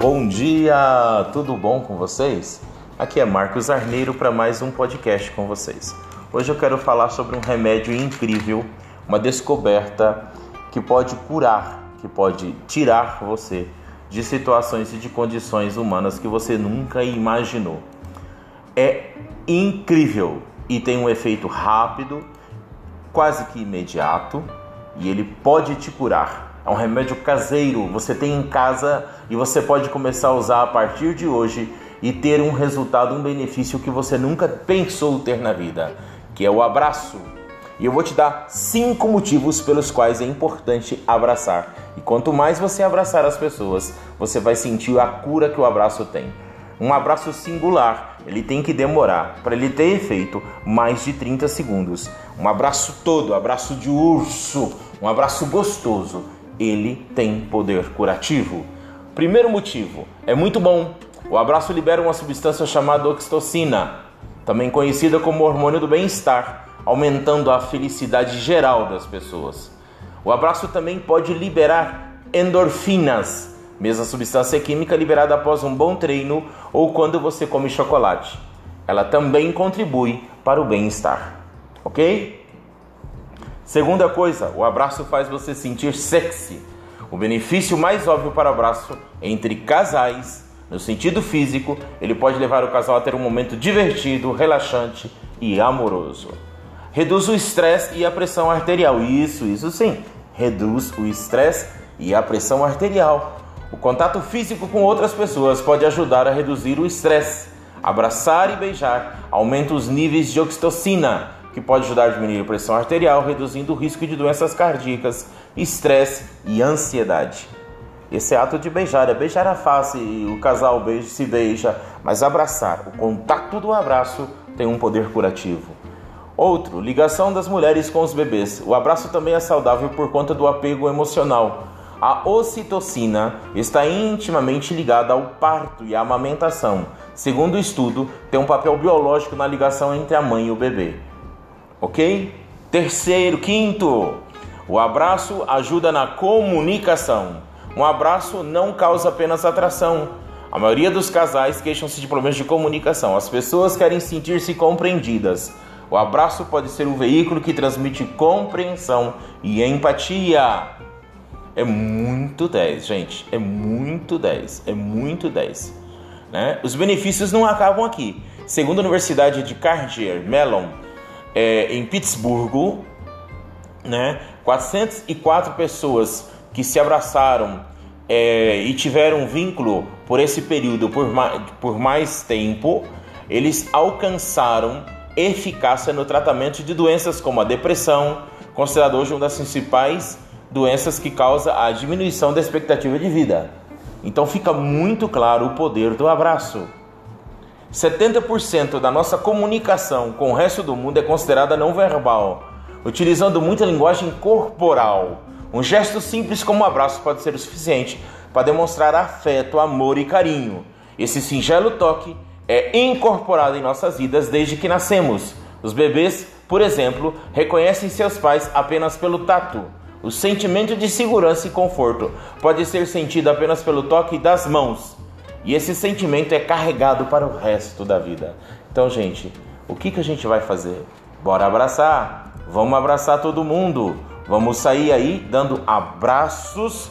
Bom dia, tudo bom com vocês? Aqui é Marcos Arneiro para mais um podcast com vocês. Hoje eu quero falar sobre um remédio incrível, uma descoberta que pode curar, que pode tirar você de situações e de condições humanas que você nunca imaginou. É incrível e tem um efeito rápido, quase que imediato, e ele pode te curar é um remédio caseiro, você tem em casa e você pode começar a usar a partir de hoje e ter um resultado, um benefício que você nunca pensou ter na vida, que é o abraço. E eu vou te dar cinco motivos pelos quais é importante abraçar. E quanto mais você abraçar as pessoas, você vai sentir a cura que o abraço tem. Um abraço singular, ele tem que demorar para ele ter efeito mais de 30 segundos. Um abraço todo, abraço de urso, um abraço gostoso ele tem poder curativo. Primeiro motivo, é muito bom. O abraço libera uma substância chamada oxitocina, também conhecida como hormônio do bem-estar, aumentando a felicidade geral das pessoas. O abraço também pode liberar endorfinas, mesma substância química liberada após um bom treino ou quando você come chocolate. Ela também contribui para o bem-estar. Ok? Segunda coisa, o abraço faz você sentir sexy. O benefício mais óbvio para abraço entre casais, no sentido físico, ele pode levar o casal a ter um momento divertido, relaxante e amoroso. Reduz o estresse e a pressão arterial. Isso, isso sim. Reduz o estresse e a pressão arterial. O contato físico com outras pessoas pode ajudar a reduzir o estresse. Abraçar e beijar aumenta os níveis de oxitocina, que pode ajudar a diminuir a pressão arterial, reduzindo o risco de doenças cardíacas, estresse e ansiedade. Esse ato de beijar é beijar a face, o casal beija, se beija, mas abraçar, o contato do abraço tem um poder curativo. Outro, ligação das mulheres com os bebês. O abraço também é saudável por conta do apego emocional. A ocitocina está intimamente ligada ao parto e à amamentação. Segundo o estudo, tem um papel biológico na ligação entre a mãe e o bebê ok? Terceiro, quinto, o abraço ajuda na comunicação. Um abraço não causa apenas atração. A maioria dos casais queixam-se de problemas de comunicação. As pessoas querem sentir-se compreendidas. O abraço pode ser um veículo que transmite compreensão e empatia. É muito 10, gente. É muito 10. É muito 10. Né? Os benefícios não acabam aqui. Segundo a Universidade de Carnegie Mellon, é, em Pittsburgh, né, 404 pessoas que se abraçaram é, e tiveram vínculo por esse período por por mais tempo, eles alcançaram eficácia no tratamento de doenças como a depressão, considerado hoje uma das principais doenças que causa a diminuição da expectativa de vida. Então fica muito claro o poder do abraço. 70% da nossa comunicação com o resto do mundo é considerada não verbal, utilizando muita linguagem corporal. Um gesto simples como um abraço pode ser o suficiente para demonstrar afeto, amor e carinho. Esse singelo toque é incorporado em nossas vidas desde que nascemos. Os bebês, por exemplo, reconhecem seus pais apenas pelo tato. O sentimento de segurança e conforto pode ser sentido apenas pelo toque das mãos. E esse sentimento é carregado para o resto da vida. Então, gente, o que, que a gente vai fazer? Bora abraçar! Vamos abraçar todo mundo! Vamos sair aí dando abraços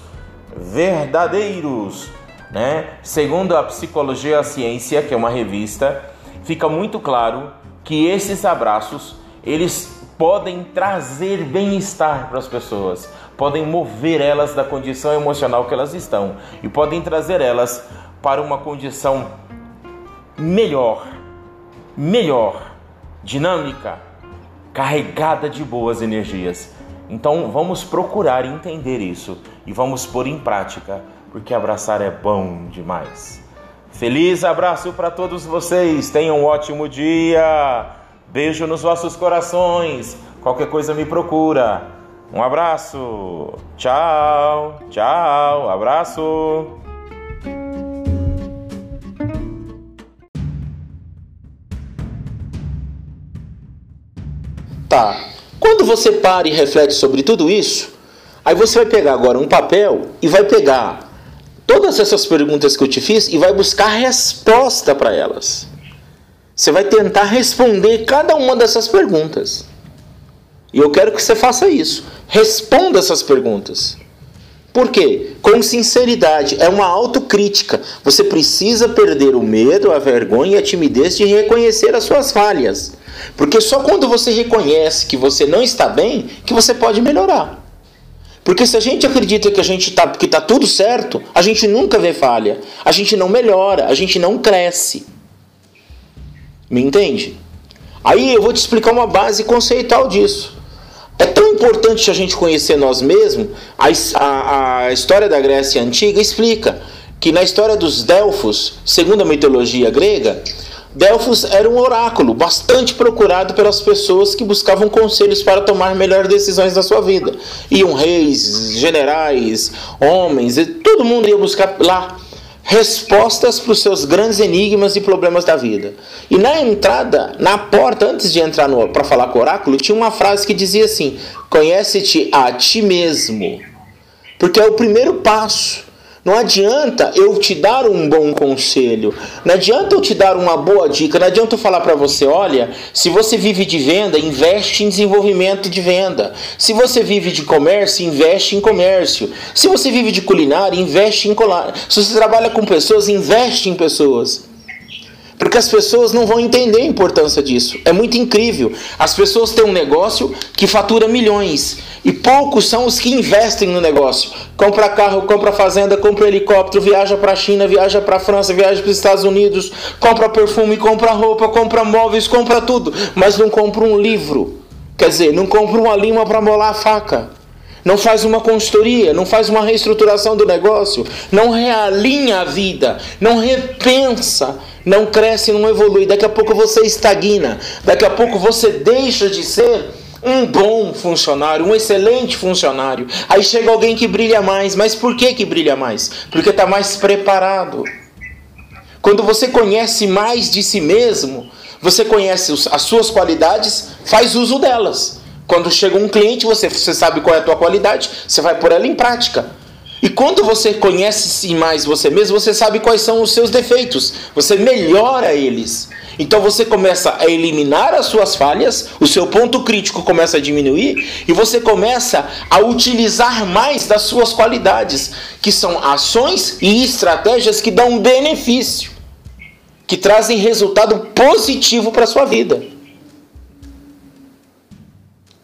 verdadeiros, né? Segundo a Psicologia e a Ciência, que é uma revista, fica muito claro que esses abraços, eles podem trazer bem-estar para as pessoas, podem mover elas da condição emocional que elas estão e podem trazer elas para uma condição melhor, melhor, dinâmica, carregada de boas energias. Então vamos procurar entender isso e vamos pôr em prática, porque abraçar é bom demais. Feliz abraço para todos vocês, tenham um ótimo dia, beijo nos vossos corações. Qualquer coisa me procura. Um abraço, tchau, tchau, abraço. Tá. Quando você para e reflete sobre tudo isso, aí você vai pegar agora um papel e vai pegar todas essas perguntas que eu te fiz e vai buscar resposta para elas. Você vai tentar responder cada uma dessas perguntas. E eu quero que você faça isso. Responda essas perguntas. Por quê? Com sinceridade, é uma autocrítica. Você precisa perder o medo, a vergonha e a timidez de reconhecer as suas falhas. Porque só quando você reconhece que você não está bem, que você pode melhorar. Porque se a gente acredita que a gente tá, está tudo certo, a gente nunca vê falha. A gente não melhora, a gente não cresce. Me entende? Aí eu vou te explicar uma base conceitual disso. É tão importante a gente conhecer nós mesmos, a, a, a história da Grécia Antiga explica que na história dos Delfos, segundo a mitologia grega, Delfos era um oráculo bastante procurado pelas pessoas que buscavam conselhos para tomar melhores decisões da sua vida. Iam reis, generais, homens, todo mundo ia buscar lá respostas para os seus grandes enigmas e problemas da vida. E na entrada, na porta, antes de entrar para falar com o oráculo, tinha uma frase que dizia assim: Conhece-te a ti mesmo. Porque é o primeiro passo. Não adianta eu te dar um bom conselho, não adianta eu te dar uma boa dica, não adianta eu falar para você, olha, se você vive de venda, investe em desenvolvimento de venda. Se você vive de comércio, investe em comércio. Se você vive de culinária, investe em culinária. Se você trabalha com pessoas, investe em pessoas. Porque as pessoas não vão entender a importância disso. É muito incrível. As pessoas têm um negócio que fatura milhões e poucos são os que investem no negócio. Compra carro, compra fazenda, compra helicóptero, viaja para a China, viaja para a França, viaja para os Estados Unidos, compra perfume, compra roupa, compra móveis, compra tudo, mas não compra um livro. Quer dizer, não compra uma lima para molar a faca não faz uma consultoria, não faz uma reestruturação do negócio, não realinha a vida, não repensa, não cresce, não evolui. Daqui a pouco você estagna, daqui a pouco você deixa de ser um bom funcionário, um excelente funcionário. Aí chega alguém que brilha mais, mas por que, que brilha mais? Porque está mais preparado. Quando você conhece mais de si mesmo, você conhece as suas qualidades, faz uso delas. Quando chega um cliente, você, você sabe qual é a tua qualidade, você vai pôr ela em prática. E quando você conhece mais você mesmo, você sabe quais são os seus defeitos. Você melhora eles. Então você começa a eliminar as suas falhas, o seu ponto crítico começa a diminuir e você começa a utilizar mais das suas qualidades, que são ações e estratégias que dão benefício, que trazem resultado positivo para a sua vida.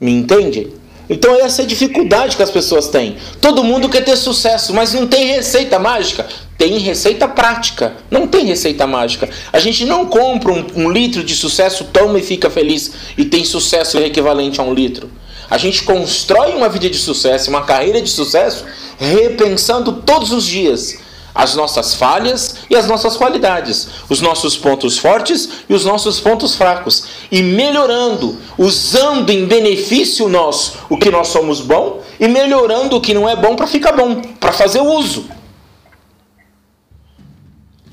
Me entende? Então essa é a dificuldade que as pessoas têm. Todo mundo quer ter sucesso, mas não tem receita mágica. Tem receita prática, não tem receita mágica. A gente não compra um, um litro de sucesso, toma e fica feliz e tem sucesso equivalente a um litro. A gente constrói uma vida de sucesso, uma carreira de sucesso, repensando todos os dias as nossas falhas e as nossas qualidades, os nossos pontos fortes e os nossos pontos fracos, e melhorando, usando em benefício nosso o que nós somos bom e melhorando o que não é bom para ficar bom, para fazer uso.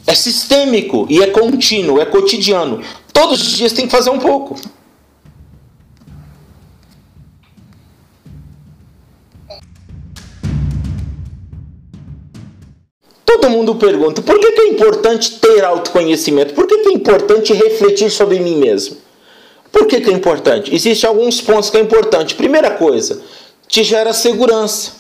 É sistêmico e é contínuo, é cotidiano. Todos os dias tem que fazer um pouco. Todo mundo pergunta: por que, é importante ter autoconhecimento? Por que, é importante refletir sobre mim mesmo? Por que, é importante? Existem alguns pontos que é importante. Primeira coisa, te gera segurança.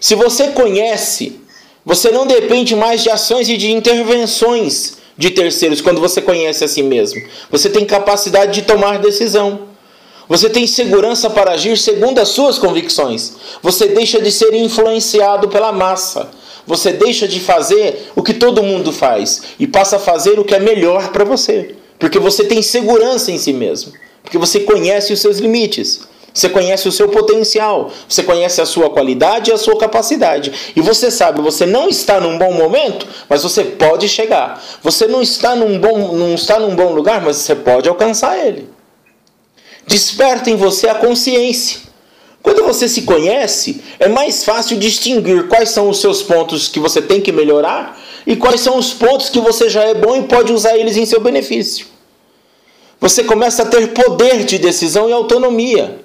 Se você conhece, você não depende mais de ações e de intervenções de terceiros quando você conhece a si mesmo. Você tem capacidade de tomar decisão. Você tem segurança para agir segundo as suas convicções. Você deixa de ser influenciado pela massa. Você deixa de fazer o que todo mundo faz e passa a fazer o que é melhor para você. Porque você tem segurança em si mesmo. Porque você conhece os seus limites. Você conhece o seu potencial, você conhece a sua qualidade e a sua capacidade. E você sabe, você não está num bom momento, mas você pode chegar. Você não está num bom, não está num bom lugar, mas você pode alcançar ele. Desperta em você a consciência. Quando você se conhece, é mais fácil distinguir quais são os seus pontos que você tem que melhorar e quais são os pontos que você já é bom e pode usar eles em seu benefício. Você começa a ter poder de decisão e autonomia,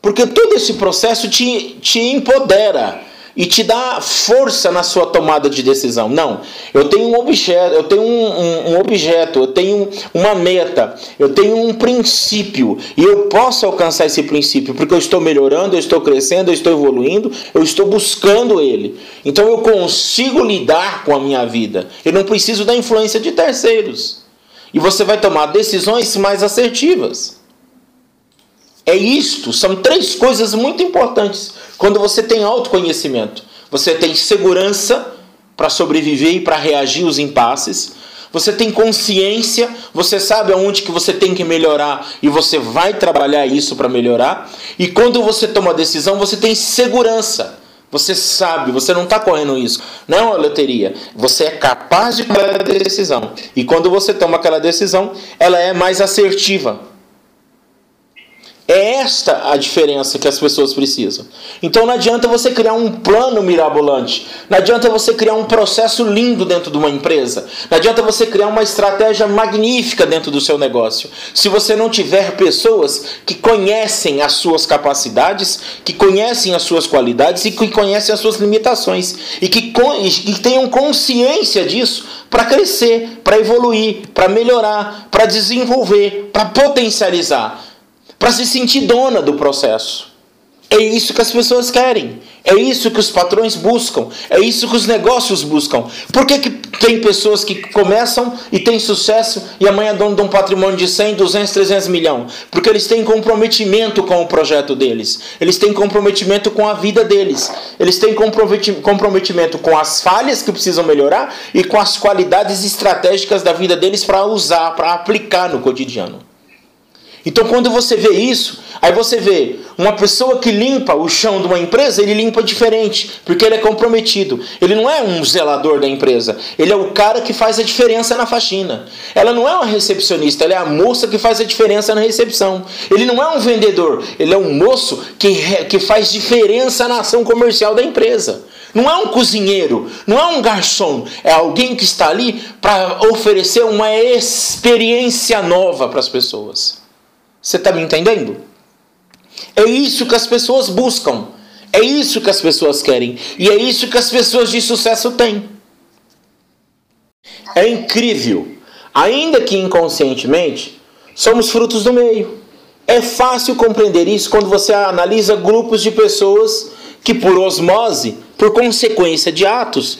porque todo esse processo te, te empodera e te dá força na sua tomada de decisão. Não, eu tenho um objeto, eu tenho um, um, um, objeto, eu tenho uma meta, eu tenho um princípio e eu posso alcançar esse princípio porque eu estou melhorando, eu estou crescendo, eu estou evoluindo, eu estou buscando ele. Então eu consigo lidar com a minha vida. Eu não preciso da influência de terceiros. E você vai tomar decisões mais assertivas. É isto, são três coisas muito importantes quando você tem autoconhecimento. Você tem segurança para sobreviver e para reagir aos impasses. Você tem consciência, você sabe aonde que você tem que melhorar e você vai trabalhar isso para melhorar. E quando você toma a decisão, você tem segurança. Você sabe, você não está correndo isso. Não é uma loteria. Você é capaz de tomar a decisão. E quando você toma aquela decisão, ela é mais assertiva. É esta a diferença que as pessoas precisam. Então não adianta você criar um plano mirabolante, não adianta você criar um processo lindo dentro de uma empresa, não adianta você criar uma estratégia magnífica dentro do seu negócio, se você não tiver pessoas que conhecem as suas capacidades, que conhecem as suas qualidades e que conhecem as suas limitações. E que, que tenham consciência disso para crescer, para evoluir, para melhorar, para desenvolver, para potencializar para se sentir dona do processo. É isso que as pessoas querem. É isso que os patrões buscam. É isso que os negócios buscam. Por que, que tem pessoas que começam e têm sucesso e amanhã dono de um patrimônio de 100, 200, 300 milhões? Porque eles têm comprometimento com o projeto deles. Eles têm comprometimento com a vida deles. Eles têm comprometimento com as falhas que precisam melhorar e com as qualidades estratégicas da vida deles para usar, para aplicar no cotidiano. Então, quando você vê isso, aí você vê uma pessoa que limpa o chão de uma empresa, ele limpa diferente, porque ele é comprometido. Ele não é um zelador da empresa, ele é o cara que faz a diferença na faxina. Ela não é uma recepcionista, ela é a moça que faz a diferença na recepção. Ele não é um vendedor, ele é um moço que, que faz diferença na ação comercial da empresa. Não é um cozinheiro, não é um garçom, é alguém que está ali para oferecer uma experiência nova para as pessoas. Você está me entendendo? É isso que as pessoas buscam. É isso que as pessoas querem. E é isso que as pessoas de sucesso têm. É incrível. Ainda que inconscientemente, somos frutos do meio. É fácil compreender isso quando você analisa grupos de pessoas que, por osmose, por consequência de atos,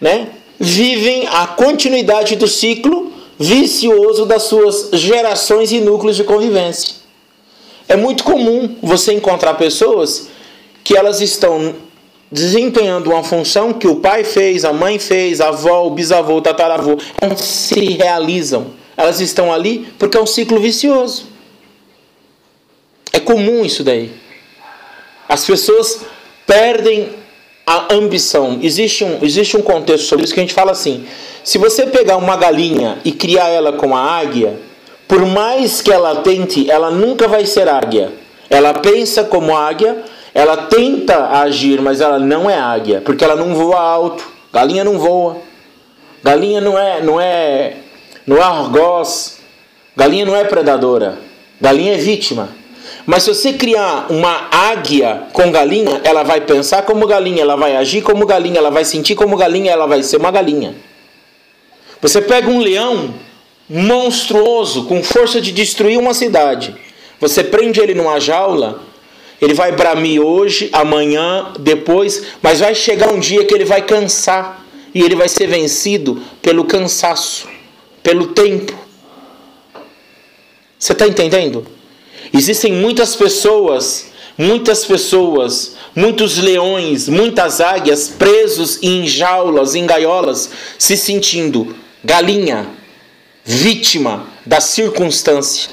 né, vivem a continuidade do ciclo vicioso das suas gerações e núcleos de convivência. É muito comum você encontrar pessoas que elas estão desempenhando uma função que o pai fez, a mãe fez, a avó, o bisavô, o tataravô, não se realizam. Elas estão ali porque é um ciclo vicioso. É comum isso daí. As pessoas perdem a ambição. Existe um, existe um contexto sobre isso que a gente fala assim: se você pegar uma galinha e criar ela com a águia, por mais que ela tente, ela nunca vai ser águia. Ela pensa como águia, ela tenta agir, mas ela não é águia, porque ela não voa alto. Galinha não voa. Galinha não é, não é, não é argoz. Galinha não é predadora. Galinha é vítima. Mas se você criar uma águia com galinha, ela vai pensar como galinha, ela vai agir como galinha, ela vai sentir como galinha, ela vai ser uma galinha. Você pega um leão monstruoso, com força de destruir uma cidade. Você prende ele numa jaula, ele vai bramir hoje, amanhã, depois, mas vai chegar um dia que ele vai cansar e ele vai ser vencido pelo cansaço, pelo tempo. Você está entendendo? Existem muitas pessoas, muitas pessoas, muitos leões, muitas águias presos em jaulas, em gaiolas, se sentindo galinha, vítima da circunstância,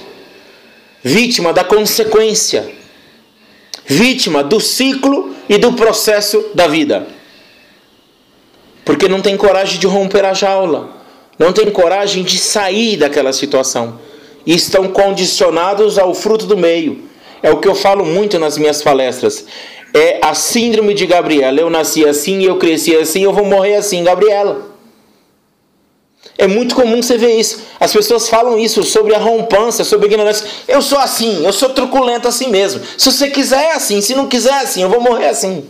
vítima da consequência, vítima do ciclo e do processo da vida. Porque não tem coragem de romper a jaula, não tem coragem de sair daquela situação e estão condicionados ao fruto do meio. É o que eu falo muito nas minhas palestras. É a síndrome de Gabriela. Eu nasci assim, eu cresci assim, eu vou morrer assim, Gabriela. É muito comum você ver isso. As pessoas falam isso sobre a rompância, sobre a ignorância. Eu sou assim, eu sou truculento assim mesmo. Se você quiser é assim, se não quiser é assim, eu vou morrer assim.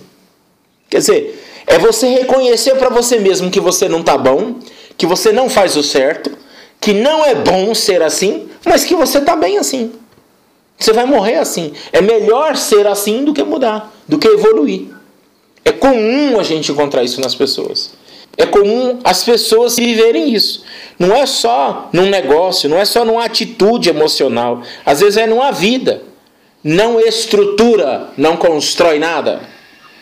Quer dizer, é você reconhecer para você mesmo que você não está bom, que você não faz o certo, que não é bom ser assim, mas que você está bem assim. Você vai morrer assim. É melhor ser assim do que mudar, do que evoluir. É comum a gente encontrar isso nas pessoas. É comum as pessoas viverem isso. Não é só num negócio, não é só numa atitude emocional. Às vezes é numa vida. Não estrutura, não constrói nada.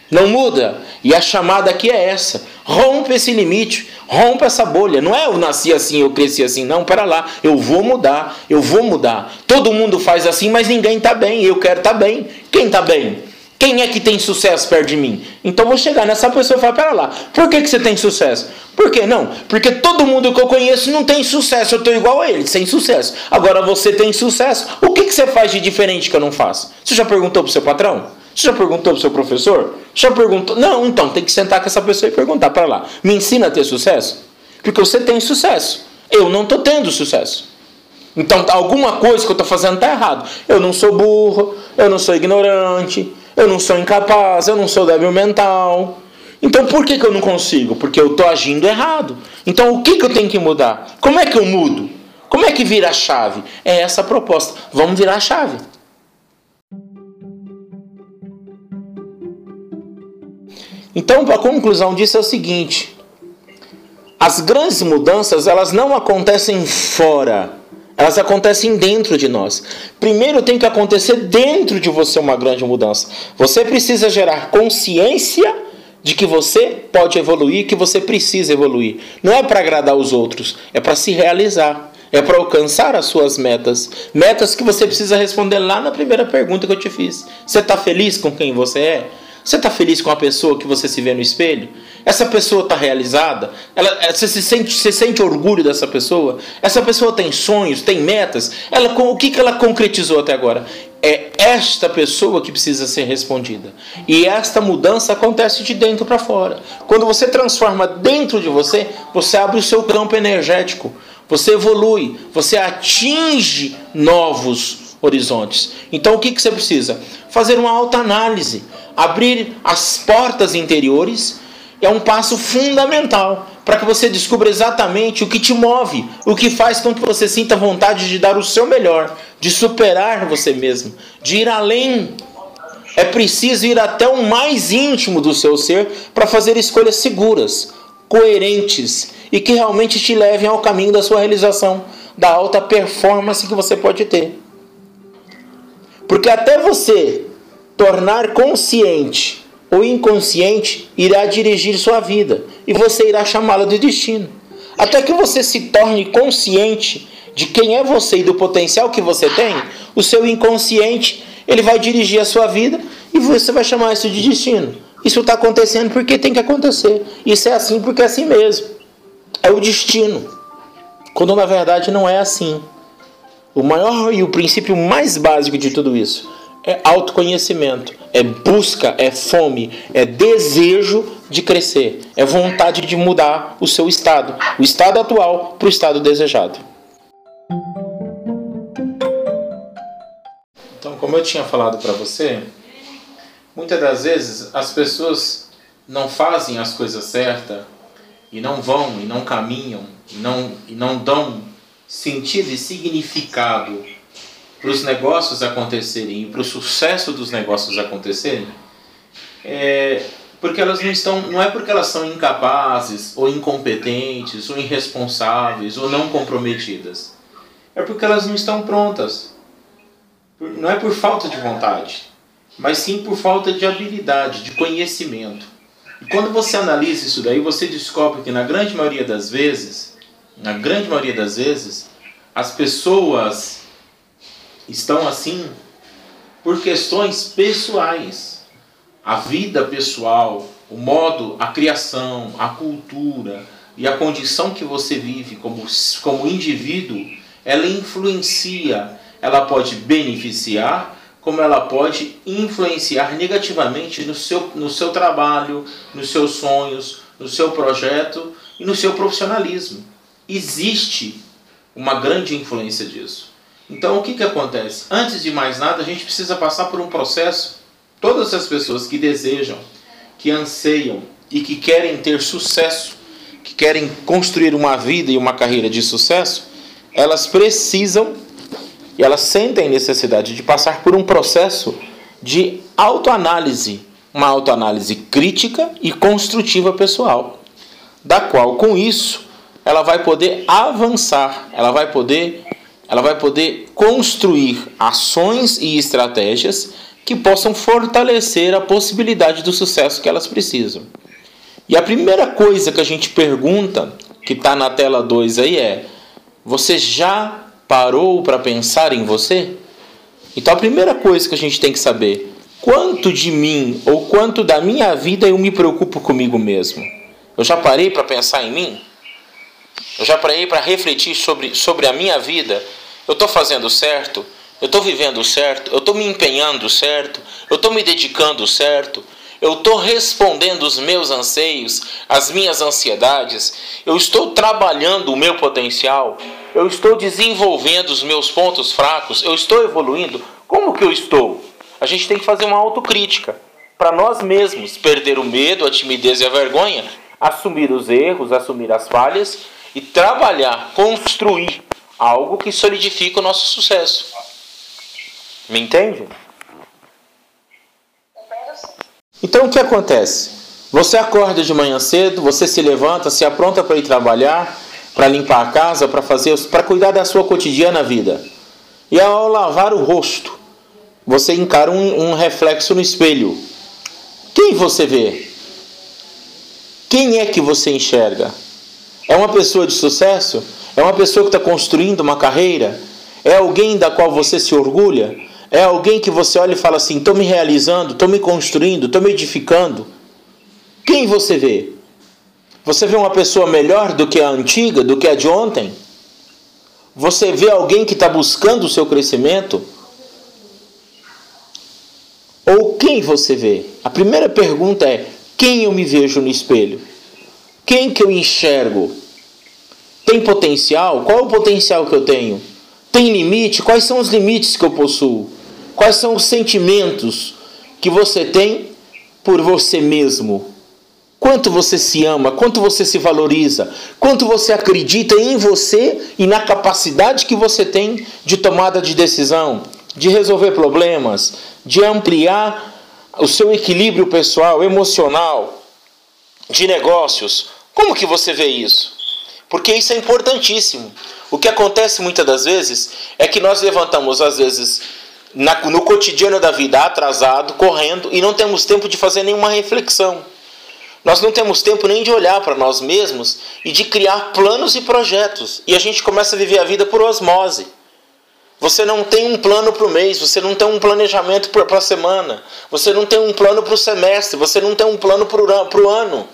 Não muda. E a chamada aqui é essa. Rompe esse limite, rompa essa bolha. Não é eu nasci assim, eu cresci assim. Não, para lá. Eu vou mudar, eu vou mudar. Todo mundo faz assim, mas ninguém está bem. Eu quero estar tá bem. Quem está bem? Quem é que tem sucesso perto de mim? Então vou chegar nessa pessoa e falar, para lá, por que, que você tem sucesso? Por que não? Porque todo mundo que eu conheço não tem sucesso, eu estou igual a ele, sem sucesso. Agora você tem sucesso, o que, que você faz de diferente que eu não faço? Você já perguntou para o seu patrão? Você já perguntou para o seu professor? Já perguntou? Não, então tem que sentar com essa pessoa e perguntar para lá. Me ensina a ter sucesso? Porque você tem sucesso. Eu não estou tendo sucesso. Então alguma coisa que eu estou fazendo está errado. Eu não sou burro, eu não sou ignorante, eu não sou incapaz, eu não sou débil mental. Então por que, que eu não consigo? Porque eu estou agindo errado. Então o que, que eu tenho que mudar? Como é que eu mudo? Como é que vira a chave? É essa a proposta. Vamos virar a chave. Então, a conclusão disso é o seguinte: as grandes mudanças elas não acontecem fora, elas acontecem dentro de nós. Primeiro tem que acontecer dentro de você uma grande mudança. Você precisa gerar consciência de que você pode evoluir, que você precisa evoluir. Não é para agradar os outros, é para se realizar. É para alcançar as suas metas. Metas que você precisa responder lá na primeira pergunta que eu te fiz. Você está feliz com quem você é? Você está feliz com a pessoa que você se vê no espelho? Essa pessoa está realizada? Ela, eh, você, se sente, você sente orgulho dessa pessoa? Essa pessoa tem sonhos, tem metas? Ela, o que, que ela concretizou até agora? É esta pessoa que precisa ser respondida. E esta mudança acontece de dentro para fora. Quando você transforma dentro de você, você abre o seu campo energético. Você evolui, você atinge novos horizontes. Então o que, que você precisa? Fazer uma autoanálise abrir as portas interiores é um passo fundamental para que você descubra exatamente o que te move, o que faz com que você sinta vontade de dar o seu melhor, de superar você mesmo, de ir além. É preciso ir até o mais íntimo do seu ser para fazer escolhas seguras, coerentes e que realmente te levem ao caminho da sua realização, da alta performance que você pode ter. Porque até você tornar consciente ou inconsciente irá dirigir sua vida e você irá chamá-la de destino. Até que você se torne consciente de quem é você e do potencial que você tem, o seu inconsciente ele vai dirigir a sua vida e você vai chamar isso de destino. Isso está acontecendo porque tem que acontecer. Isso é assim porque é assim mesmo. É o destino. Quando na verdade não é assim. O maior e o princípio mais básico de tudo isso é autoconhecimento, é busca, é fome, é desejo de crescer, é vontade de mudar o seu estado, o estado atual para o estado desejado. Então, como eu tinha falado para você, muitas das vezes as pessoas não fazem as coisas certas e não vão e não caminham e não, e não dão sentido e significado para os negócios acontecerem e para o sucesso dos negócios acontecerem, é porque elas não estão, não é porque elas são incapazes ou incompetentes ou irresponsáveis ou não comprometidas. É porque elas não estão prontas. Não é por falta de vontade, mas sim por falta de habilidade, de conhecimento. E quando você analisa isso daí, você descobre que na grande maioria das vezes, na grande maioria das vezes, as pessoas estão assim por questões pessoais. A vida pessoal, o modo, a criação, a cultura e a condição que você vive como, como indivíduo, ela influencia, ela pode beneficiar, como ela pode influenciar negativamente no seu, no seu trabalho, nos seus sonhos, no seu projeto e no seu profissionalismo. Existe uma grande influência disso. Então o que, que acontece? Antes de mais nada, a gente precisa passar por um processo. Todas as pessoas que desejam que anseiam e que querem ter sucesso, que querem construir uma vida e uma carreira de sucesso, elas precisam e elas sentem necessidade de passar por um processo de autoanálise, uma autoanálise crítica e construtiva pessoal, da qual com isso ela vai poder avançar, ela vai poder ela vai poder construir ações e estratégias que possam fortalecer a possibilidade do sucesso que elas precisam. E a primeira coisa que a gente pergunta, que está na tela 2 aí, é: você já parou para pensar em você? Então a primeira coisa que a gente tem que saber, quanto de mim ou quanto da minha vida eu me preocupo comigo mesmo? Eu já parei para pensar em mim? Eu já parei para refletir sobre, sobre a minha vida? Eu estou fazendo certo? Eu estou vivendo certo? Eu estou me empenhando certo? Eu estou me dedicando certo? Eu estou respondendo os meus anseios, as minhas ansiedades. Eu estou trabalhando o meu potencial. Eu estou desenvolvendo os meus pontos fracos. Eu estou evoluindo. Como que eu estou? A gente tem que fazer uma autocrítica para nós mesmos, perder o medo, a timidez e a vergonha, assumir os erros, assumir as falhas e trabalhar, construir algo que solidifique o nosso sucesso. Me entende? Então o que acontece? Você acorda de manhã cedo, você se levanta, se apronta para ir trabalhar, para limpar a casa, para fazer, para cuidar da sua cotidiana vida. E ao lavar o rosto, você encara um, um reflexo no espelho. Quem você vê? Quem é que você enxerga? É uma pessoa de sucesso? É uma pessoa que está construindo uma carreira? É alguém da qual você se orgulha? É alguém que você olha e fala assim: estou me realizando, estou me construindo, estou me edificando. Quem você vê? Você vê uma pessoa melhor do que a antiga, do que a de ontem? Você vê alguém que está buscando o seu crescimento? Ou quem você vê? A primeira pergunta é: quem eu me vejo no espelho? Quem que eu enxergo? Tem potencial? Qual é o potencial que eu tenho? Tem limite? Quais são os limites que eu possuo? Quais são os sentimentos que você tem por você mesmo? Quanto você se ama, quanto você se valoriza, quanto você acredita em você e na capacidade que você tem de tomada de decisão, de resolver problemas, de ampliar o seu equilíbrio pessoal, emocional, de negócios. Como que você vê isso? Porque isso é importantíssimo. O que acontece muitas das vezes é que nós levantamos às vezes na, no cotidiano da vida atrasado, correndo, e não temos tempo de fazer nenhuma reflexão. Nós não temos tempo nem de olhar para nós mesmos e de criar planos e projetos. E a gente começa a viver a vida por osmose. Você não tem um plano para o mês, você não tem um planejamento para a semana, você não tem um plano para o semestre, você não tem um plano para o ano.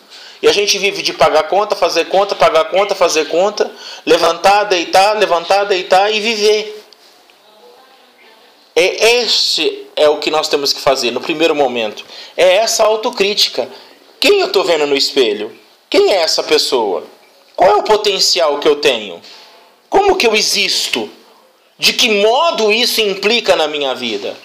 E a gente vive de pagar conta, fazer conta, pagar conta, fazer conta, levantar, deitar, levantar, deitar e viver. É este é o que nós temos que fazer no primeiro momento. É essa autocrítica. Quem eu estou vendo no espelho? Quem é essa pessoa? Qual é o potencial que eu tenho? Como que eu existo? De que modo isso implica na minha vida?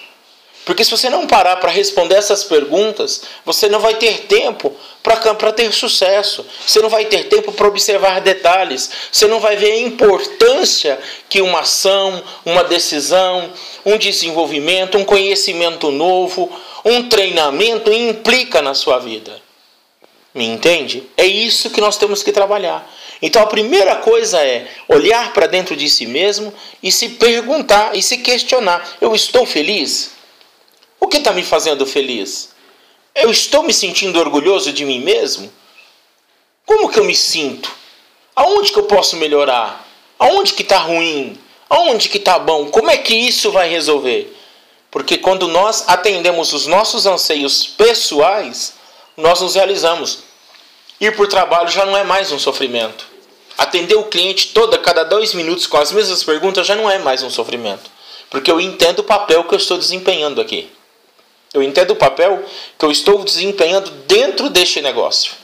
Porque se você não parar para responder essas perguntas, você não vai ter tempo para ter sucesso. Você não vai ter tempo para observar detalhes. Você não vai ver a importância que uma ação, uma decisão, um desenvolvimento, um conhecimento novo, um treinamento implica na sua vida. Me entende? É isso que nós temos que trabalhar. Então a primeira coisa é olhar para dentro de si mesmo e se perguntar e se questionar: eu estou feliz? O que está me fazendo feliz? Eu estou me sentindo orgulhoso de mim mesmo? Como que eu me sinto? Aonde que eu posso melhorar? Aonde que está ruim? Aonde que está bom? Como é que isso vai resolver? Porque quando nós atendemos os nossos anseios pessoais, nós nos realizamos. Ir por trabalho já não é mais um sofrimento. Atender o cliente toda cada dois minutos com as mesmas perguntas já não é mais um sofrimento. Porque eu entendo o papel que eu estou desempenhando aqui. Eu entendo o papel que eu estou desempenhando dentro deste negócio.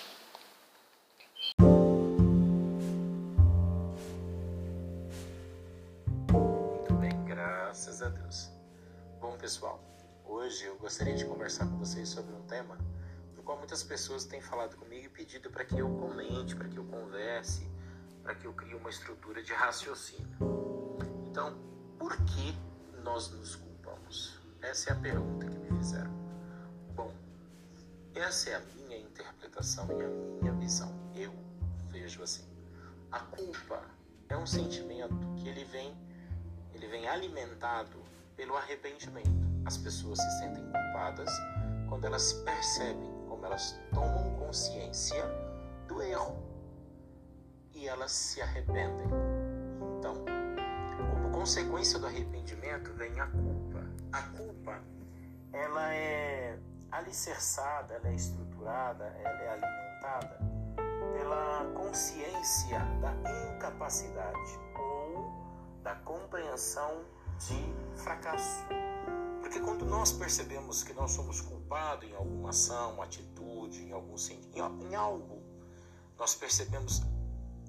Muito bem, graças a Deus. Bom, pessoal, hoje eu gostaria de conversar com vocês sobre um tema do qual muitas pessoas têm falado comigo e pedido para que eu comente, para que eu converse, para que eu crie uma estrutura de raciocínio. Então, por que nós nos? Essa é a pergunta que me fizeram. Bom, essa é a minha interpretação e a minha visão. Eu vejo assim. A culpa é um sentimento que ele vem, ele vem alimentado pelo arrependimento. As pessoas se sentem culpadas quando elas percebem, como elas tomam consciência do erro e elas se arrependem. Então, como consequência do arrependimento vem a culpa. A culpa, ela é alicerçada, ela é estruturada, ela é alimentada pela consciência da incapacidade ou da compreensão de fracasso. Porque quando nós percebemos que nós somos culpados em alguma ação, atitude, em algum em algo, nós percebemos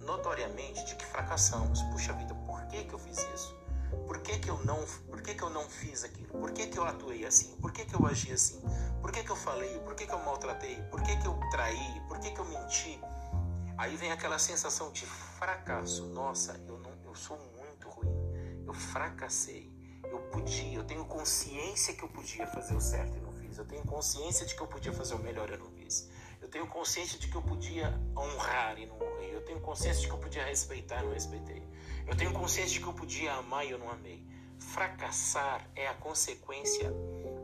notoriamente de que fracassamos. Puxa vida, por que, que eu fiz isso? Por que, que eu não, por que, que eu não fiz aquilo? Por que, que eu atuei assim? Por que, que eu agi assim? Por que, que eu falei? Por que, que eu maltratei? Por que, que eu traí? Por que, que eu menti? Aí vem aquela sensação de fracasso. Nossa, eu não, eu sou muito ruim. Eu fracassei. Eu podia, eu tenho consciência que eu podia fazer o certo e não fiz. Eu tenho consciência de que eu podia fazer o melhor e não fiz. Eu tenho consciência de que eu podia honrar e não honrei. Eu tenho consciência de que eu podia respeitar e não respeitei. Eu tenho consciência de que eu podia amar e eu não amei. Fracassar é a consequência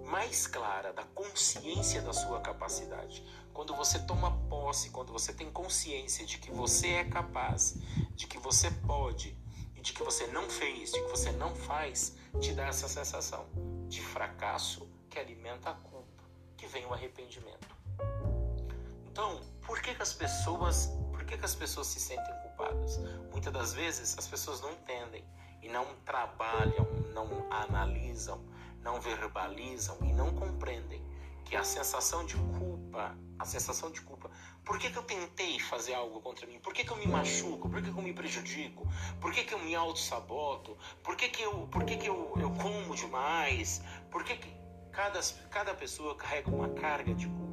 mais clara da consciência da sua capacidade. Quando você toma posse, quando você tem consciência de que você é capaz, de que você pode e de que você não fez, de que você não faz, te dá essa sensação de fracasso que alimenta a culpa, que vem o arrependimento. Então, por que, que as pessoas, por que, que as pessoas se sentem Muitas das vezes as pessoas não entendem e não trabalham, não analisam, não verbalizam e não compreendem que a sensação de culpa, a sensação de culpa, por que, que eu tentei fazer algo contra mim? Por que, que eu me machuco? Por que, que eu me prejudico? Por que, que eu me auto-saboto? Por que, que, eu, por que, que eu, eu como demais? Por que, que cada, cada pessoa carrega uma carga de culpa?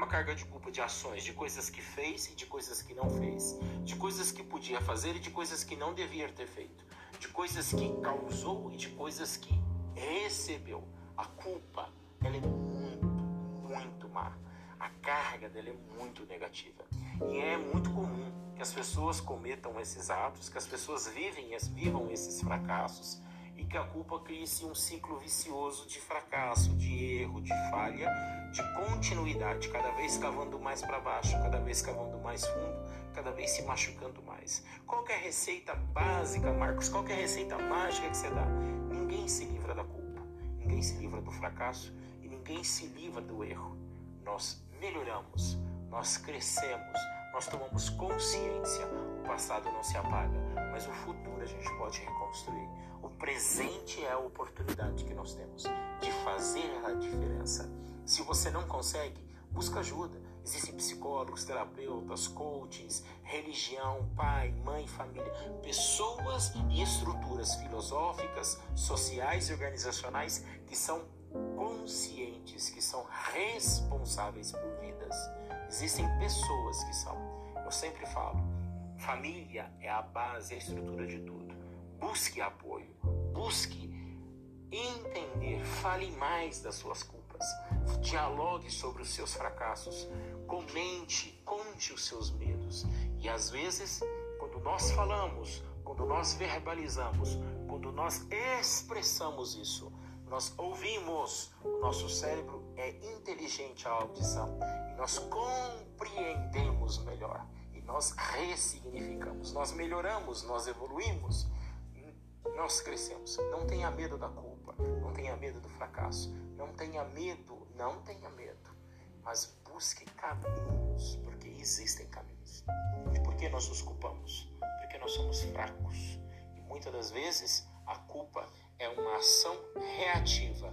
Uma carga de culpa de ações, de coisas que fez e de coisas que não fez, de coisas que podia fazer e de coisas que não devia ter feito, de coisas que causou e de coisas que recebeu. A culpa, ela é muito, muito má. A carga dela é muito negativa. E é muito comum que as pessoas cometam esses atos, que as pessoas vivem, vivam esses fracassos e que a culpa crie-se um ciclo vicioso de fracasso, de erro, de falha, de continuidade, cada vez cavando mais para baixo, cada vez cavando mais fundo, cada vez se machucando mais. Qual é a receita básica, Marcos? Qual é a receita mágica que você dá? Ninguém se livra da culpa, ninguém se livra do fracasso e ninguém se livra do erro. Nós melhoramos, nós crescemos, nós tomamos consciência. O passado não se apaga, mas o futuro a gente pode reconstruir. Presente é a oportunidade que nós temos de fazer a diferença. Se você não consegue, busca ajuda. Existem psicólogos, terapeutas, coaches, religião, pai, mãe, família, pessoas e estruturas filosóficas, sociais e organizacionais que são conscientes, que são responsáveis por vidas. Existem pessoas que são. Eu sempre falo, família é a base, é a estrutura de tudo. Busque apoio, busque entender, fale mais das suas culpas, dialogue sobre os seus fracassos, comente, conte os seus medos. E às vezes, quando nós falamos, quando nós verbalizamos, quando nós expressamos isso, nós ouvimos, o nosso cérebro é inteligente à audição e nós compreendemos melhor e nós ressignificamos, nós melhoramos, nós evoluímos nós crescemos. Não tenha medo da culpa, não tenha medo do fracasso, não tenha medo, não tenha medo, mas busque caminhos, porque existem caminhos. E por que nós nos culpamos? Porque nós somos fracos. E muitas das vezes a culpa é uma ação reativa,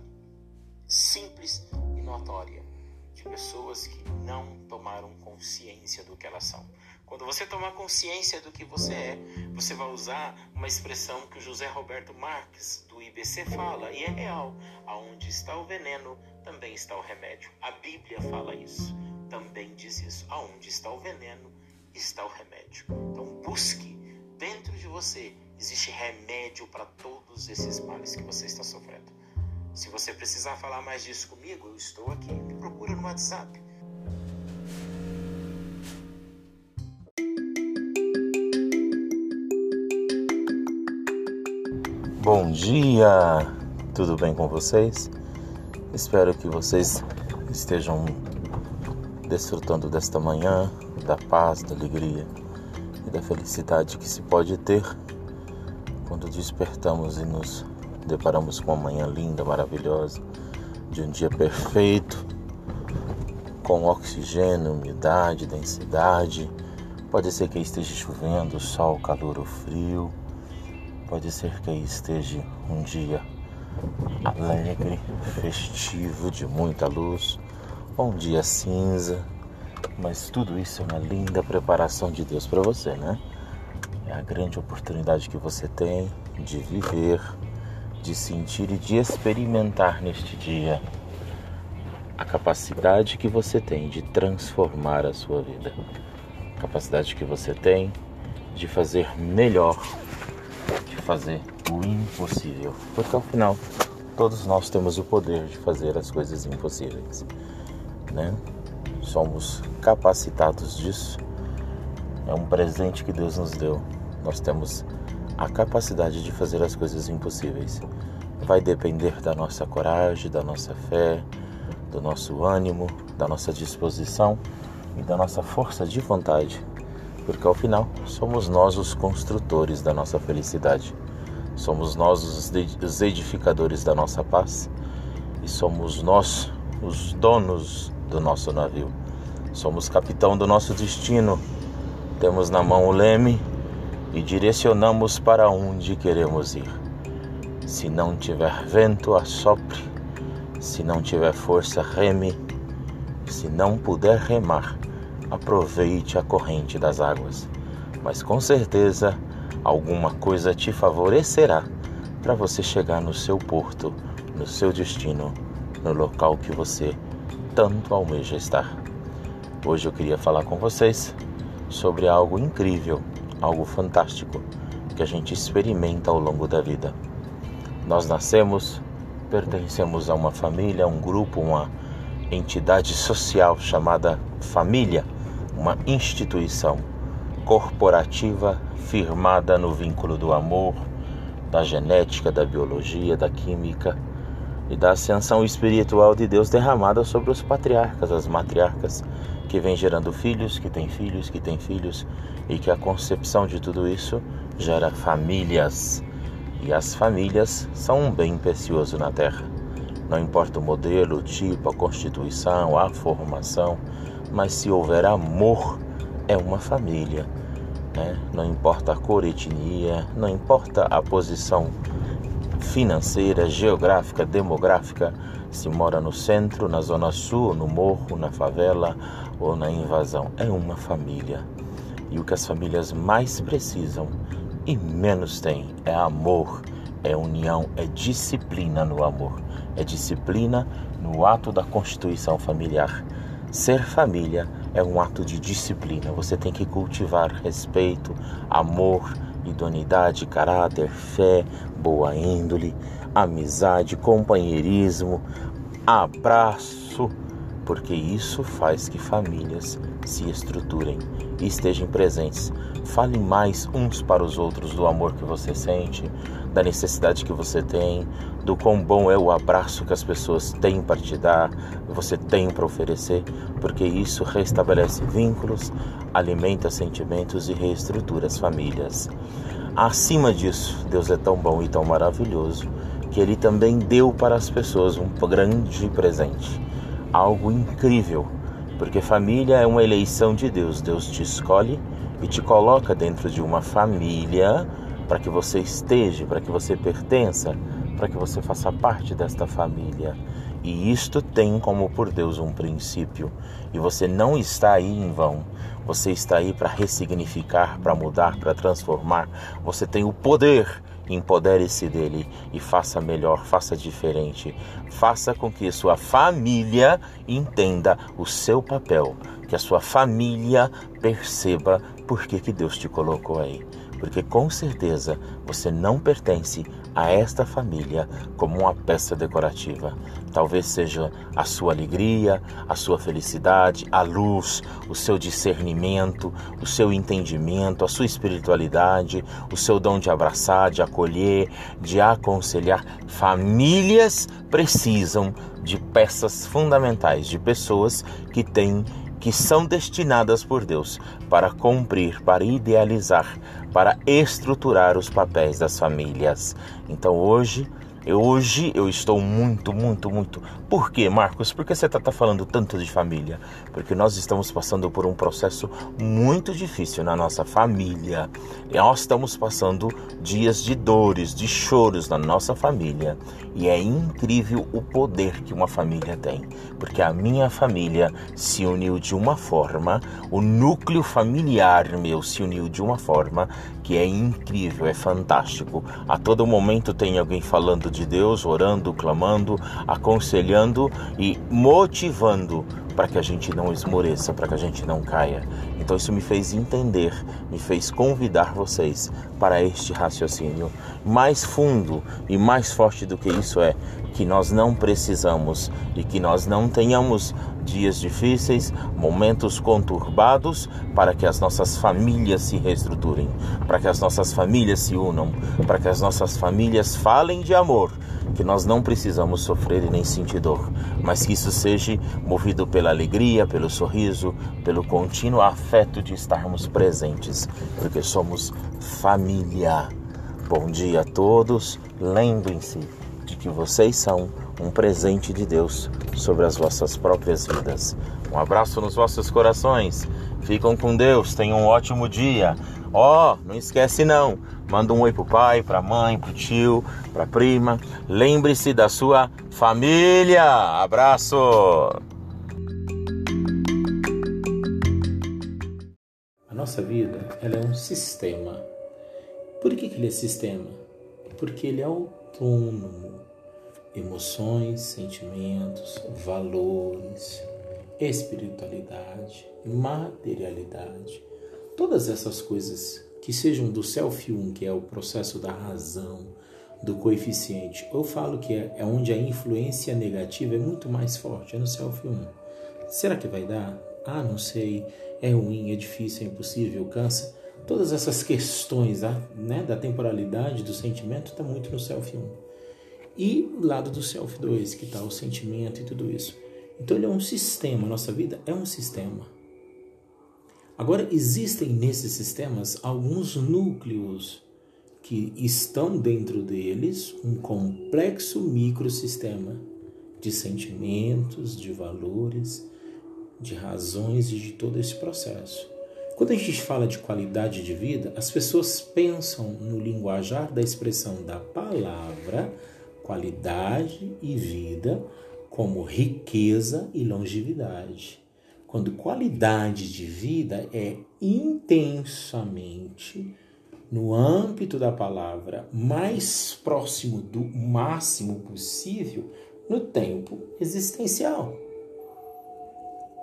simples e notória de pessoas que não tomaram consciência do que elas são. Quando você tomar consciência do que você é, você vai usar uma expressão que o José Roberto Marques, do IBC, fala, e é real: aonde está o veneno, também está o remédio. A Bíblia fala isso. também diz isso. Aonde está o veneno, está o remédio. Então busque dentro de você. Existe remédio para todos esses males que você está sofrendo. Se você precisar falar mais disso comigo, eu estou aqui. Me procura no WhatsApp. Bom dia, tudo bem com vocês? Espero que vocês estejam desfrutando desta manhã, da paz, da alegria e da felicidade que se pode ter quando despertamos e nos deparamos com uma manhã linda, maravilhosa, de um dia perfeito, com oxigênio, umidade, densidade. Pode ser que esteja chovendo, sol, calor ou frio. Pode ser que esteja um dia alegre, festivo, de muita luz, ou um dia cinza. Mas tudo isso é uma linda preparação de Deus para você, né? É a grande oportunidade que você tem de viver, de sentir e de experimentar neste dia a capacidade que você tem de transformar a sua vida, a capacidade que você tem de fazer melhor, fazer o impossível, porque ao final todos nós temos o poder de fazer as coisas impossíveis, né? Somos capacitados disso. É um presente que Deus nos deu. Nós temos a capacidade de fazer as coisas impossíveis. Vai depender da nossa coragem, da nossa fé, do nosso ânimo, da nossa disposição e da nossa força de vontade, porque ao final somos nós os construtores da nossa felicidade, somos nós os edificadores da nossa paz e somos nós os donos do nosso navio. Somos capitão do nosso destino, temos na mão o leme e direcionamos para onde queremos ir. Se não tiver vento, assopre. Se não tiver força, reme. Se não puder remar, aproveite a corrente das águas. Mas com certeza alguma coisa te favorecerá para você chegar no seu porto, no seu destino, no local que você tanto almeja estar. Hoje eu queria falar com vocês sobre algo incrível algo fantástico que a gente experimenta ao longo da vida. Nós nascemos, pertencemos a uma família, um grupo, uma entidade social chamada família, uma instituição corporativa firmada no vínculo do amor, da genética, da biologia, da química e da ascensão espiritual de Deus derramada sobre os patriarcas, as matriarcas, que vem gerando filhos, que tem filhos, que tem filhos, e que a concepção de tudo isso gera famílias. E as famílias são um bem precioso na Terra. Não importa o modelo, o tipo, a constituição, a formação, mas se houver amor, é uma família. Né? Não importa a cor, etnia, não importa a posição financeira, geográfica, demográfica, se mora no centro, na zona sul, no morro, na favela ou na invasão. É uma família. E o que as famílias mais precisam e menos têm é amor, é união, é disciplina no amor, é disciplina no ato da constituição familiar. Ser família é um ato de disciplina. Você tem que cultivar respeito, amor, idoneidade, caráter, fé, boa índole, amizade, companheirismo, abraço, porque isso faz que famílias se estruturem e estejam presentes. Fale mais uns para os outros do amor que você sente, da necessidade que você tem, do quão bom é o abraço que as pessoas têm para te dar, você tem para oferecer, porque isso restabelece vínculos, alimenta sentimentos e reestrutura as famílias. Acima disso, Deus é tão bom e tão maravilhoso que Ele também deu para as pessoas um grande presente, algo incrível, porque família é uma eleição de Deus. Deus te escolhe e te coloca dentro de uma família para que você esteja, para que você pertença, para que você faça parte desta família. E isto tem como por Deus um princípio. E você não está aí em vão. Você está aí para ressignificar, para mudar, para transformar. Você tem o poder empodere-se dele e faça melhor, faça diferente. Faça com que sua família entenda o seu papel, que a sua família perceba por que, que Deus te colocou aí porque com certeza você não pertence a esta família como uma peça decorativa. Talvez seja a sua alegria, a sua felicidade, a luz, o seu discernimento, o seu entendimento, a sua espiritualidade, o seu dom de abraçar, de acolher, de aconselhar. Famílias precisam de peças fundamentais, de pessoas que têm que são destinadas por Deus para cumprir, para idealizar, para estruturar os papéis das famílias. Então hoje Hoje eu estou muito, muito, muito. Por quê, Marcos? Por que você está tá falando tanto de família? Porque nós estamos passando por um processo muito difícil na nossa família. Nós estamos passando dias de dores, de choros na nossa família. E é incrível o poder que uma família tem. Porque a minha família se uniu de uma forma, o núcleo familiar meu se uniu de uma forma que é incrível, é fantástico. A todo momento tem alguém falando de Deus, orando, clamando, aconselhando e motivando para que a gente não esmoreça, para que a gente não caia. Então isso me fez entender, me fez convidar vocês para este raciocínio. Mais fundo e mais forte do que isso é que nós não precisamos e que nós não tenhamos dias difíceis, momentos conturbados, para que as nossas famílias se reestruturem, para que as nossas famílias se unam, para que as nossas famílias falem de amor, que nós não precisamos sofrer e nem sentir dor, mas que isso seja movido pela alegria, pelo sorriso, pelo contínuo afeto de estarmos presentes, porque somos família. Bom dia a todos, lembrem-se de que vocês são um presente de Deus sobre as vossas próprias vidas. Um abraço nos vossos corações. Ficam com Deus, tenham um ótimo dia. Ó, oh, não esquece não. Manda um oi pro pai, pra mãe, pro tio, pra prima. Lembre-se da sua família. Abraço. A nossa vida, ela é um sistema. Por que, que ele é sistema? Porque ele é autônomo. Emoções, sentimentos, valores, espiritualidade, materialidade, todas essas coisas que sejam do self 1, que é o processo da razão, do coeficiente. Eu falo que é, é onde a influência negativa é muito mais forte, é no self 1. Será que vai dar? Ah, não sei. É ruim, é difícil, é impossível, cansa. Todas essas questões né, da temporalidade, do sentimento, está muito no self 1. E o lado do self 2, que está o sentimento e tudo isso. Então ele é um sistema, nossa vida é um sistema. Agora, existem nesses sistemas alguns núcleos que estão dentro deles um complexo microsistema de sentimentos, de valores, de razões e de todo esse processo. Quando a gente fala de qualidade de vida, as pessoas pensam no linguajar da expressão da palavra qualidade e vida como riqueza e longevidade. Quando qualidade de vida é intensamente no âmbito da palavra mais próximo do máximo possível no tempo existencial.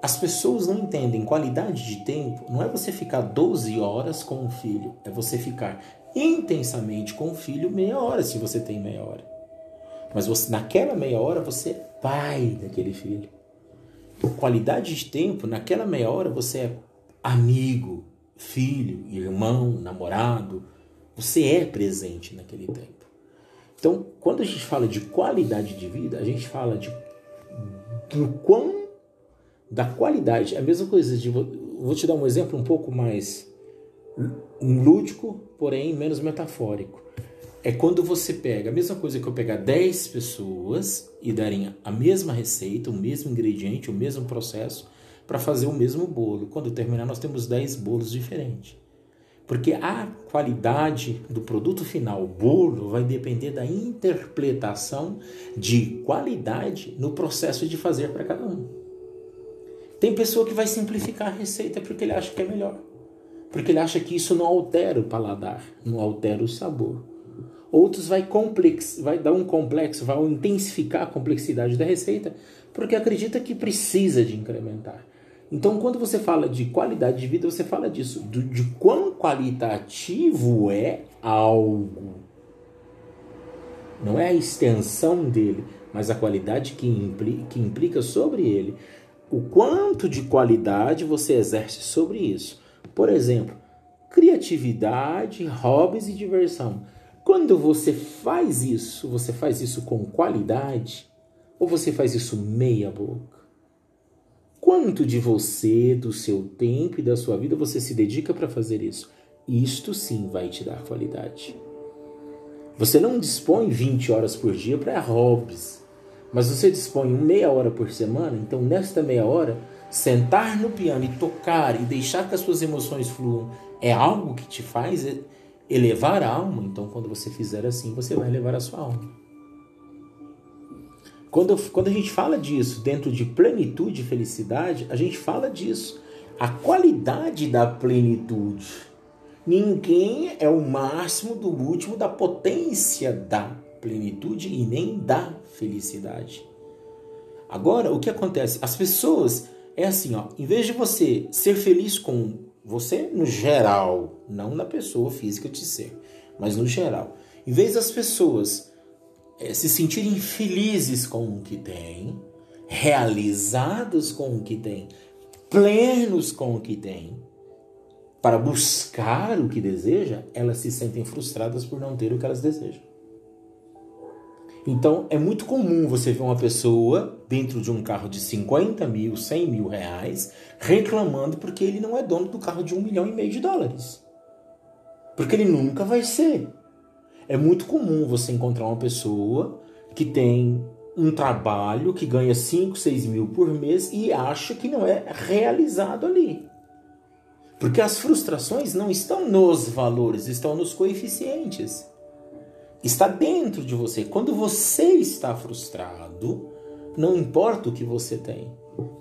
As pessoas não entendem qualidade de tempo, não é você ficar 12 horas com o filho, é você ficar intensamente com o filho meia hora, se você tem meia hora. Mas você, naquela meia hora você é pai daquele filho. Qualidade de tempo, naquela meia hora você é amigo, filho, irmão, namorado. Você é presente naquele tempo. Então, quando a gente fala de qualidade de vida, a gente fala de do quão da qualidade. É a mesma coisa de. Vou te dar um exemplo um pouco mais lúdico, porém menos metafórico. É quando você pega a mesma coisa que eu pegar 10 pessoas e darem a mesma receita, o mesmo ingrediente, o mesmo processo para fazer o mesmo bolo. Quando terminar, nós temos 10 bolos diferentes. Porque a qualidade do produto final, o bolo, vai depender da interpretação de qualidade no processo de fazer para cada um. Tem pessoa que vai simplificar a receita porque ele acha que é melhor. Porque ele acha que isso não altera o paladar, não altera o sabor. Outros vai, complex, vai dar um complexo, vai intensificar a complexidade da receita, porque acredita que precisa de incrementar. Então, quando você fala de qualidade de vida, você fala disso, de, de quão qualitativo é algo. Não é a extensão dele, mas a qualidade que que implica sobre ele. O quanto de qualidade você exerce sobre isso. Por exemplo, criatividade, hobbies e diversão. Quando você faz isso, você faz isso com qualidade ou você faz isso meia boca? Quanto de você, do seu tempo e da sua vida você se dedica para fazer isso? Isto sim vai te dar qualidade. Você não dispõe 20 horas por dia para hobbies, mas você dispõe meia hora por semana, então nesta meia hora, sentar no piano e tocar e deixar que as suas emoções fluam é algo que te faz elevar a alma. Então, quando você fizer assim, você vai elevar a sua alma. Quando, quando a gente fala disso dentro de plenitude e felicidade, a gente fala disso. A qualidade da plenitude. Ninguém é o máximo do último da potência da plenitude e nem da felicidade. Agora, o que acontece? As pessoas é assim, ó, em vez de você ser feliz com você no geral, não na pessoa física de ser, mas no geral, em vez das pessoas é, se sentirem felizes com o que têm, realizados com o que têm, plenos com o que têm, para buscar o que deseja, elas se sentem frustradas por não ter o que elas desejam. Então é muito comum você ver uma pessoa dentro de um carro de 50 mil, 100 mil reais reclamando porque ele não é dono do carro de um milhão e meio de dólares. Porque ele nunca vai ser. É muito comum você encontrar uma pessoa que tem um trabalho que ganha 5, 6 mil por mês e acha que não é realizado ali. Porque as frustrações não estão nos valores, estão nos coeficientes. Está dentro de você. Quando você está frustrado, não importa o que você tem,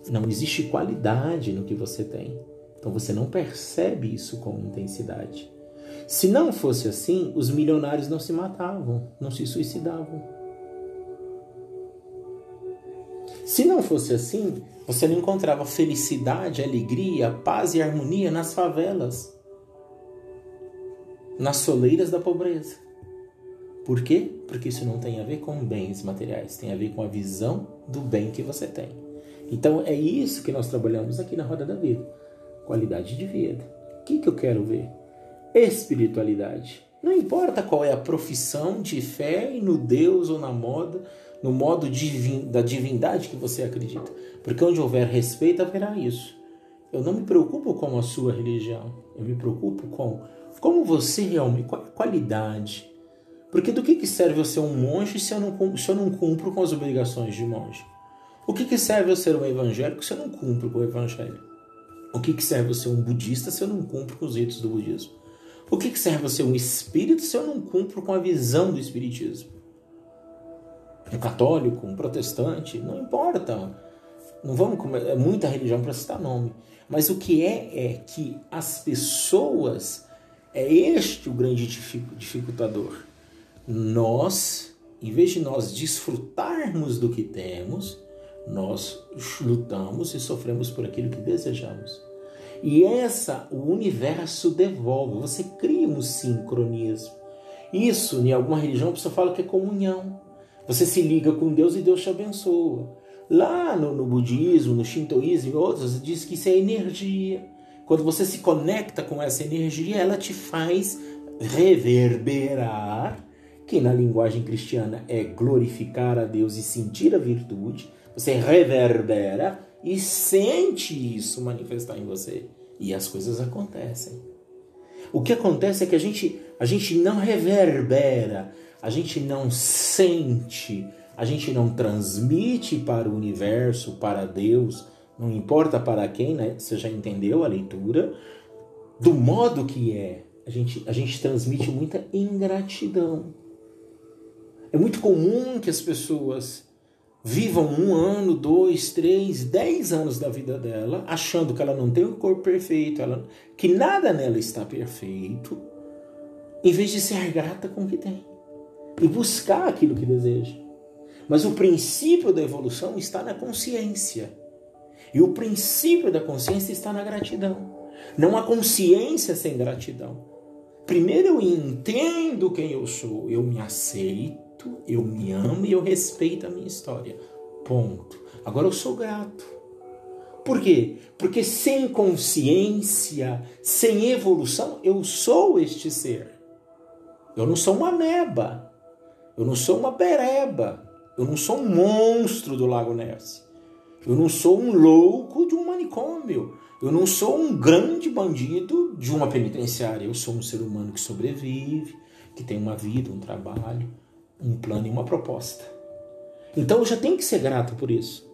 não existe qualidade no que você tem. Então você não percebe isso com intensidade. Se não fosse assim, os milionários não se matavam, não se suicidavam. Se não fosse assim, você não encontrava felicidade, alegria, paz e harmonia nas favelas, nas soleiras da pobreza. Por quê? Porque isso não tem a ver com bens materiais, tem a ver com a visão do bem que você tem. Então é isso que nós trabalhamos aqui na Roda da Vida. Qualidade de vida. O que, que eu quero ver? espiritualidade. Não importa qual é a profissão de fé no Deus ou na moda, no modo divin, da divindade que você acredita. Porque onde houver respeito, haverá isso. Eu não me preocupo com a sua religião. Eu me preocupo com como você realmente, qual é a qualidade. Porque do que, que serve eu ser um monge se eu, não, se eu não cumpro com as obrigações de monge? O que, que serve eu ser um evangélico se eu não cumpro com o evangelho? O que, que serve eu ser um budista se eu não cumpro com os ritos do budismo? O que, serve ser um espírito se eu não cumpro com a visão do espiritismo? Um católico, um protestante, não importa. Não vamos é muita religião para citar nome. Mas o que é é que as pessoas é este o grande dificultador. Nós, em vez de nós desfrutarmos do que temos, nós lutamos e sofremos por aquilo que desejamos. E essa o universo devolve. Você cria um sincronismo. Isso, em alguma religião, a pessoa fala que é comunhão. Você se liga com Deus e Deus te abençoa. Lá no, no budismo, no shintoísmo e outros, diz que isso é energia. Quando você se conecta com essa energia, ela te faz reverberar, que na linguagem cristiana é glorificar a Deus e sentir a virtude. Você reverbera e sente isso manifestar em você. E as coisas acontecem. O que acontece é que a gente, a gente não reverbera, a gente não sente, a gente não transmite para o universo, para Deus, não importa para quem, né? Você já entendeu a leitura, do modo que é. A gente, a gente transmite muita ingratidão. É muito comum que as pessoas vivam um ano, dois, três, dez anos da vida dela, achando que ela não tem o corpo perfeito, ela, que nada nela está perfeito, em vez de ser grata com o que tem. e buscar aquilo que deseja. Mas o princípio da evolução está na consciência. E o princípio da consciência está na gratidão. Não há consciência sem gratidão. Primeiro eu entendo quem eu sou, eu me aceito, eu me amo e eu respeito a minha história. Ponto. Agora eu sou grato. Por quê? Porque sem consciência, sem evolução, eu sou este ser. Eu não sou uma meba. Eu não sou uma pereba. Eu não sou um monstro do Lago Ness. Eu não sou um louco de um manicômio. Eu não sou um grande bandido de uma penitenciária. Eu sou um ser humano que sobrevive, que tem uma vida, um trabalho, um plano e uma proposta. Então eu já tenho que ser grato por isso.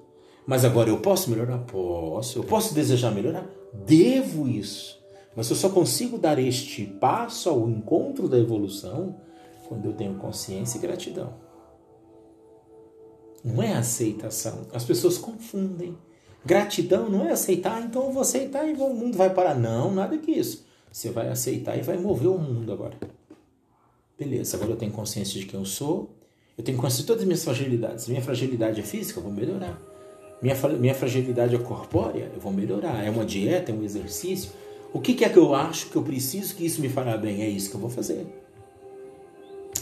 Mas agora eu posso melhorar? Posso. Eu posso desejar melhorar? Devo isso. Mas eu só consigo dar este passo ao encontro da evolução quando eu tenho consciência e gratidão. Não é aceitação. As pessoas confundem. Gratidão não é aceitar, então eu vou aceitar e o mundo vai parar. Não, nada que isso. Você vai aceitar e vai mover o mundo agora. Beleza, agora eu tenho consciência de quem eu sou, eu tenho consciência de todas as minhas fragilidades. Minha fragilidade é física, eu vou melhorar. Minha, minha fragilidade é corpórea, eu vou melhorar. É uma dieta, é um exercício. O que, que é que eu acho que eu preciso que isso me fará bem? É isso que eu vou fazer.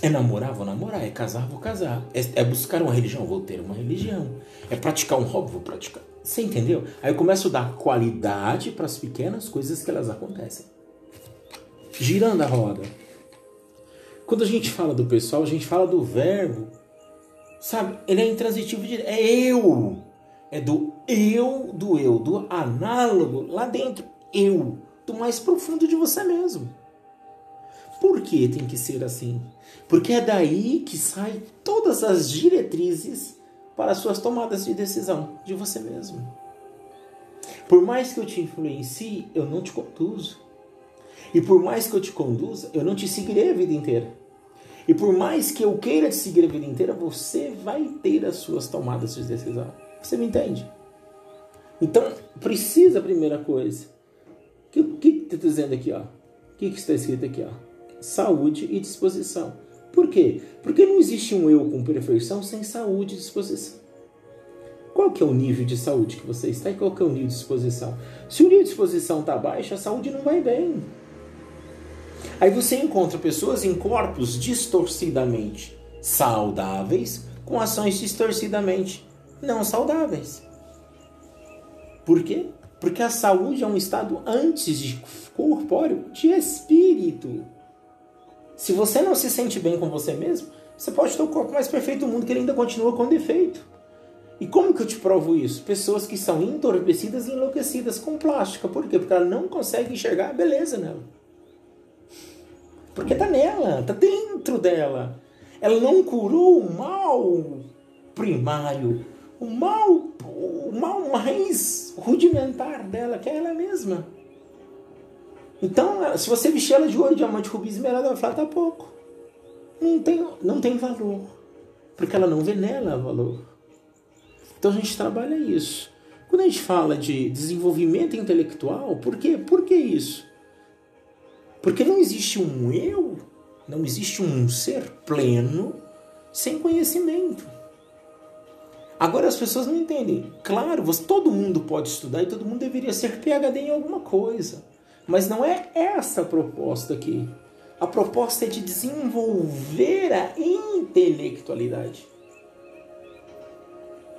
É namorar, vou namorar. É casar, vou casar. É, é buscar uma religião, vou ter uma religião. É praticar um hobby, vou praticar. Você entendeu? Aí eu começo a dar qualidade para as pequenas coisas que elas acontecem. Girando a roda. Quando a gente fala do pessoal, a gente fala do verbo. Sabe? Ele é intransitivo de. É eu. É do eu, do eu, do análogo lá dentro. Eu. Do mais profundo de você mesmo. Por que tem que ser assim? Porque é daí que saem todas as diretrizes para as suas tomadas de decisão de você mesmo. Por mais que eu te influencie, eu não te conduzo. E por mais que eu te conduza, eu não te seguirei a vida inteira. E por mais que eu queira te seguir a vida inteira, você vai ter as suas tomadas de decisão. Você me entende? Então, precisa a primeira coisa. O que está dizendo aqui? O que, que está escrito aqui? Ó? Saúde e disposição. Por quê? Porque não existe um eu com perfeição sem saúde e disposição. Qual que é o nível de saúde que você está e qual que é o nível de disposição? Se o nível de disposição está baixo, a saúde não vai bem. Aí você encontra pessoas em corpos distorcidamente saudáveis com ações distorcidamente não saudáveis. Por quê? Porque a saúde é um estado antes de corpóreo, de espírito. Se você não se sente bem com você mesmo, você pode ter o corpo mais perfeito do mundo que ele ainda continua com defeito. E como que eu te provo isso? Pessoas que são entorpecidas e enlouquecidas com plástica. Por quê? Porque ela não consegue enxergar a beleza nela. Porque tá nela, tá dentro dela. Ela não curou o mal primário, o mal, o mal mais rudimentar dela, que é ela mesma. Então, se você vestir ela de ouro, diamante, rubi, esmeralda, vai falar, tá pouco. Não tem, não tem valor. Porque ela não vê nela valor. Então a gente trabalha isso. Quando a gente fala de desenvolvimento intelectual, por quê? Por que isso? Porque não existe um eu, não existe um ser pleno sem conhecimento. Agora as pessoas não entendem. Claro, você, todo mundo pode estudar e todo mundo deveria ser PhD em alguma coisa. Mas não é essa a proposta aqui. A proposta é de desenvolver a intelectualidade.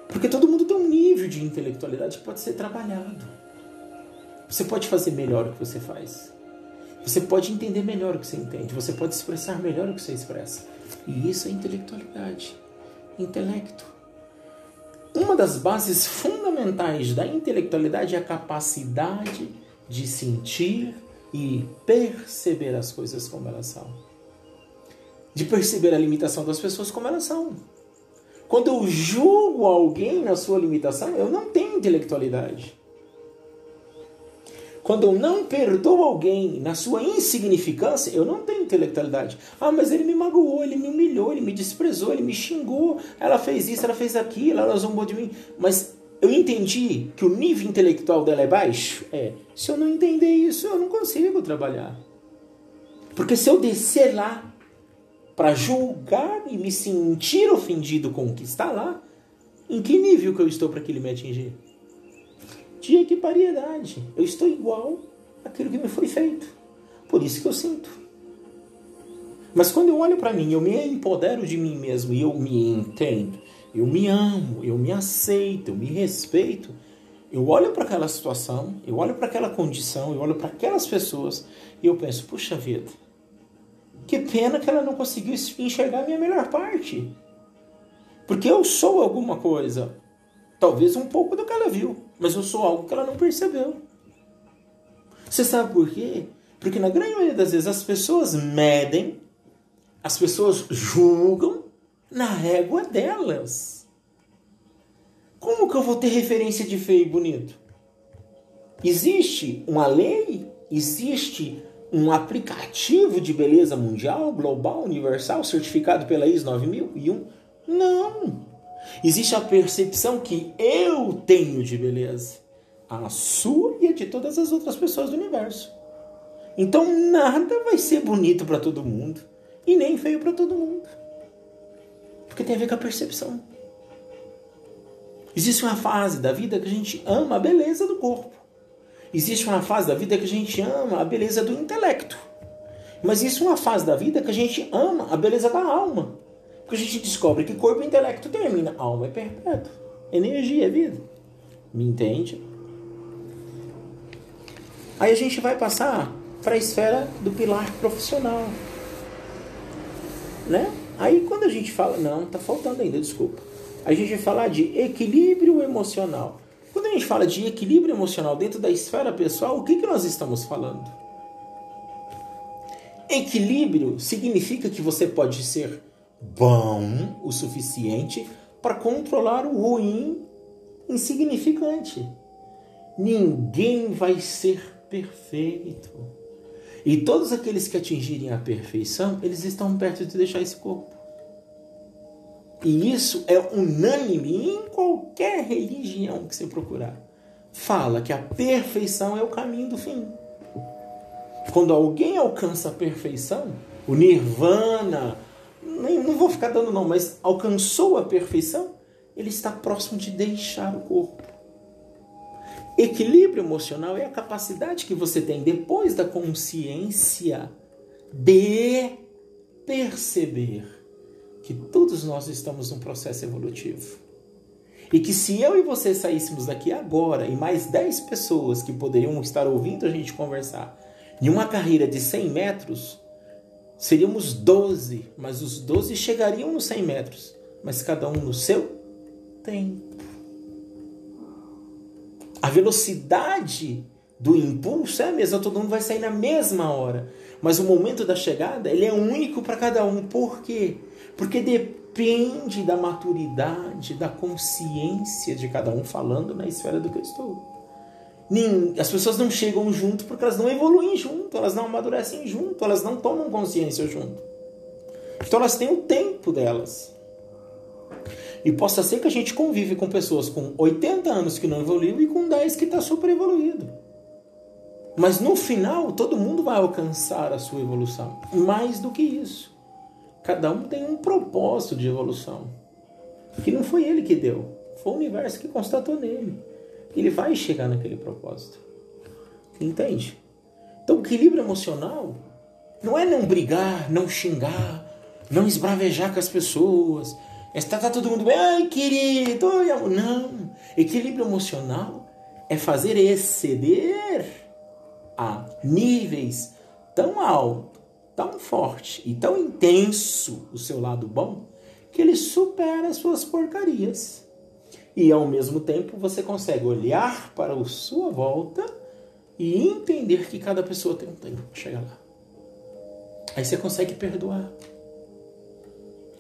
Porque todo mundo tem um nível de intelectualidade que pode ser trabalhado. Você pode fazer melhor o que você faz. Você pode entender melhor o que você entende. Você pode expressar melhor o que você expressa. E isso é intelectualidade. Intelecto. Uma das bases fundamentais da intelectualidade é a capacidade de sentir e perceber as coisas como elas são. De perceber a limitação das pessoas como elas são. Quando eu julgo alguém na sua limitação, eu não tenho intelectualidade. Quando eu não perdoo alguém na sua insignificância, eu não tenho intelectualidade. Ah, mas ele me magoou, ele me humilhou, ele me desprezou, ele me xingou, ela fez isso, ela fez aquilo, ela zombou de mim. Mas eu entendi que o nível intelectual dela é baixo? É. Se eu não entender isso, eu não consigo trabalhar. Porque se eu descer lá, para julgar e me sentir ofendido com o que está lá, em que nível que eu estou para que ele me atingir? De equipariedade. Eu estou igual àquilo que me foi feito. Por isso que eu sinto. Mas quando eu olho para mim, eu me empodero de mim mesmo e eu me entendo, eu me amo, eu me aceito, eu me respeito. Eu olho para aquela situação, eu olho para aquela condição, eu olho para aquelas pessoas e eu penso, puxa vida, que pena que ela não conseguiu enxergar a minha melhor parte. Porque eu sou alguma coisa. Talvez um pouco do que ela viu, mas eu sou algo que ela não percebeu. Você sabe por quê? Porque na grande maioria das vezes as pessoas medem, as pessoas julgam na régua delas. Como que eu vou ter referência de feio e bonito? Existe uma lei? Existe um aplicativo de beleza mundial, global, universal, certificado pela IS 9001? Não. Existe a percepção que eu tenho de beleza, a sua e a de todas as outras pessoas do universo. Então nada vai ser bonito para todo mundo e nem feio para todo mundo. Porque tem a ver com a percepção. Existe uma fase da vida que a gente ama a beleza do corpo. Existe uma fase da vida que a gente ama a beleza do intelecto. Mas existe uma fase da vida que a gente ama a beleza da alma. Porque a gente descobre que corpo e intelecto termina, alma é perpétuo. Energia é vida. Me entende? Aí a gente vai passar para a esfera do pilar profissional. Né? Aí quando a gente fala, não, tá faltando ainda, desculpa. A gente vai falar de equilíbrio emocional. Quando a gente fala de equilíbrio emocional dentro da esfera pessoal, o que, que nós estamos falando? Equilíbrio significa que você pode ser bom o suficiente para controlar o ruim insignificante. Ninguém vai ser perfeito. E todos aqueles que atingirem a perfeição, eles estão perto de deixar esse corpo. E isso é unânime em qualquer religião que você procurar. Fala que a perfeição é o caminho do fim. Quando alguém alcança a perfeição, o nirvana, nem, não vou ficar dando não, mas alcançou a perfeição, ele está próximo de deixar o corpo. Equilíbrio emocional é a capacidade que você tem depois da consciência de perceber que todos nós estamos num processo evolutivo. E que se eu e você saíssemos daqui agora e mais 10 pessoas que poderiam estar ouvindo a gente conversar em uma carreira de 100 metros, seríamos 12, mas os 12 chegariam nos 100 metros, mas cada um no seu tempo. A velocidade do impulso é a mesma, todo mundo vai sair na mesma hora, mas o momento da chegada ele é único para cada um. Por quê? Porque depende da maturidade, da consciência de cada um falando na esfera do que eu estou. As pessoas não chegam junto porque elas não evoluem junto, elas não amadurecem junto, elas não tomam consciência junto. Então elas têm o tempo delas. E possa ser que a gente convive com pessoas com 80 anos que não evoluiu e com 10 que está super evoluído. Mas no final, todo mundo vai alcançar a sua evolução. Mais do que isso. Cada um tem um propósito de evolução. Que não foi ele que deu, foi o universo que constatou nele. Ele vai chegar naquele propósito. Entende? Então, o equilíbrio emocional não é não brigar, não xingar, não esbravejar com as pessoas. Está tá todo mundo bem, ai querido. Não. Equilíbrio emocional é fazer exceder a níveis tão altos tão forte e tão intenso o seu lado bom que ele supera as suas porcarias. E ao mesmo tempo você consegue olhar para a sua volta e entender que cada pessoa tem um tempo para chegar lá. Aí você consegue perdoar.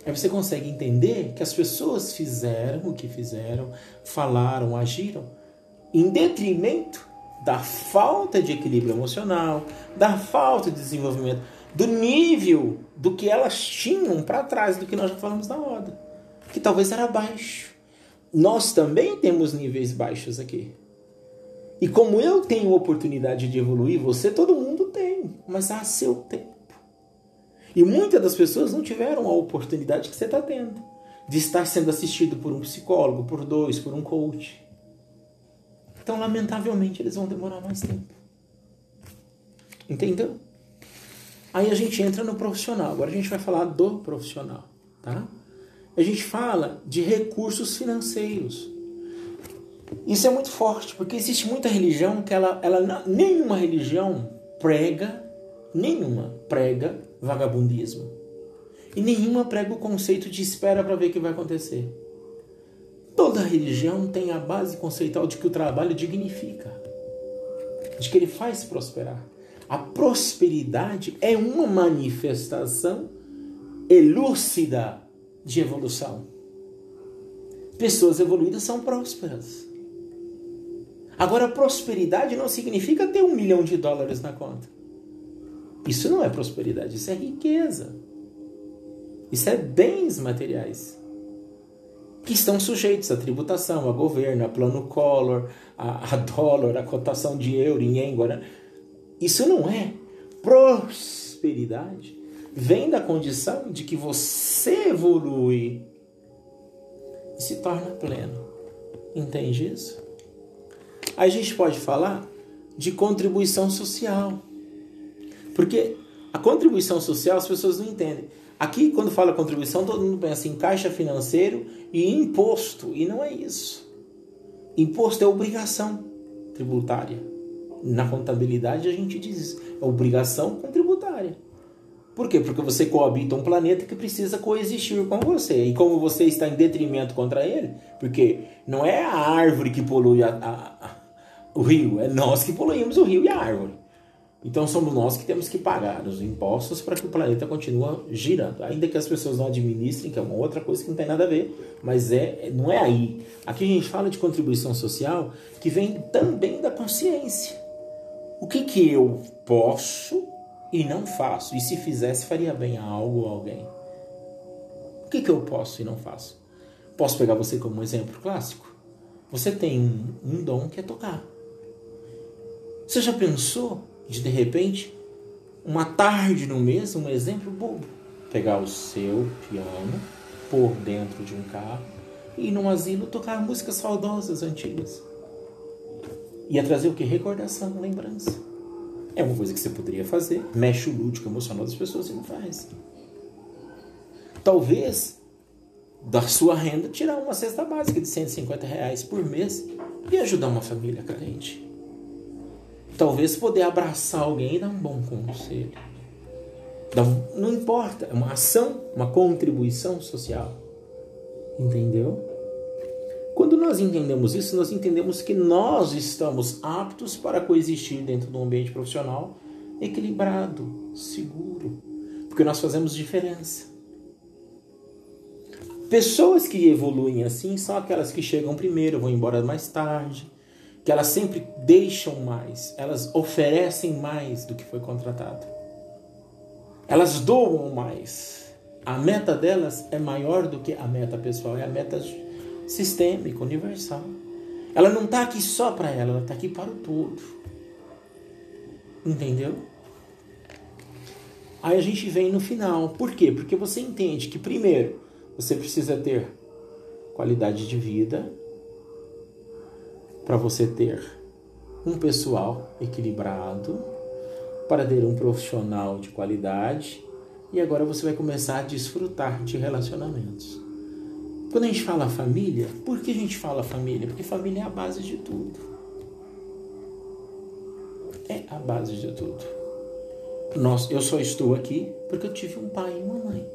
Aí você consegue entender que as pessoas fizeram o que fizeram, falaram, agiram, em detrimento da falta de equilíbrio emocional, da falta de desenvolvimento do nível do que elas tinham para trás do que nós já falamos na roda, que talvez era baixo. Nós também temos níveis baixos aqui. E como eu tenho oportunidade de evoluir, você todo mundo tem, mas há seu tempo. E muitas das pessoas não tiveram a oportunidade que você está tendo de estar sendo assistido por um psicólogo, por dois, por um coach. Então, lamentavelmente, eles vão demorar mais tempo. Entendeu? Aí a gente entra no profissional. Agora a gente vai falar do profissional, tá? A gente fala de recursos financeiros. Isso é muito forte, porque existe muita religião que ela, ela nenhuma religião prega, nenhuma prega vagabundismo. E nenhuma prega o conceito de espera para ver o que vai acontecer. Toda religião tem a base conceitual de que o trabalho dignifica, de que ele faz prosperar. A prosperidade é uma manifestação elúcida de evolução. Pessoas evoluídas são prósperas. Agora, prosperidade não significa ter um milhão de dólares na conta. Isso não é prosperidade, isso é riqueza. Isso é bens materiais que estão sujeitos à tributação, a governo, a plano Collor, a, a dólar, a cotação de euro em yen. Isso não é prosperidade. Vem da condição de que você evolui e se torna pleno. Entende isso? A gente pode falar de contribuição social. Porque a contribuição social as pessoas não entendem. Aqui, quando fala contribuição, todo mundo pensa em caixa financeiro e imposto. E não é isso. Imposto é obrigação tributária. Na contabilidade a gente diz é obrigação contributária. Por quê? Porque você coabita um planeta que precisa coexistir com você. E como você está em detrimento contra ele, porque não é a árvore que polui a, a, a, o rio, é nós que poluímos o rio e a árvore. Então somos nós que temos que pagar os impostos para que o planeta continue girando. Ainda que as pessoas não administrem, que é uma outra coisa que não tem nada a ver, mas é, não é aí. Aqui a gente fala de contribuição social que vem também da consciência. O que, que eu posso e não faço? E se fizesse, faria bem a algo ou alguém? O que, que eu posso e não faço? Posso pegar você como um exemplo clássico? Você tem um, um dom que é tocar. Você já pensou de de repente, uma tarde no mês, um exemplo bobo, pegar o seu piano, pôr dentro de um carro e ir num asilo tocar músicas saudosas antigas? Ia trazer o que? Recordação, lembrança. É uma coisa que você poderia fazer. Mexe o lúdico emocional das pessoas e não faz. Talvez da sua renda tirar uma cesta básica de 150 reais por mês e ajudar uma família carente. Talvez poder abraçar alguém e dar um bom conselho. Não importa, é uma ação, uma contribuição social. Entendeu? Quando nós entendemos isso, nós entendemos que nós estamos aptos para coexistir dentro de um ambiente profissional equilibrado, seguro, porque nós fazemos diferença. Pessoas que evoluem assim são aquelas que chegam primeiro, vão embora mais tarde, que elas sempre deixam mais, elas oferecem mais do que foi contratado. Elas doam mais. A meta delas é maior do que a meta pessoal, é a meta sistêmica, universal. Ela não está aqui só para ela, ela está aqui para o todo. Entendeu? Aí a gente vem no final. Por quê? Porque você entende que, primeiro, você precisa ter qualidade de vida para você ter um pessoal equilibrado, para ter um profissional de qualidade e agora você vai começar a desfrutar de relacionamentos. Quando a gente fala família, por que a gente fala família? Porque família é a base de tudo. É a base de tudo. Nós, eu só estou aqui porque eu tive um pai e uma mãe.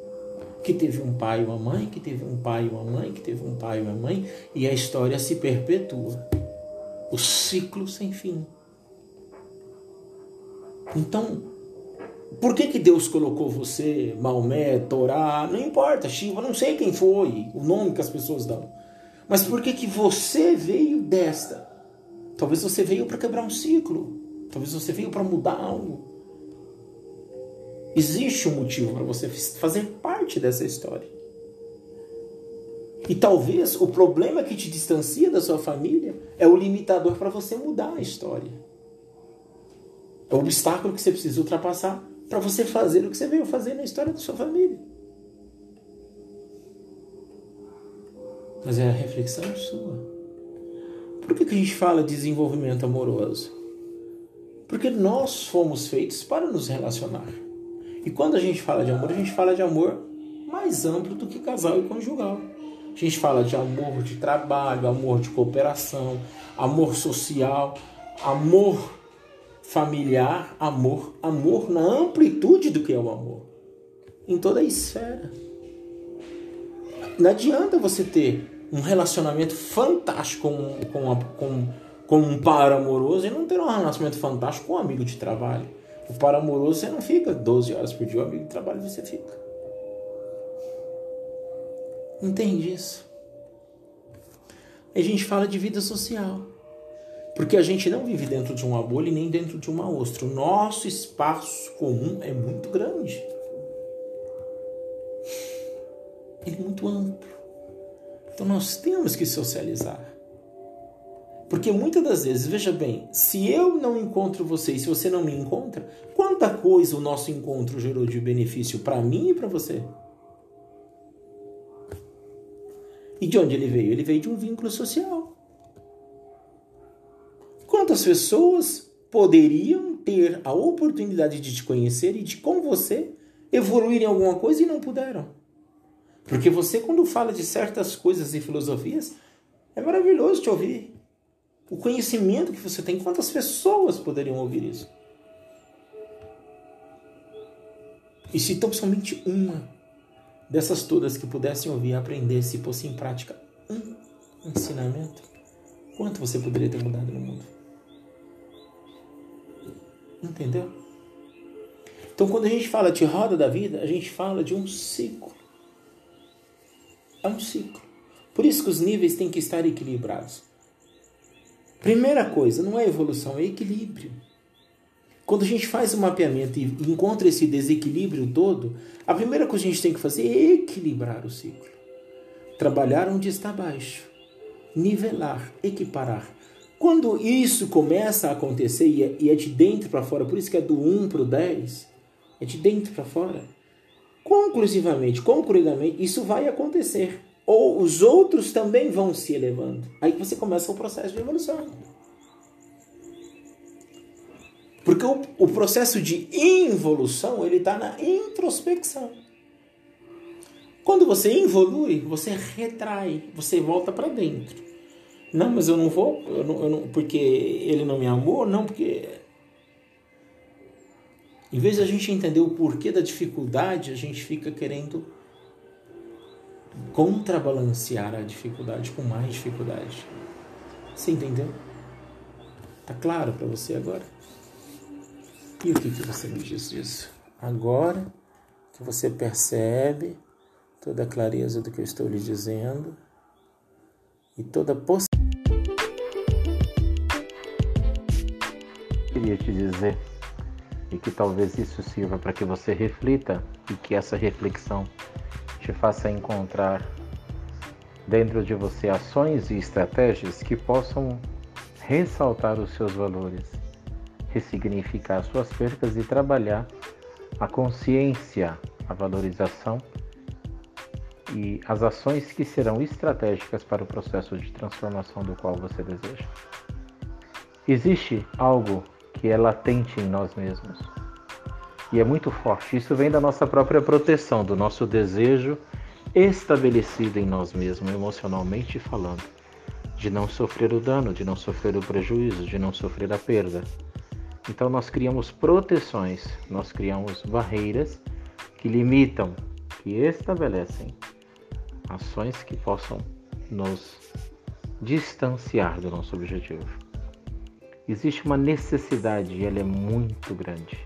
Que teve um pai e uma mãe, que teve um pai e uma mãe, que teve um pai e uma mãe, e a história se perpetua. O ciclo sem fim. Então, por que, que Deus colocou você, Maomé, Torá, não importa, Shiva, não sei quem foi, o nome que as pessoas dão. Mas por que, que você veio desta? Talvez você veio para quebrar um ciclo. Talvez você veio para mudar algo. Existe um motivo para você fazer parte dessa história. E talvez o problema que te distancia da sua família é o limitador para você mudar a história. É o obstáculo que você precisa ultrapassar para você fazer o que você veio fazer na história da sua família. Mas é a reflexão sua. Por que, que a gente fala de desenvolvimento amoroso? Porque nós fomos feitos para nos relacionar. E quando a gente fala de amor, a gente fala de amor mais amplo do que casal e conjugal. A gente fala de amor de trabalho, amor de cooperação, amor social, amor familiar, amor, amor na amplitude do que é o amor, em toda a esfera. Não adianta você ter um relacionamento fantástico com, com, com, com um par amoroso e não ter um relacionamento fantástico com um amigo de trabalho. O par amoroso você não fica 12 horas por dia, o amigo de trabalho você fica. Entende isso? A gente fala de vida social. Porque a gente não vive dentro de uma bolha e nem dentro de uma ostra. O nosso espaço comum é muito grande. Ele é muito amplo. Então nós temos que socializar. Porque muitas das vezes, veja bem, se eu não encontro você e se você não me encontra, quanta coisa o nosso encontro gerou de benefício para mim e para você? E de onde ele veio? Ele veio de um vínculo social. Quantas pessoas poderiam ter a oportunidade de te conhecer e de com você evoluir em alguma coisa e não puderam? Porque você, quando fala de certas coisas e filosofias, é maravilhoso te ouvir. O conhecimento que você tem, quantas pessoas poderiam ouvir isso? E se tão somente uma dessas todas que pudessem ouvir, aprender, se fosse em prática um ensinamento, quanto você poderia ter mudado no mundo? Entendeu? Então, quando a gente fala de roda da vida, a gente fala de um ciclo. É um ciclo. Por isso que os níveis têm que estar equilibrados. Primeira coisa, não é evolução, é equilíbrio. Quando a gente faz o mapeamento e encontra esse desequilíbrio todo, a primeira coisa que a gente tem que fazer é equilibrar o ciclo. Trabalhar onde está baixo. Nivelar, equiparar. Quando isso começa a acontecer é, e é de dentro para fora, por isso que é do 1 para o 10, é de dentro para fora. Conclusivamente, concluidamente, isso vai acontecer. Ou os outros também vão se elevando. Aí você começa o processo de evolução. Porque o, o processo de involução ele está na introspecção. Quando você evolui, você retrai, você volta para dentro. Não, mas eu não vou, eu não, eu não, porque ele não me amou, não, porque. Em vez de a gente entender o porquê da dificuldade, a gente fica querendo contrabalancear a dificuldade com mais dificuldade. Você entendeu? Tá claro para você agora? E o que, que você me diz disso? Agora que você percebe toda a clareza do que eu estou lhe dizendo e toda a possibilidade te dizer e que talvez isso sirva para que você reflita e que essa reflexão te faça encontrar dentro de você ações e estratégias que possam ressaltar os seus valores, ressignificar suas percas e trabalhar a consciência, a valorização e as ações que serão estratégicas para o processo de transformação do qual você deseja. Existe algo que é latente em nós mesmos. E é muito forte. Isso vem da nossa própria proteção, do nosso desejo estabelecido em nós mesmos, emocionalmente falando, de não sofrer o dano, de não sofrer o prejuízo, de não sofrer a perda. Então nós criamos proteções, nós criamos barreiras que limitam, que estabelecem ações que possam nos distanciar do nosso objetivo existe uma necessidade e ela é muito grande.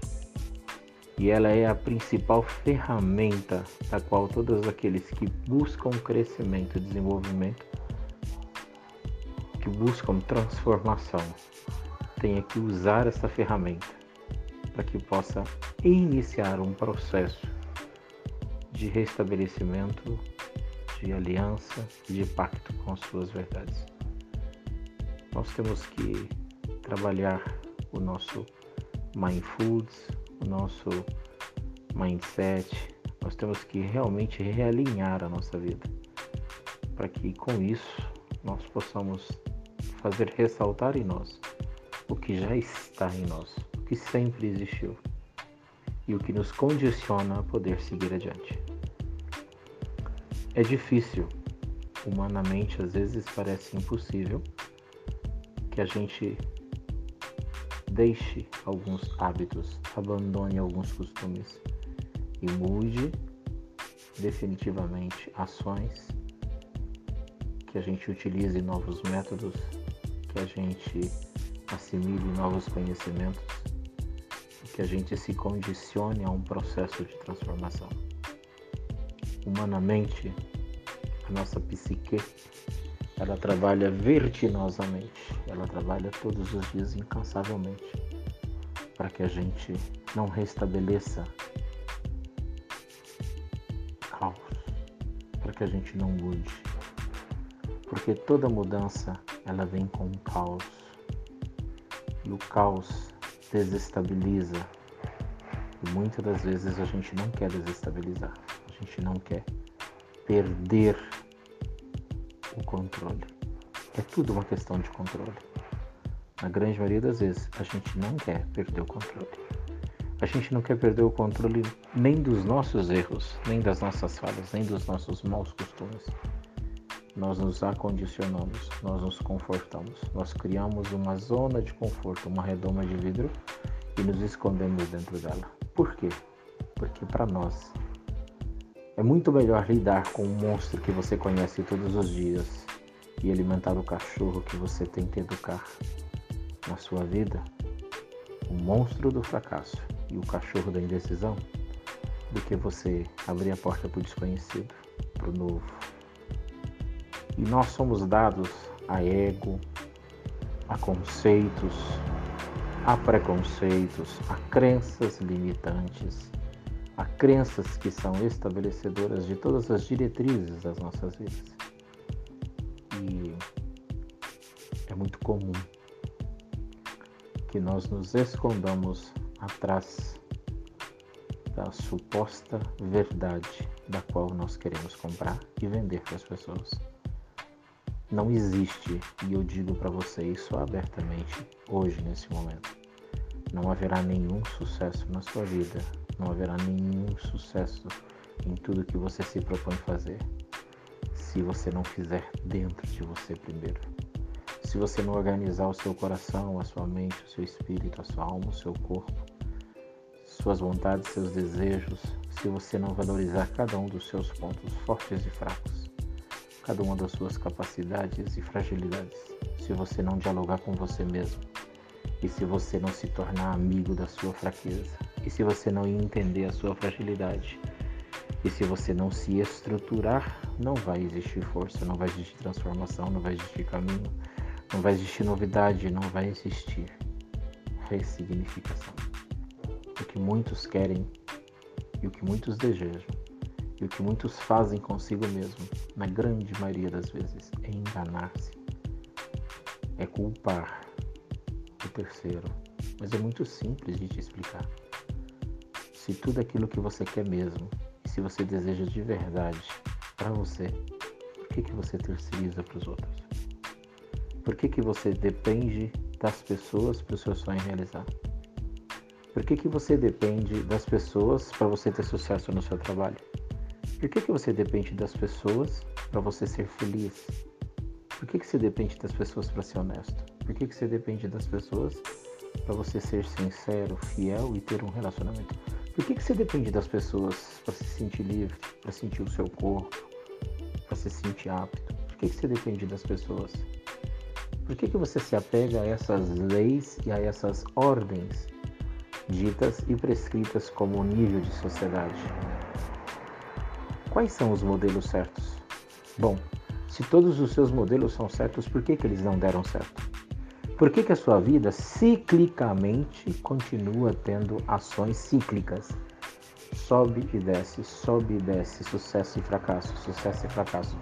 E ela é a principal ferramenta da qual todos aqueles que buscam crescimento e desenvolvimento, que buscam transformação, têm que usar essa ferramenta para que possa iniciar um processo de restabelecimento, de aliança, de pacto com as suas verdades. Nós temos que trabalhar o nosso mindfulness, o nosso mindset, nós temos que realmente realinhar a nossa vida, para que com isso nós possamos fazer ressaltar em nós o que já está em nós, o que sempre existiu e o que nos condiciona a poder seguir adiante. É difícil, humanamente às vezes parece impossível que a gente deixe alguns hábitos, abandone alguns costumes e mude definitivamente ações, que a gente utilize novos métodos, que a gente assimile novos conhecimentos que a gente se condicione a um processo de transformação. Humanamente, a nossa psique ela trabalha vertiginosamente, ela trabalha todos os dias incansavelmente para que a gente não restabeleça caos, para que a gente não mude. Porque toda mudança ela vem com um caos. E o caos desestabiliza. E muitas das vezes a gente não quer desestabilizar. A gente não quer perder o controle. É tudo uma questão de controle. Na grande maioria das vezes, a gente não quer perder o controle. A gente não quer perder o controle nem dos nossos erros, nem das nossas falhas, nem dos nossos maus costumes. Nós nos acondicionamos, nós nos confortamos, nós criamos uma zona de conforto, uma redoma de vidro e nos escondemos dentro dela. Por quê? Porque para nós é muito melhor lidar com um monstro que você conhece todos os dias e alimentar o cachorro que você tenta educar na sua vida, o monstro do fracasso e o cachorro da indecisão, do que você abrir a porta para o desconhecido, para o novo. E nós somos dados a ego, a conceitos, a preconceitos, a crenças limitantes a crenças que são estabelecedoras de todas as diretrizes das nossas vidas. E é muito comum que nós nos escondamos atrás da suposta verdade da qual nós queremos comprar e vender para as pessoas. Não existe, e eu digo para você isso abertamente hoje, nesse momento, não haverá nenhum sucesso na sua vida não haverá nenhum sucesso em tudo que você se propõe fazer se você não fizer dentro de você primeiro. Se você não organizar o seu coração, a sua mente, o seu espírito, a sua alma, o seu corpo, suas vontades, seus desejos, se você não valorizar cada um dos seus pontos fortes e fracos, cada uma das suas capacidades e fragilidades, se você não dialogar com você mesmo e se você não se tornar amigo da sua fraqueza, e se você não entender a sua fragilidade, e se você não se estruturar, não vai existir força, não vai existir transformação, não vai existir caminho, não vai existir novidade, não vai existir ressignificação. O que muitos querem e o que muitos desejam e o que muitos fazem consigo mesmo, na grande maioria das vezes, é enganar-se, é culpar o terceiro. Mas é muito simples de te explicar se tudo aquilo que você quer mesmo e se você deseja de verdade para você, por que, que você terceiriza para os outros? Por que, que você depende das pessoas para o seu sonho realizar? Por que, que você depende das pessoas para você ter sucesso no seu trabalho? Por que, que você depende das pessoas para você ser feliz? Por que, que você depende das pessoas para ser honesto? Por que, que você depende das pessoas para você ser sincero, fiel e ter um relacionamento? Por que, que você depende das pessoas para se sentir livre, para sentir o seu corpo, para se sentir apto? Por que, que você depende das pessoas? Por que, que você se apega a essas leis e a essas ordens ditas e prescritas como nível de sociedade? Quais são os modelos certos? Bom, se todos os seus modelos são certos, por que, que eles não deram certo? Por que, que a sua vida ciclicamente continua tendo ações cíclicas? Sobe e desce, sobe e desce, sucesso e fracasso, sucesso e fracasso.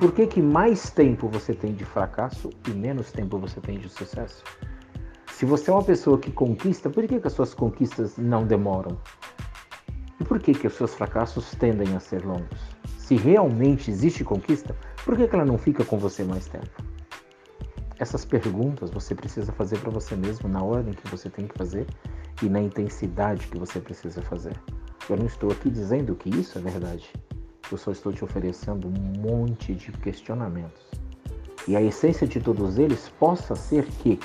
Por que, que mais tempo você tem de fracasso e menos tempo você tem de sucesso? Se você é uma pessoa que conquista, por que, que as suas conquistas não demoram? E por que, que os seus fracassos tendem a ser longos? Se realmente existe conquista, por que, que ela não fica com você mais tempo? Essas perguntas você precisa fazer para você mesmo na ordem que você tem que fazer e na intensidade que você precisa fazer. Eu não estou aqui dizendo que isso é verdade. Eu só estou te oferecendo um monte de questionamentos. E a essência de todos eles possa ser que,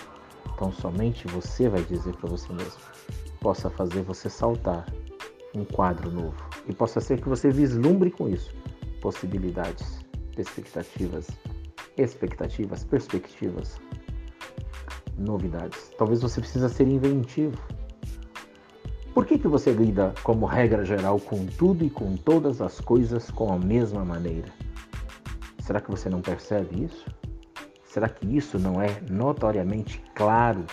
então somente você vai dizer para você mesmo, possa fazer você saltar um quadro novo. E possa ser que você vislumbre com isso possibilidades, expectativas, expectativas, perspectivas, novidades. Talvez você precisa ser inventivo. Por que, que você lida, como regra geral, com tudo e com todas as coisas com a mesma maneira? Será que você não percebe isso? Será que isso não é notoriamente claro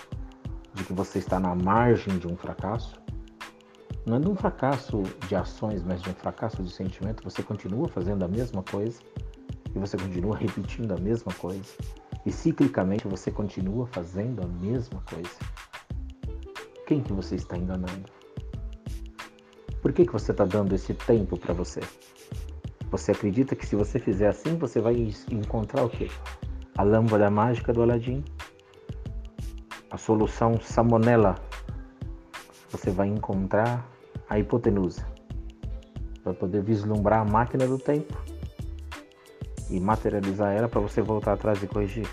de que você está na margem de um fracasso? Não é de um fracasso de ações, mas de um fracasso de sentimento. Você continua fazendo a mesma coisa e você continua repetindo a mesma coisa. E ciclicamente você continua fazendo a mesma coisa. Quem que você está enganando? Por que, que você está dando esse tempo para você? Você acredita que se você fizer assim, você vai encontrar o quê? A lâmpada mágica do Aladim? A solução salmonella? Você vai encontrar a hipotenusa. Vai poder vislumbrar a máquina do tempo e materializar ela para você voltar atrás e corrigir.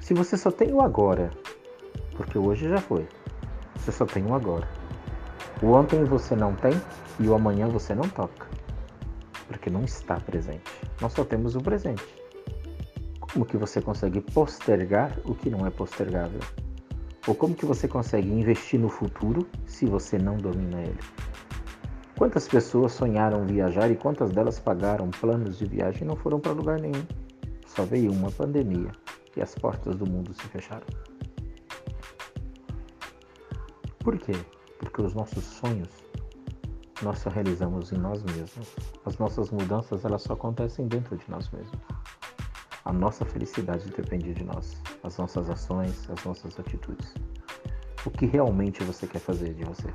Se você só tem o agora, porque hoje já foi, você só tem o agora. O ontem você não tem e o amanhã você não toca, porque não está presente. Nós só temos o presente. Como que você consegue postergar o que não é postergável? Ou como que você consegue investir no futuro se você não domina ele? Quantas pessoas sonharam viajar e quantas delas pagaram planos de viagem e não foram para lugar nenhum? Só veio uma pandemia e as portas do mundo se fecharam. Por quê? Porque os nossos sonhos nós só realizamos em nós mesmos. As nossas mudanças elas só acontecem dentro de nós mesmos. A nossa felicidade depende de nós, as nossas ações, as nossas atitudes. O que realmente você quer fazer de você?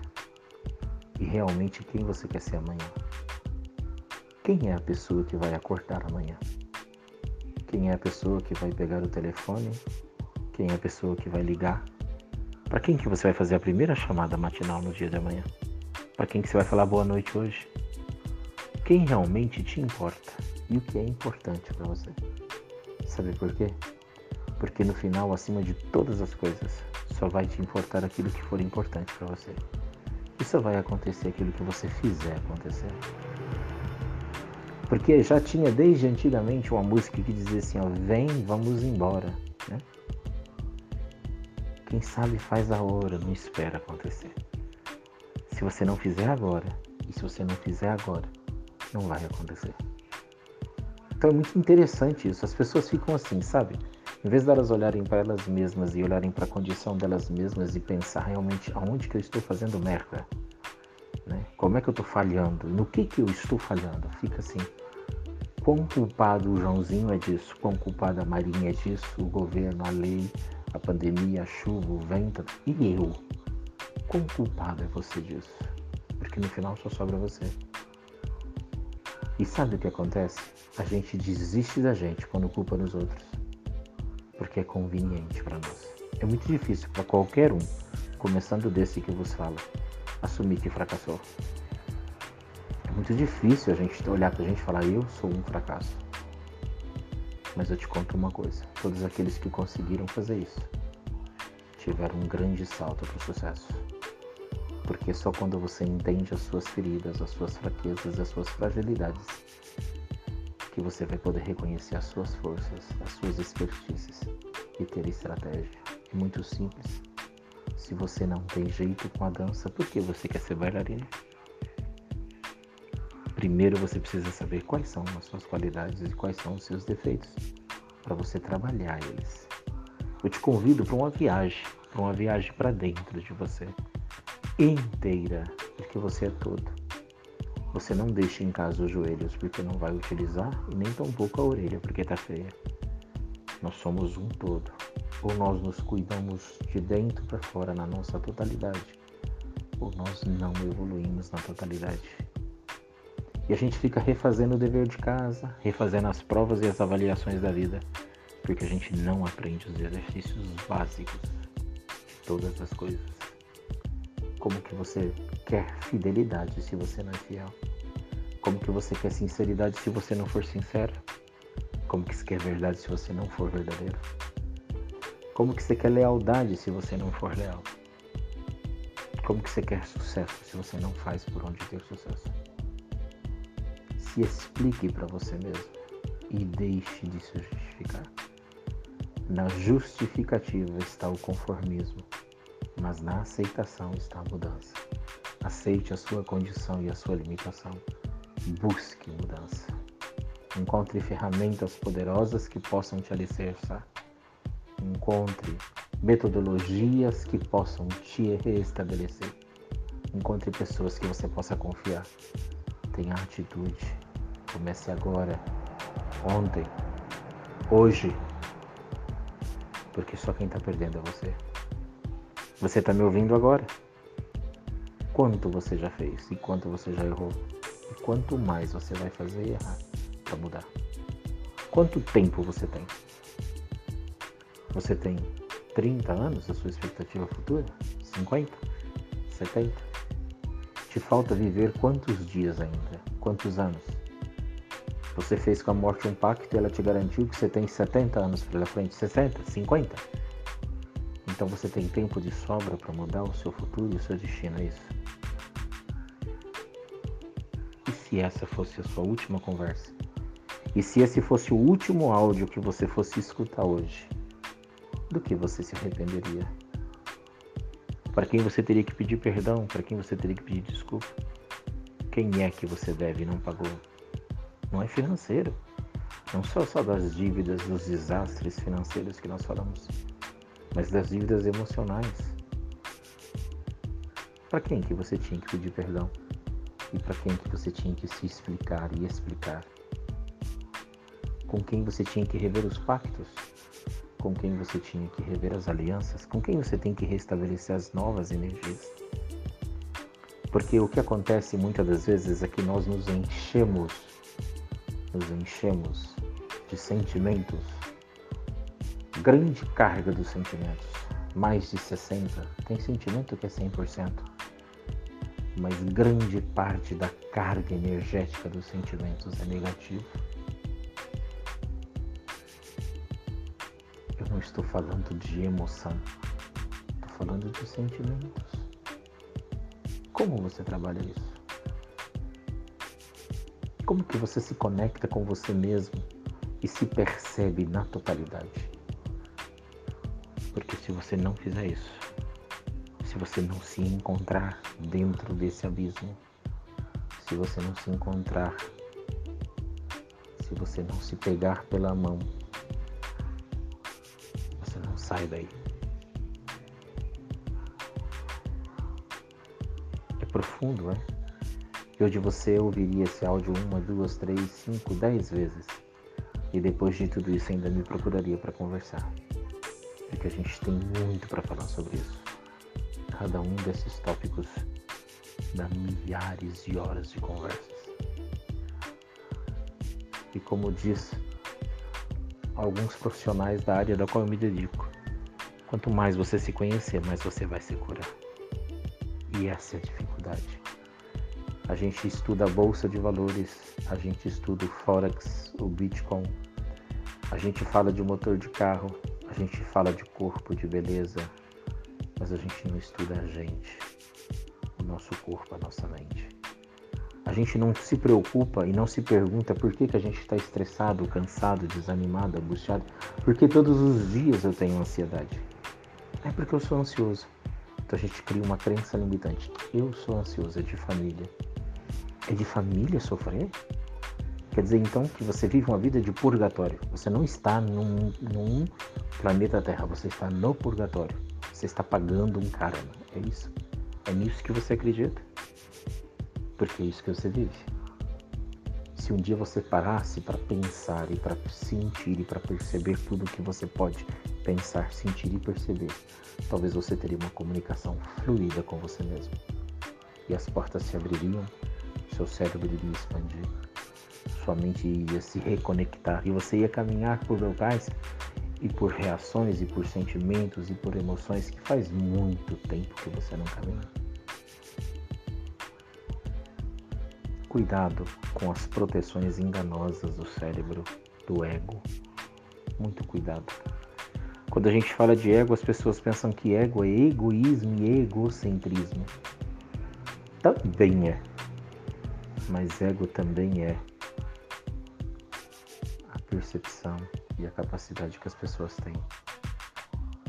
E realmente quem você quer ser amanhã? Quem é a pessoa que vai acordar amanhã? Quem é a pessoa que vai pegar o telefone? Quem é a pessoa que vai ligar? Para quem que você vai fazer a primeira chamada matinal no dia de amanhã? Para quem que você vai falar boa noite hoje? Quem realmente te importa e o que é importante para você? Sabe por quê? Porque no final, acima de todas as coisas, só vai te importar aquilo que for importante para você. E só vai acontecer aquilo que você fizer acontecer. Porque já tinha desde antigamente uma música que dizia assim, ó, vem, vamos embora, né? Quem sabe faz a hora, não espera acontecer. Se você não fizer agora, e se você não fizer agora, não vai acontecer. Então é muito interessante isso. As pessoas ficam assim, sabe? Em vez delas olharem para elas mesmas e olharem para a condição delas mesmas e pensar realmente aonde que eu estou fazendo merda, né? Como é que eu estou falhando? No que que eu estou falhando? Fica assim. Quão culpado o Joãozinho é disso? Quão culpada a Marinha é disso? O governo, a lei, a pandemia, a chuva, o vento e eu? Quão culpado é você disso? Porque no final só sobra você. E sabe o que acontece? A gente desiste da gente quando culpa nos outros. Porque é conveniente para nós. É muito difícil para qualquer um, começando desse que vos fala, assumir que fracassou. É muito difícil a gente olhar para a gente e falar: eu sou um fracasso. Mas eu te conto uma coisa: todos aqueles que conseguiram fazer isso tiveram um grande salto para o sucesso. Porque só quando você entende as suas feridas, as suas fraquezas, as suas fragilidades, que você vai poder reconhecer as suas forças, as suas expertises e ter estratégia. É muito simples. Se você não tem jeito com a dança, por que você quer ser bailarina? Primeiro você precisa saber quais são as suas qualidades e quais são os seus defeitos, para você trabalhar eles. Eu te convido para uma viagem, para uma viagem para dentro de você, inteira, porque você é todo. Você não deixa em casa os joelhos porque não vai utilizar e nem tampouco a orelha porque está feia. Nós somos um todo. Ou nós nos cuidamos de dentro para fora na nossa totalidade, ou nós não evoluímos na totalidade. E a gente fica refazendo o dever de casa, refazendo as provas e as avaliações da vida, porque a gente não aprende os exercícios básicos de todas as coisas. Como que você quer fidelidade se você não é fiel? Como que você quer sinceridade se você não for sincero? Como que você quer verdade se você não for verdadeiro? Como que você quer lealdade se você não for leal? Como que você quer sucesso se você não faz por onde ter sucesso? Se explique para você mesmo e deixe de se justificar. Na justificativa está o conformismo, mas na aceitação está a mudança. Aceite a sua condição e a sua limitação. Busque mudança. Encontre ferramentas poderosas que possam te alicerçar. Encontre metodologias que possam te restabelecer. Encontre pessoas que você possa confiar. Tenha atitude. Comece agora, ontem, hoje. Porque só quem está perdendo é você. Você está me ouvindo agora? Quanto você já fez e quanto você já errou? E quanto mais você vai fazer e errar para mudar? Quanto tempo você tem? Você tem 30 anos a sua expectativa futura? 50? 70? Te falta viver quantos dias ainda? Quantos anos? Você fez com a morte um pacto e ela te garantiu que você tem 70 anos pela frente, 60, 50. Então você tem tempo de sobra para mudar o seu futuro e o seu destino, é isso? E se essa fosse a sua última conversa? E se esse fosse o último áudio que você fosse escutar hoje? Do que você se arrependeria? Para quem você teria que pedir perdão? Para quem você teria que pedir desculpa? Quem é que você deve e não pagou? não é financeiro. Não só, só das dívidas, dos desastres financeiros que nós falamos, mas das dívidas emocionais. Para quem que você tinha que pedir perdão? E para quem que você tinha que se explicar e explicar? Com quem você tinha que rever os pactos? Com quem você tinha que rever as alianças? Com quem você tem que restabelecer as novas energias? Porque o que acontece muitas das vezes é que nós nos enchemos nos enchemos de sentimentos, grande carga dos sentimentos, mais de 60%. Tem sentimento que é 100%, mas grande parte da carga energética dos sentimentos é negativa. Eu não estou falando de emoção, estou falando de sentimentos. Como você trabalha isso? Como que você se conecta com você mesmo e se percebe na totalidade? Porque se você não fizer isso, se você não se encontrar dentro desse abismo, se você não se encontrar, se você não se pegar pela mão, você não sai daí. É profundo, é? Eu de você ouviria esse áudio uma, duas, três, cinco, dez vezes. E depois de tudo isso ainda me procuraria para conversar. Porque a gente tem muito para falar sobre isso. Cada um desses tópicos dá milhares de horas de conversas. E como diz alguns profissionais da área da qual eu me dedico, quanto mais você se conhecer, mais você vai se curar. E essa é a dificuldade a gente estuda a bolsa de valores, a gente estuda o forex, o bitcoin, a gente fala de motor de carro, a gente fala de corpo, de beleza, mas a gente não estuda a gente, o nosso corpo, a nossa mente. A gente não se preocupa e não se pergunta por que, que a gente está estressado, cansado, desanimado, angustiado. Porque todos os dias eu tenho ansiedade. É porque eu sou ansioso. Então a gente cria uma crença limitante. Eu sou ansioso, é de família é de família sofrer? Quer dizer então que você vive uma vida de purgatório. Você não está num, num planeta Terra, você está no purgatório. Você está pagando um karma. É isso? É nisso que você acredita? Porque é isso que você vive. Se um dia você parasse para pensar e para sentir e para perceber tudo o que você pode pensar, sentir e perceber, talvez você teria uma comunicação fluida com você mesmo. e as portas se abririam, seu cérebro iria expandir, sua mente ia se reconectar e você ia caminhar por locais e por reações e por sentimentos e por emoções que faz muito tempo que você não caminha. Cuidado com as proteções enganosas do cérebro, do ego. Muito cuidado. Quando a gente fala de ego, as pessoas pensam que ego é egoísmo e egocentrismo. Também é. Mas ego também é percepção e a capacidade que as pessoas têm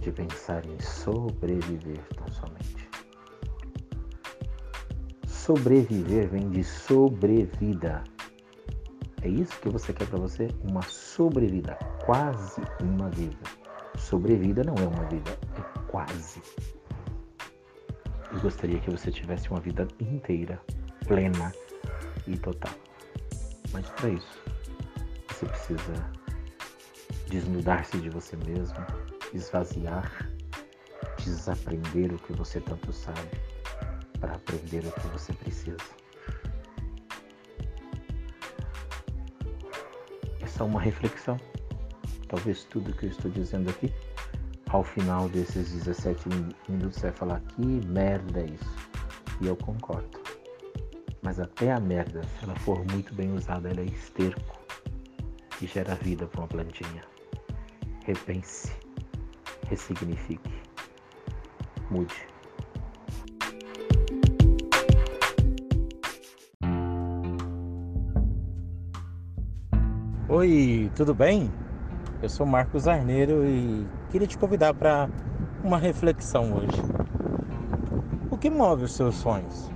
de pensar em sobreviver tão somente. Sobreviver vem de sobrevida. É isso que você quer para você? Uma sobrevida, quase uma vida. Sobrevida não é uma vida, é quase. Eu gostaria que você tivesse uma vida inteira, plena e total. Mas para isso, você precisa desnudar-se de você mesmo, esvaziar, desaprender o que você tanto sabe para aprender o que você precisa. É uma reflexão. Talvez tudo que eu estou dizendo aqui, ao final desses 17 minutos, você vai falar que merda é isso. E eu concordo. Mas até a merda, se ela for muito bem usada, ela é esterco e gera vida para uma plantinha. Repense, ressignifique, mude. Oi, tudo bem? Eu sou Marcos Arneiro e queria te convidar para uma reflexão hoje. O que move os seus sonhos?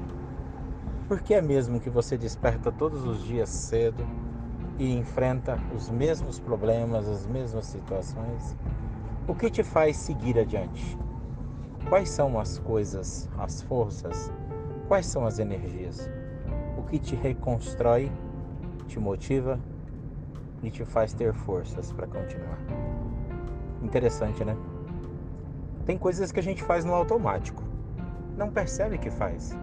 Por que é mesmo que você desperta todos os dias cedo e enfrenta os mesmos problemas, as mesmas situações? O que te faz seguir adiante? Quais são as coisas, as forças? Quais são as energias? O que te reconstrói, te motiva e te faz ter forças para continuar. Interessante, né? Tem coisas que a gente faz no automático. Não percebe que faz.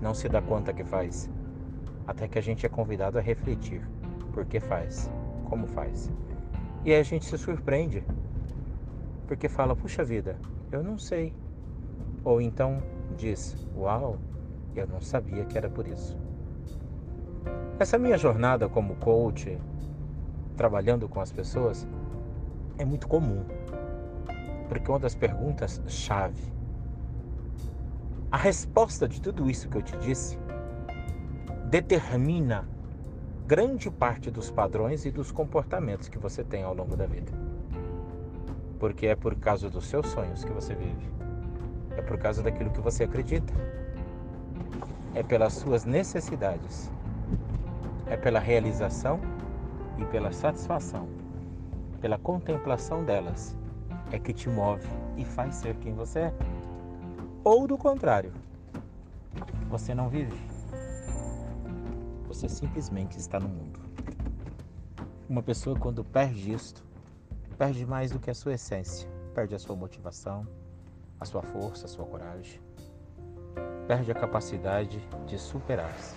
Não se dá conta que faz. Até que a gente é convidado a refletir. Por que faz? Como faz? E aí a gente se surpreende. Porque fala, puxa vida, eu não sei. Ou então diz, uau, eu não sabia que era por isso. Essa minha jornada como coach, trabalhando com as pessoas é muito comum. Porque uma das perguntas chave, a resposta de tudo isso que eu te disse determina grande parte dos padrões e dos comportamentos que você tem ao longo da vida. Porque é por causa dos seus sonhos que você vive. É por causa daquilo que você acredita. É pelas suas necessidades. É pela realização e pela satisfação, pela contemplação delas, é que te move e faz ser quem você é. Ou do contrário, você não vive. Você simplesmente está no mundo. Uma pessoa, quando perde isto, perde mais do que a sua essência, perde a sua motivação, a sua força, a sua coragem, perde a capacidade de superar-se.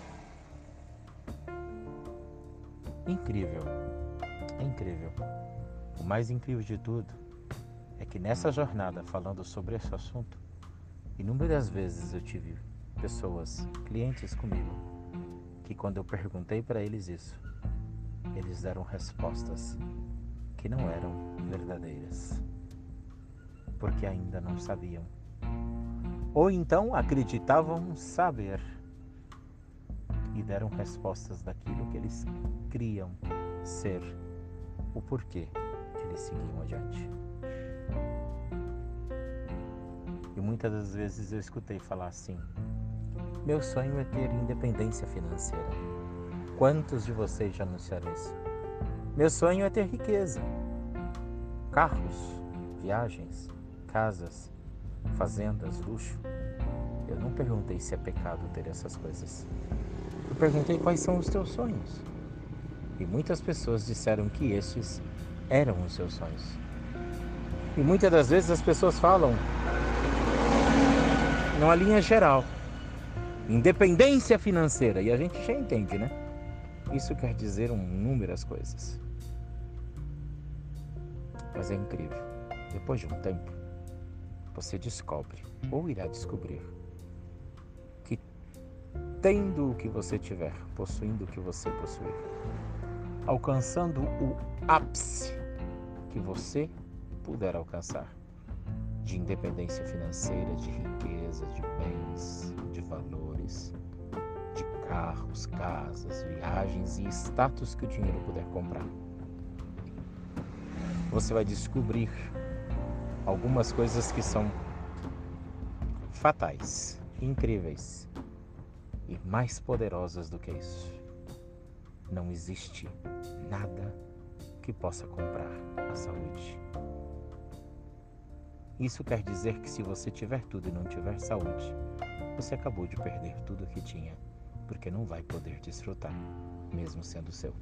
incrível. É incrível. O mais incrível de tudo é que nessa jornada, falando sobre esse assunto, inúmeras vezes eu tive pessoas, clientes comigo, que quando eu perguntei para eles isso, eles deram respostas que não eram verdadeiras, porque ainda não sabiam. Ou então acreditavam saber e deram respostas daquilo que eles criam ser, o porquê eles seguiam adiante. E muitas das vezes eu escutei falar assim: meu sonho é ter independência financeira. Quantos de vocês já anunciaram isso? Meu sonho é ter riqueza, carros, viagens, casas, fazendas, luxo. Eu não perguntei se é pecado ter essas coisas. Eu perguntei quais são os teus sonhos. E muitas pessoas disseram que esses eram os seus sonhos. E muitas das vezes as pessoas falam numa linha geral. Independência financeira. E a gente já entende, né? Isso quer dizer inúmeras coisas. Mas é incrível. Depois de um tempo, você descobre, ou irá descobrir, que tendo o que você tiver, possuindo o que você possuir, alcançando o ápice que você puder alcançar de independência financeira, de riqueza, de bens, carros, casas, viagens e status que o dinheiro puder comprar. Você vai descobrir algumas coisas que são fatais, incríveis e mais poderosas do que isso. Não existe nada que possa comprar a saúde. Isso quer dizer que se você tiver tudo e não tiver saúde, você acabou de perder tudo o que tinha, porque não vai poder desfrutar, mesmo sendo seu.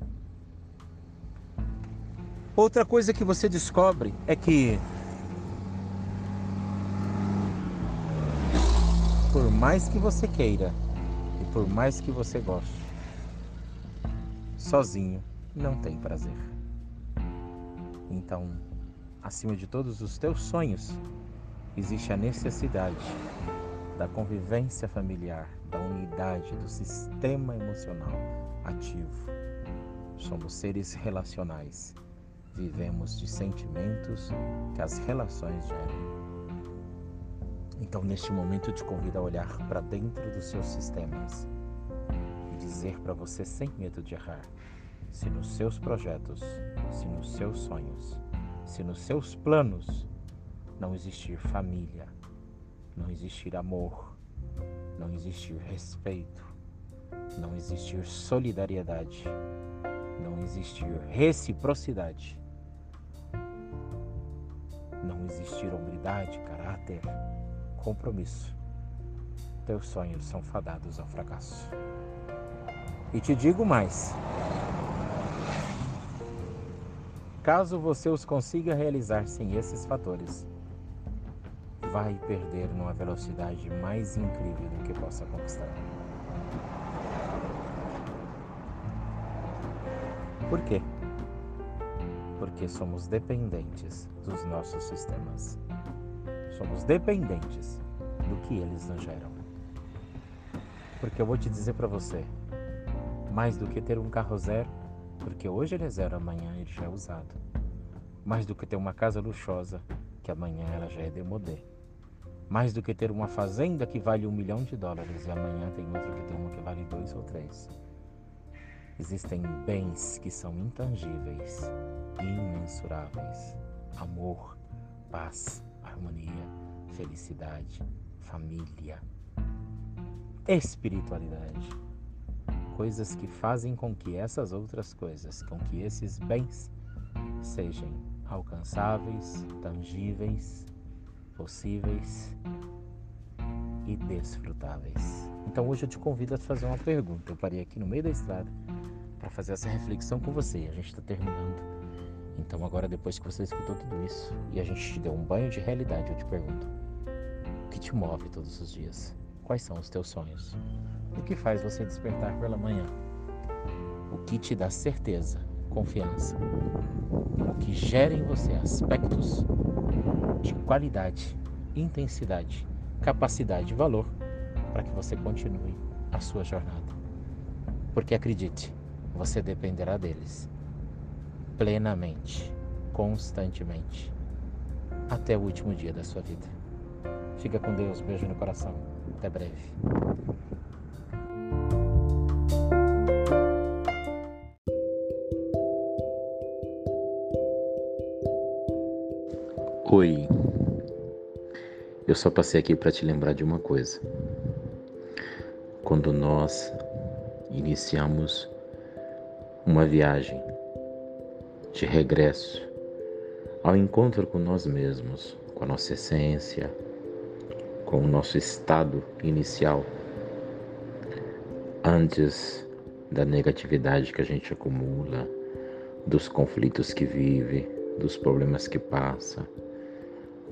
Outra coisa que você descobre é que por mais que você queira e por mais que você goste, sozinho não tem prazer. Então, acima de todos os teus sonhos, existe a necessidade da convivência familiar, da unidade, do sistema emocional ativo. Somos seres relacionais. Vivemos de sentimentos que as relações geram. Então, neste momento, eu te convido a olhar para dentro dos seus sistemas e dizer para você, sem medo de errar, se nos seus projetos, se nos seus sonhos, se nos seus planos não existir família, não existir amor, não existir respeito, não existir solidariedade, não existir reciprocidade, não existir humildade, caráter, compromisso, teus sonhos são fadados ao fracasso. E te digo mais: caso você os consiga realizar sem esses fatores, vai perder numa velocidade mais incrível do que possa conquistar. Por quê? Porque somos dependentes dos nossos sistemas. Somos dependentes do que eles nos geram. Porque eu vou te dizer para você, mais do que ter um carro zero, porque hoje ele é zero, amanhã ele já é usado. Mais do que ter uma casa luxuosa, que amanhã ela já é demodê. Mais do que ter uma fazenda que vale um milhão de dólares e amanhã tem outra que tem uma que vale dois ou três. Existem bens que são intangíveis, imensuráveis: amor, paz, harmonia, felicidade, família, espiritualidade. Coisas que fazem com que essas outras coisas, com que esses bens sejam alcançáveis, tangíveis, possíveis e desfrutáveis. Então hoje eu te convido a fazer uma pergunta. Eu parei aqui no meio da estrada para fazer essa reflexão com você. A gente está terminando então agora depois que você escutou tudo isso e a gente te deu um banho de realidade, eu te pergunto: o que te move todos os dias? Quais são os teus sonhos? O que faz você despertar pela manhã? O que te dá certeza, confiança? Que gera em você aspectos de qualidade, intensidade, capacidade e valor para que você continue a sua jornada? Porque acredite, você dependerá deles plenamente, constantemente, até o último dia da sua vida. Fica com Deus, beijo no coração. Até breve. Oi, eu só passei aqui para te lembrar de uma coisa. Quando nós iniciamos uma viagem de regresso ao encontro com nós mesmos, com a nossa essência, com o nosso estado inicial, antes da negatividade que a gente acumula, dos conflitos que vive, dos problemas que passa,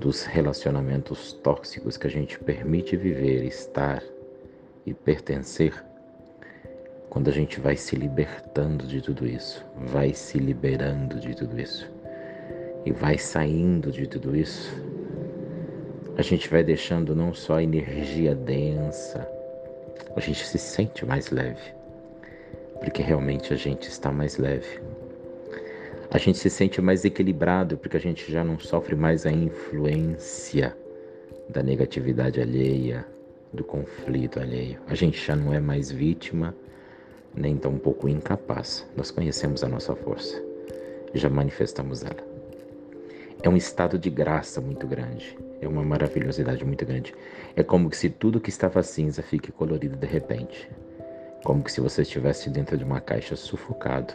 dos relacionamentos tóxicos que a gente permite viver, estar e pertencer, quando a gente vai se libertando de tudo isso, vai se liberando de tudo isso e vai saindo de tudo isso, a gente vai deixando não só a energia densa, a gente se sente mais leve, porque realmente a gente está mais leve. A gente se sente mais equilibrado porque a gente já não sofre mais a influência da negatividade alheia, do conflito alheio. A gente já não é mais vítima, nem tão pouco incapaz. Nós conhecemos a nossa força e já manifestamos ela. É um estado de graça muito grande, é uma maravilhosidade muito grande. É como se tudo que estava cinza fique colorido de repente. Como que se você estivesse dentro de uma caixa sufocado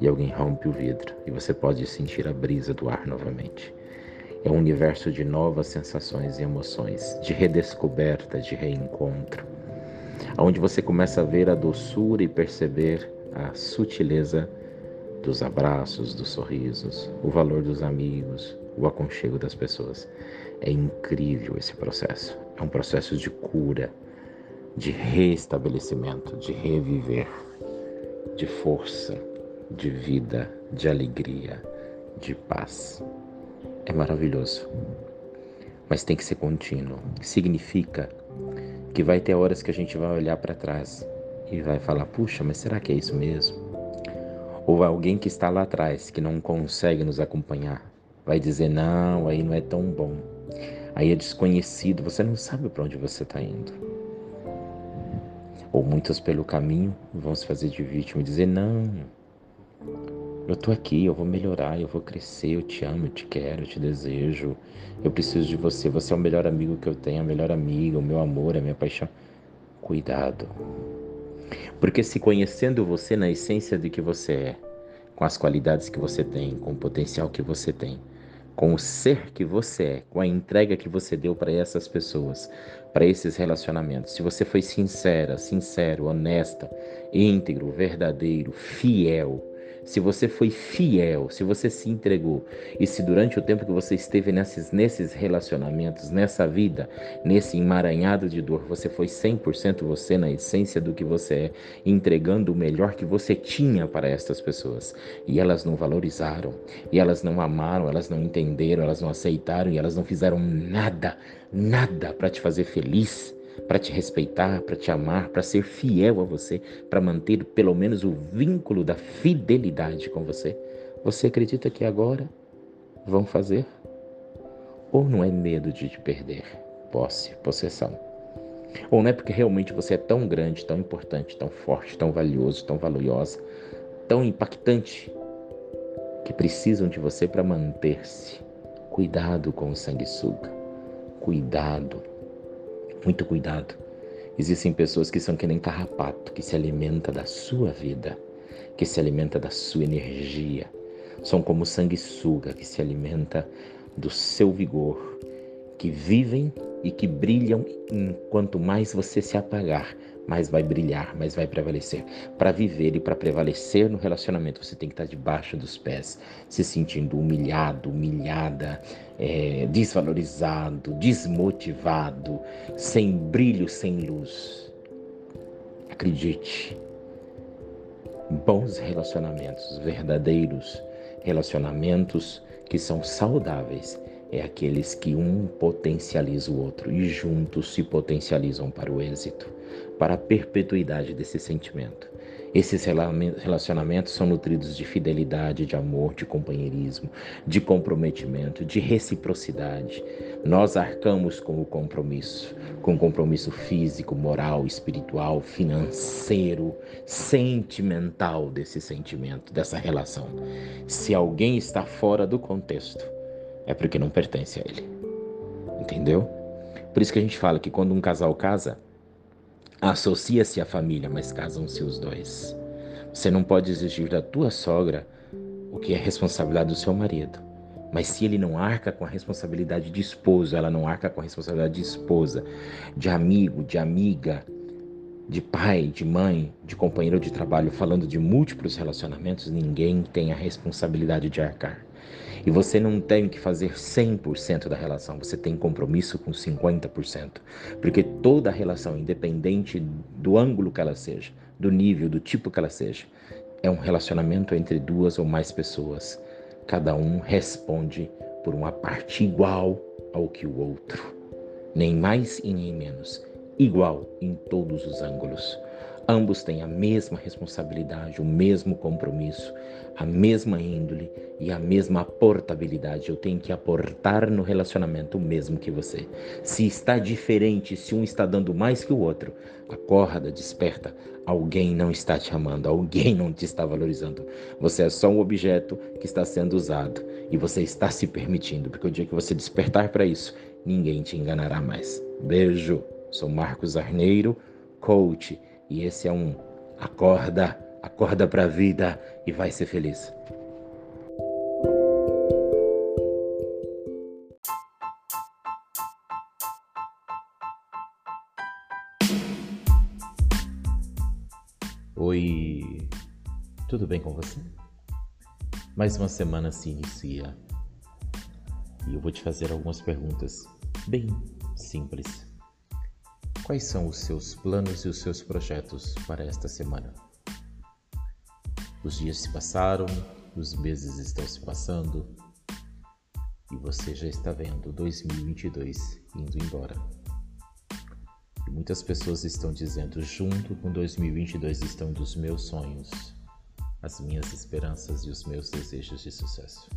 e alguém rompe o vidro e você pode sentir a brisa do ar novamente. É um universo de novas sensações e emoções, de redescoberta, de reencontro, onde você começa a ver a doçura e perceber a sutileza dos abraços, dos sorrisos, o valor dos amigos, o aconchego das pessoas. É incrível esse processo. É um processo de cura, de restabelecimento, de reviver, de força, de vida, de alegria, de paz. É maravilhoso. Mas tem que ser contínuo. Significa que vai ter horas que a gente vai olhar para trás e vai falar: puxa, mas será que é isso mesmo? Ou alguém que está lá atrás, que não consegue nos acompanhar, vai dizer: não, aí não é tão bom. Aí é desconhecido, você não sabe para onde você está indo. Ou muitos pelo caminho vão se fazer de vítima e dizer: não, eu tô aqui, eu vou melhorar, eu vou crescer, eu te amo, eu te quero, eu te desejo. Eu preciso de você, você é o melhor amigo que eu tenho, a melhor amiga, o meu amor, a minha paixão. Cuidado. Porque se conhecendo você na essência de que você é, com as qualidades que você tem, com o potencial que você tem, com o ser que você é, com a entrega que você deu para essas pessoas, para esses relacionamentos. Se você foi sincera, sincero, honesta, íntegro, verdadeiro, fiel, se você foi fiel, se você se entregou e se durante o tempo que você esteve nesses, nesses relacionamentos, nessa vida, nesse emaranhado de dor, você foi 100% você na essência do que você é, entregando o melhor que você tinha para estas pessoas. E elas não valorizaram, e elas não amaram, elas não entenderam, elas não aceitaram e elas não fizeram nada, nada para te fazer feliz para te respeitar, para te amar, para ser fiel a você, para manter pelo menos o vínculo da fidelidade com você. Você acredita que agora vão fazer? Ou não é medo de te perder? Posse, possessão. Ou não é porque realmente você é tão grande, tão importante, tão forte, tão valioso, tão valiosa, tão impactante, que precisam de você para manter-se. Cuidado com o sanguessuga. Cuidado muito cuidado. Existem pessoas que são que nem carrapato, que se alimenta da sua vida, que se alimenta da sua energia. São como sanguessuga, que se alimenta do seu vigor, que vivem e que brilham enquanto mais você se apagar, mais vai brilhar, mais vai prevalecer. Para viver e para prevalecer no relacionamento, você tem que estar debaixo dos pés, se sentindo humilhado, humilhada, é, desvalorizado, desmotivado, sem brilho, sem luz. Acredite, bons relacionamentos, verdadeiros relacionamentos que são saudáveis, é aqueles que um potencializa o outro e juntos se potencializam para o êxito para a perpetuidade desse sentimento. Esses relacionamentos são nutridos de fidelidade, de amor, de companheirismo, de comprometimento, de reciprocidade. Nós arcamos com o compromisso, com o compromisso físico, moral, espiritual, financeiro, sentimental desse sentimento, dessa relação. Se alguém está fora do contexto, é porque não pertence a ele. Entendeu? Por isso que a gente fala que quando um casal casa, Associa-se à família, mas casam-se os dois. Você não pode exigir da tua sogra o que é responsabilidade do seu marido. Mas se ele não arca com a responsabilidade de esposo, ela não arca com a responsabilidade de esposa, de amigo, de amiga, de pai, de mãe, de companheiro de trabalho, falando de múltiplos relacionamentos, ninguém tem a responsabilidade de arcar. E você não tem que fazer 100% da relação, você tem compromisso com 50%. Porque toda relação, independente do ângulo que ela seja, do nível, do tipo que ela seja, é um relacionamento entre duas ou mais pessoas. Cada um responde por uma parte igual ao que o outro, nem mais e nem menos, igual em todos os ângulos. Ambos têm a mesma responsabilidade, o mesmo compromisso, a mesma índole e a mesma portabilidade. Eu tenho que aportar no relacionamento o mesmo que você. Se está diferente, se um está dando mais que o outro, acorda, desperta. Alguém não está te amando, alguém não te está valorizando. Você é só um objeto que está sendo usado e você está se permitindo, porque o dia que você despertar para isso, ninguém te enganará mais. Beijo. Sou Marcos Arneiro, coach e esse é um acorda, acorda para a vida e vai ser feliz. Oi, tudo bem com você? Mais uma semana se inicia e eu vou te fazer algumas perguntas bem simples. Quais são os seus planos e os seus projetos para esta semana? Os dias se passaram, os meses estão se passando e você já está vendo 2022 indo embora. E muitas pessoas estão dizendo: junto com 2022 estão dos meus sonhos, as minhas esperanças e os meus desejos de sucesso.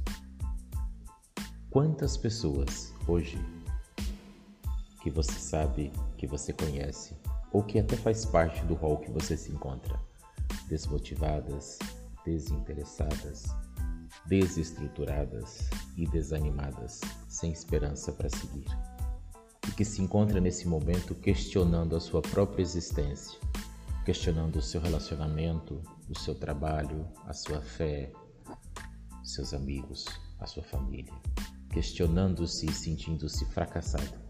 Quantas pessoas hoje que você sabe, que você conhece, ou que até faz parte do rol que você se encontra. Desmotivadas, desinteressadas, desestruturadas e desanimadas, sem esperança para seguir. E que se encontra nesse momento questionando a sua própria existência, questionando o seu relacionamento, o seu trabalho, a sua fé, seus amigos, a sua família, questionando-se e sentindo-se fracassado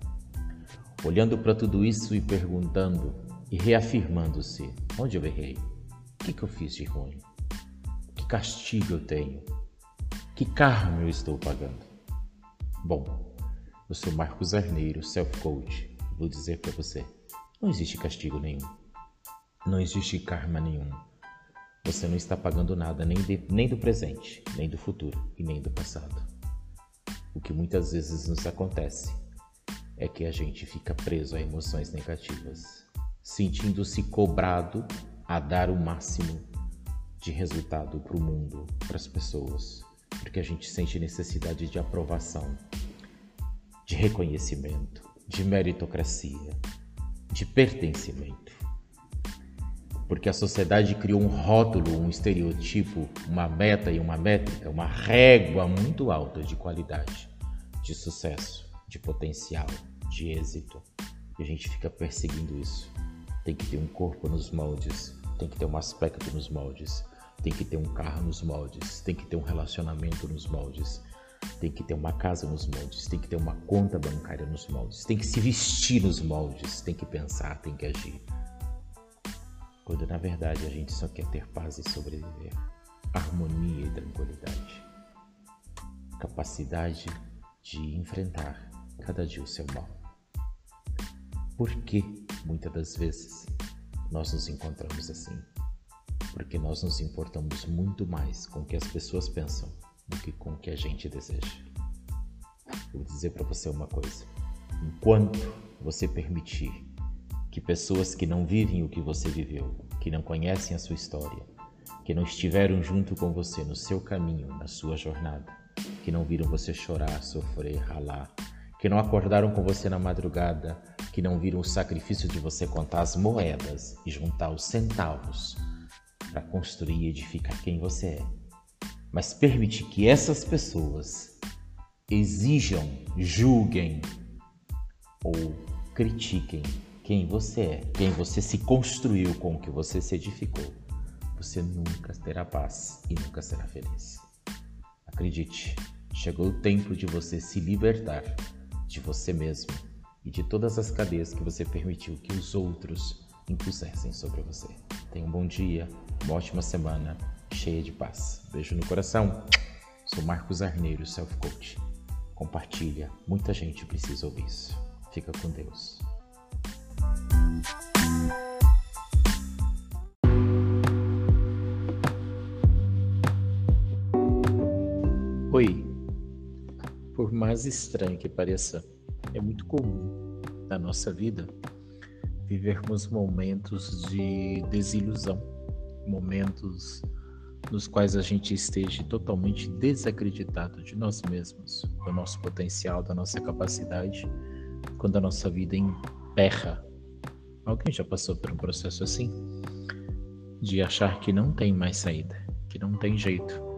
olhando para tudo isso e perguntando e reafirmando-se: onde eu errei? O que, que eu fiz de ruim? Que castigo eu tenho? Que karma eu estou pagando? Bom, eu sou Marcos Arneiro, self-coach. Vou dizer para você: não existe castigo nenhum. Não existe karma nenhum. Você não está pagando nada nem, de, nem do presente, nem do futuro e nem do passado. O que muitas vezes nos acontece é que a gente fica preso a emoções negativas, sentindo-se cobrado a dar o máximo de resultado para o mundo, para as pessoas, porque a gente sente necessidade de aprovação, de reconhecimento, de meritocracia, de pertencimento. Porque a sociedade criou um rótulo, um estereotipo, uma meta e uma métrica, uma régua muito alta de qualidade, de sucesso, de potencial, de êxito. E a gente fica perseguindo isso. Tem que ter um corpo nos moldes, tem que ter um aspecto nos moldes, tem que ter um carro nos moldes, tem que ter um relacionamento nos moldes, tem que ter uma casa nos moldes, tem que ter uma conta bancária nos moldes, tem que se vestir nos moldes, tem que pensar, tem que agir. Quando na verdade a gente só quer ter paz e sobreviver, harmonia e tranquilidade, capacidade de enfrentar cada dia o seu mal. Por que muitas das vezes nós nos encontramos assim? Porque nós nos importamos muito mais com o que as pessoas pensam do que com o que a gente deseja. Vou dizer para você uma coisa: enquanto você permitir que pessoas que não vivem o que você viveu, que não conhecem a sua história, que não estiveram junto com você no seu caminho, na sua jornada, que não viram você chorar, sofrer, ralar, que não acordaram com você na madrugada, que não viram o sacrifício de você contar as moedas e juntar os centavos para construir e edificar quem você é. Mas permitir que essas pessoas exijam, julguem ou critiquem quem você é, quem você se construiu, com o que você se edificou, você nunca terá paz e nunca será feliz. Acredite, chegou o tempo de você se libertar de você mesmo e de todas as cadeias que você permitiu que os outros impusessem sobre você. Tenha um bom dia, uma ótima semana, cheia de paz. Beijo no coração. Sou Marcos Arneiro, Self Coach. Compartilha, muita gente precisa ouvir isso. Fica com Deus. Oi. Por mais estranho que pareça, é muito comum na nossa vida vivermos momentos de desilusão, momentos nos quais a gente esteja totalmente desacreditado de nós mesmos, do nosso potencial, da nossa capacidade, quando a nossa vida emperra. Alguém já passou por um processo assim? De achar que não tem mais saída, que não tem jeito.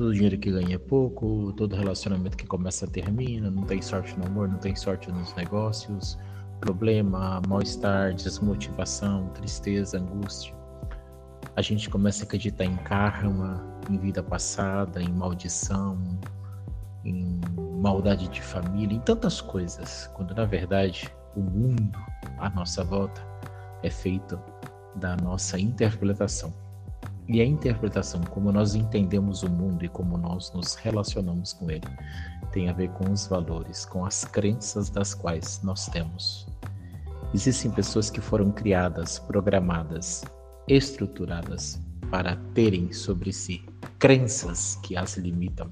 Todo dinheiro que ganha é pouco, todo relacionamento que começa termina, não tem sorte no amor, não tem sorte nos negócios, problema, mal-estar, desmotivação, tristeza, angústia a gente começa a acreditar em karma, em vida passada, em maldição, em maldade de família, em tantas coisas, quando na verdade o mundo à nossa volta é feito da nossa interpretação. E a interpretação, como nós entendemos o mundo e como nós nos relacionamos com ele, tem a ver com os valores, com as crenças das quais nós temos. Existem pessoas que foram criadas, programadas estruturadas para terem sobre si crenças que as limitam,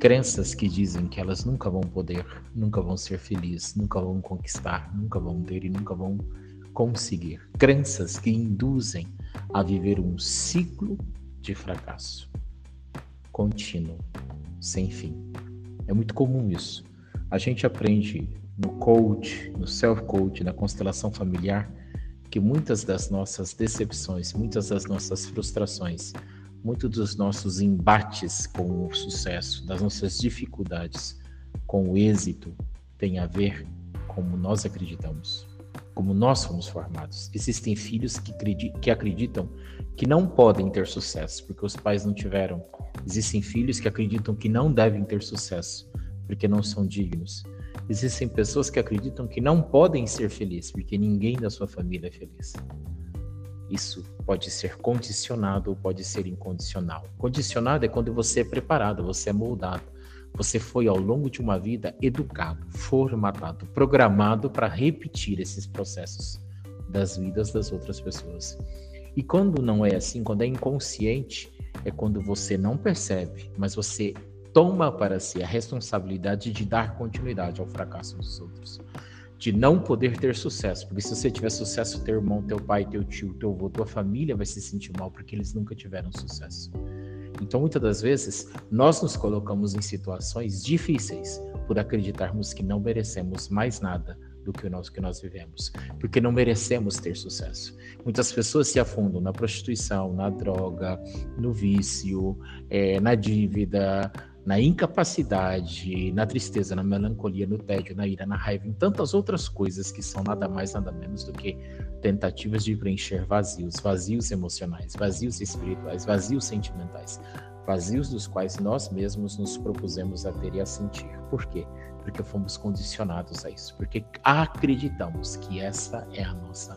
crenças que dizem que elas nunca vão poder, nunca vão ser felizes, nunca vão conquistar, nunca vão ter e nunca vão conseguir, crenças que induzem a viver um ciclo de fracasso contínuo, sem fim. É muito comum isso. A gente aprende no coach, no self-coach, na constelação familiar, que muitas das nossas decepções, muitas das nossas frustrações, muitos dos nossos embates com o sucesso, das nossas dificuldades com o êxito, tem a ver como nós acreditamos, como nós fomos formados. Existem filhos que, que acreditam que não podem ter sucesso porque os pais não tiveram. Existem filhos que acreditam que não devem ter sucesso porque não são dignos. Existem pessoas que acreditam que não podem ser felizes porque ninguém da sua família é feliz. Isso pode ser condicionado ou pode ser incondicional. Condicionado é quando você é preparado, você é moldado. Você foi ao longo de uma vida educado, formatado, programado para repetir esses processos das vidas das outras pessoas. E quando não é assim, quando é inconsciente, é quando você não percebe, mas você toma para si a responsabilidade de dar continuidade ao fracasso dos outros. De não poder ter sucesso, porque se você tiver sucesso, teu irmão, teu pai, teu tio, teu avô, tua família vai se sentir mal porque eles nunca tiveram sucesso. Então, muitas das vezes, nós nos colocamos em situações difíceis por acreditarmos que não merecemos mais nada do que nós que nós vivemos, porque não merecemos ter sucesso. Muitas pessoas se afundam na prostituição, na droga, no vício, é, na dívida, na incapacidade, na tristeza, na melancolia, no tédio, na ira, na raiva, em tantas outras coisas que são nada mais, nada menos do que tentativas de preencher vazios, vazios emocionais, vazios espirituais, vazios sentimentais, vazios dos quais nós mesmos nos propusemos a ter e a sentir. Por quê? Porque fomos condicionados a isso, porque acreditamos que essa é a nossa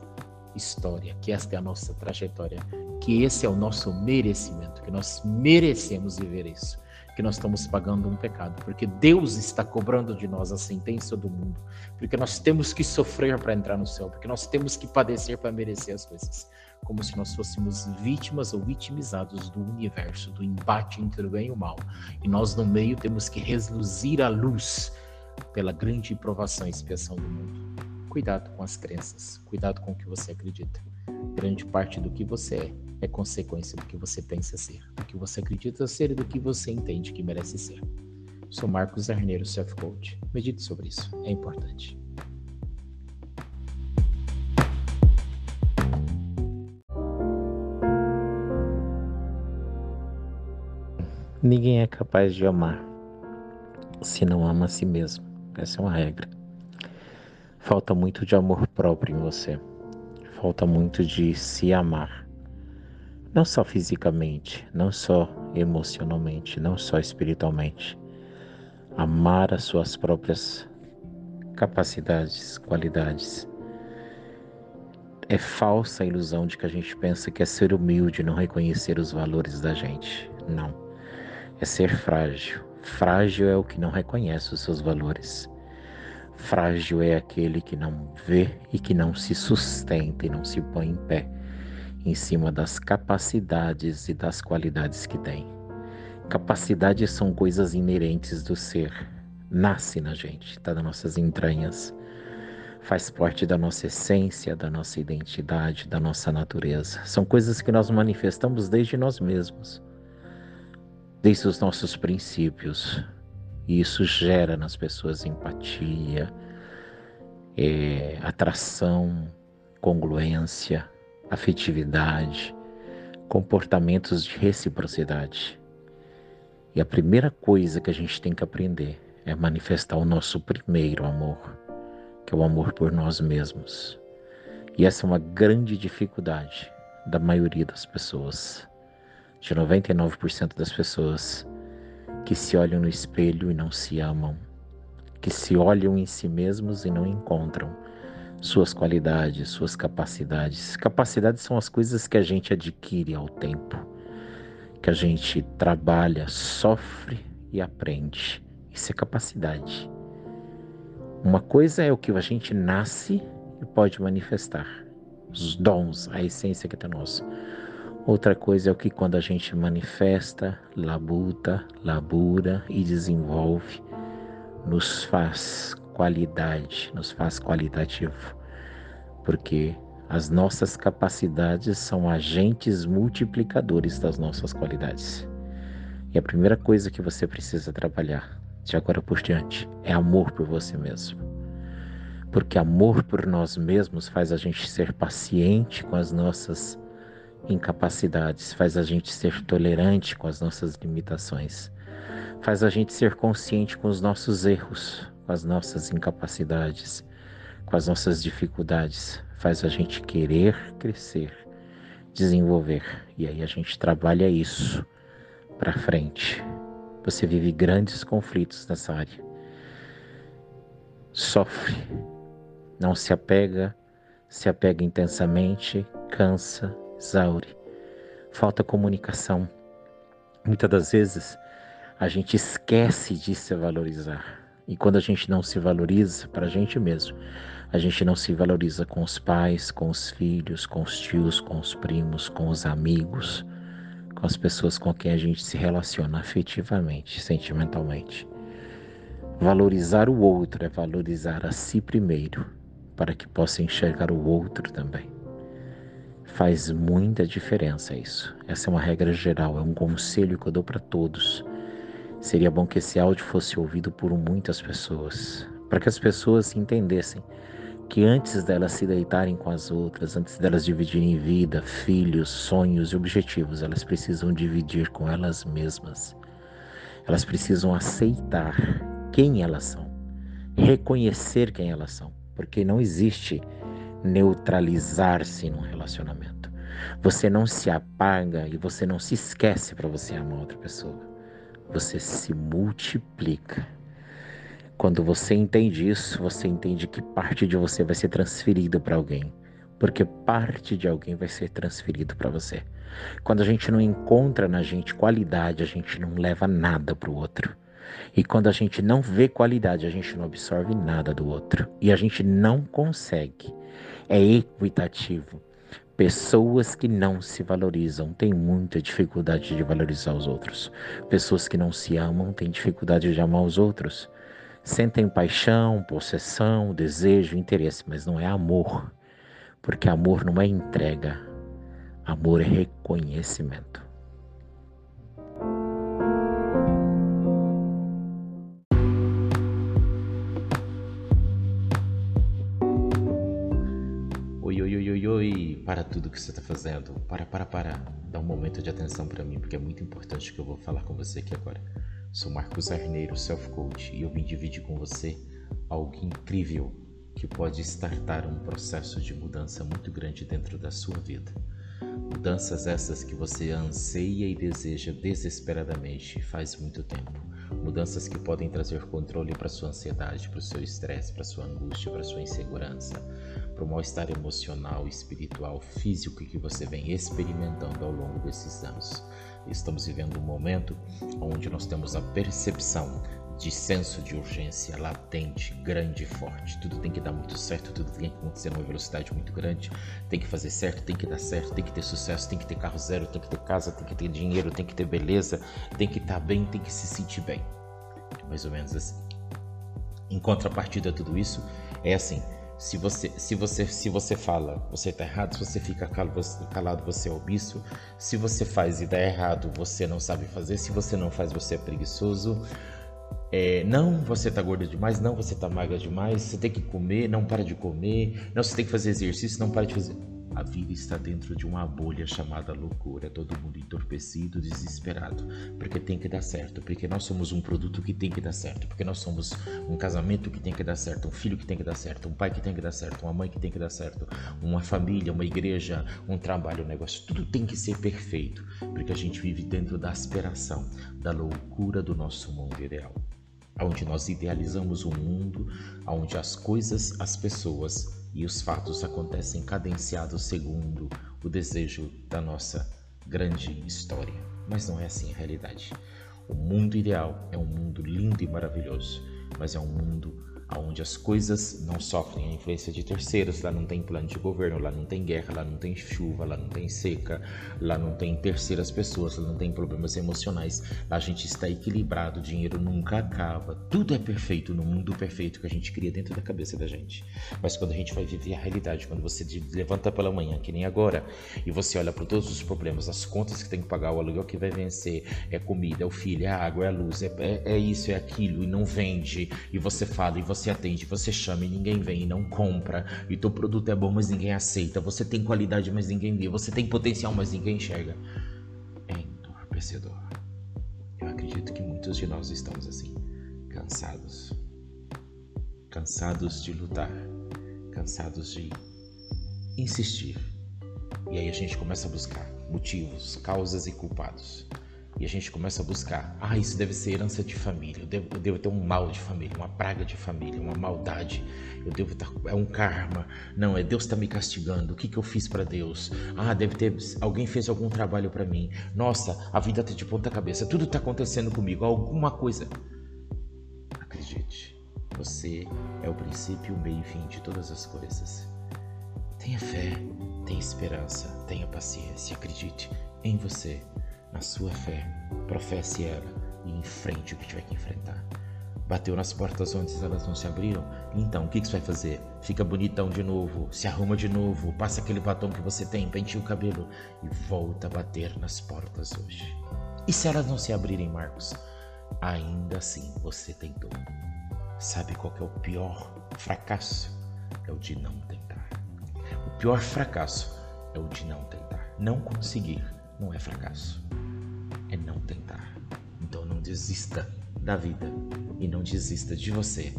história, que esta é a nossa trajetória, que esse é o nosso merecimento, que nós merecemos viver isso que nós estamos pagando um pecado, porque Deus está cobrando de nós a sentença do mundo, porque nós temos que sofrer para entrar no céu, porque nós temos que padecer para merecer as coisas, como se nós fôssemos vítimas ou vitimizados do universo, do embate entre o bem e o mal. E nós no meio temos que resluzir a luz pela grande provação e expiação do mundo. Cuidado com as crenças, cuidado com o que você acredita. Grande parte do que você é é consequência do que você pensa ser, do que você acredita ser e do que você entende que merece ser. Sou Marcos Arneiro, Self Coach. Medite sobre isso, é importante. Ninguém é capaz de amar se não ama a si mesmo. Essa é uma regra. Falta muito de amor próprio em você. Falta muito de se amar não só fisicamente, não só emocionalmente, não só espiritualmente. Amar as suas próprias capacidades, qualidades. É falsa a ilusão de que a gente pensa que é ser humilde não reconhecer os valores da gente. Não. é ser frágil. Frágil é o que não reconhece os seus valores. Frágil é aquele que não vê e que não se sustenta e não se põe em pé em cima das capacidades e das qualidades que tem. Capacidades são coisas inerentes do ser, nasce na gente, está nas nossas entranhas, faz parte da nossa essência, da nossa identidade, da nossa natureza. São coisas que nós manifestamos desde nós mesmos, desde os nossos princípios. E isso gera nas pessoas empatia, é, atração, congruência, afetividade, comportamentos de reciprocidade. E a primeira coisa que a gente tem que aprender é manifestar o nosso primeiro amor, que é o amor por nós mesmos. E essa é uma grande dificuldade da maioria das pessoas, de 99% das pessoas que se olham no espelho e não se amam, que se olham em si mesmos e não encontram suas qualidades, suas capacidades. Capacidades são as coisas que a gente adquire ao tempo, que a gente trabalha, sofre e aprende. Isso é capacidade. Uma coisa é o que a gente nasce e pode manifestar, os dons, a essência que está nosso. Outra coisa é o que quando a gente manifesta, labuta, labura e desenvolve, nos faz qualidade, nos faz qualitativo, porque as nossas capacidades são agentes multiplicadores das nossas qualidades. E a primeira coisa que você precisa trabalhar de agora por diante é amor por você mesmo. Porque amor por nós mesmos faz a gente ser paciente com as nossas incapacidades, faz a gente ser tolerante com as nossas limitações, faz a gente ser consciente com os nossos erros, com as nossas incapacidades, com as nossas dificuldades, faz a gente querer crescer, desenvolver. E aí a gente trabalha isso para frente. Você vive grandes conflitos nessa área. Sofre, não se apega, se apega intensamente, cansa, exaure. Falta comunicação. Muitas das vezes a gente esquece de se valorizar. E quando a gente não se valoriza para a gente mesmo, a gente não se valoriza com os pais, com os filhos, com os tios, com os primos, com os amigos, com as pessoas com quem a gente se relaciona afetivamente, sentimentalmente. Valorizar o outro é valorizar a si primeiro, para que possa enxergar o outro também. Faz muita diferença isso. Essa é uma regra geral, é um conselho que eu dou para todos Seria bom que esse áudio fosse ouvido por muitas pessoas, para que as pessoas entendessem que antes delas se deitarem com as outras, antes delas dividirem vida, filhos, sonhos e objetivos, elas precisam dividir com elas mesmas. Elas precisam aceitar quem elas são, reconhecer quem elas são, porque não existe neutralizar-se num relacionamento. Você não se apaga e você não se esquece para você amar outra pessoa você se multiplica. Quando você entende isso, você entende que parte de você vai ser transferida para alguém, porque parte de alguém vai ser transferido para você. Quando a gente não encontra na gente qualidade, a gente não leva nada para o outro. E quando a gente não vê qualidade, a gente não absorve nada do outro. E a gente não consegue. É equitativo. Pessoas que não se valorizam têm muita dificuldade de valorizar os outros. Pessoas que não se amam têm dificuldade de amar os outros. Sentem paixão, possessão, desejo, interesse, mas não é amor. Porque amor não é entrega. Amor é reconhecimento. para tudo que você está fazendo. Para, para, para. Dá um momento de atenção para mim, porque é muito importante que eu vou falar com você aqui agora. Sou Marcos Arneiro, Self Coach, e eu vim dividir com você algo incrível que pode startar um processo de mudança muito grande dentro da sua vida. Mudanças essas que você anseia e deseja desesperadamente faz muito tempo. Mudanças que podem trazer controle para sua ansiedade, para o seu estresse, para sua angústia, para sua insegurança para o mal-estar emocional, espiritual, físico que você vem experimentando ao longo desses anos. Estamos vivendo um momento onde nós temos a percepção de senso de urgência latente, grande e forte. Tudo tem que dar muito certo, tudo tem que acontecer numa velocidade muito grande. Tem que fazer certo, tem que dar certo, tem que ter sucesso, tem que ter carro zero, tem que ter casa, tem que ter dinheiro, tem que ter beleza, tem que estar bem, tem que se sentir bem. Mais ou menos assim. Em contrapartida a tudo isso, é assim: se você, se você, se você fala, você está errado. Se você fica calado, você é omisso. Se você faz e dá errado, você não sabe fazer. Se você não faz, você é preguiçoso. É, não, você está gordo demais. Não, você está magra demais. Você tem que comer. Não para de comer. Não, você tem que fazer exercício. Não para de fazer. A vida está dentro de uma bolha chamada loucura, todo mundo entorpecido, desesperado, porque tem que dar certo, porque nós somos um produto que tem que dar certo, porque nós somos um casamento que tem que dar certo, um filho que tem que dar certo, um pai que tem que dar certo, uma mãe que tem que dar certo, uma família, uma igreja, um trabalho, um negócio, tudo tem que ser perfeito, porque a gente vive dentro da aspiração, da loucura do nosso mundo ideal. Onde nós idealizamos um mundo onde as coisas, as pessoas e os fatos acontecem cadenciados segundo o desejo da nossa grande história. Mas não é assim a realidade. O mundo ideal é um mundo lindo e maravilhoso, mas é um mundo onde as coisas não sofrem a influência de terceiros, lá não tem plano de governo, lá não tem guerra, lá não tem chuva, lá não tem seca, lá não tem terceiras pessoas, lá não tem problemas emocionais, lá a gente está equilibrado, o dinheiro nunca acaba, tudo é perfeito no mundo perfeito que a gente cria dentro da cabeça da gente. Mas quando a gente vai viver a realidade, quando você levanta pela manhã, que nem agora, e você olha para todos os problemas, as contas que tem que pagar, o aluguel que vai vencer, é comida, é o filho, é a água, é a luz, é, é, é isso, é aquilo, e não vende, e você fala, e você você atende, você chama e ninguém vem e não compra, e teu produto é bom, mas ninguém aceita, você tem qualidade, mas ninguém vê, você tem potencial, mas ninguém enxerga. É entorpecedor. Eu acredito que muitos de nós estamos assim, cansados. Cansados de lutar, cansados de insistir. E aí a gente começa a buscar motivos, causas e culpados. E a gente começa a buscar. Ah, isso deve ser herança de família. Eu devo, eu devo ter um mal de família, uma praga de família, uma maldade. Eu devo estar. É um karma. Não, é Deus está me castigando. O que, que eu fiz para Deus? Ah, deve ter. Alguém fez algum trabalho para mim. Nossa, a vida está de ponta cabeça. Tudo está acontecendo comigo. Alguma coisa. Acredite, você é o princípio, o meio e fim de todas as coisas. Tenha fé, tenha esperança, tenha paciência. Acredite em você na sua fé, professe ela e enfrente o que tiver que enfrentar. Bateu nas portas onde elas não se abriram? Então, o que, que você vai fazer? Fica bonitão de novo, se arruma de novo, passa aquele batom que você tem, penteia o cabelo e volta a bater nas portas hoje. E se elas não se abrirem, Marcos? Ainda assim você tentou. Sabe qual é o pior fracasso? É o de não tentar. O pior fracasso é o de não tentar. Não conseguir não é fracasso é não tentar. Então não desista da vida e não desista de você,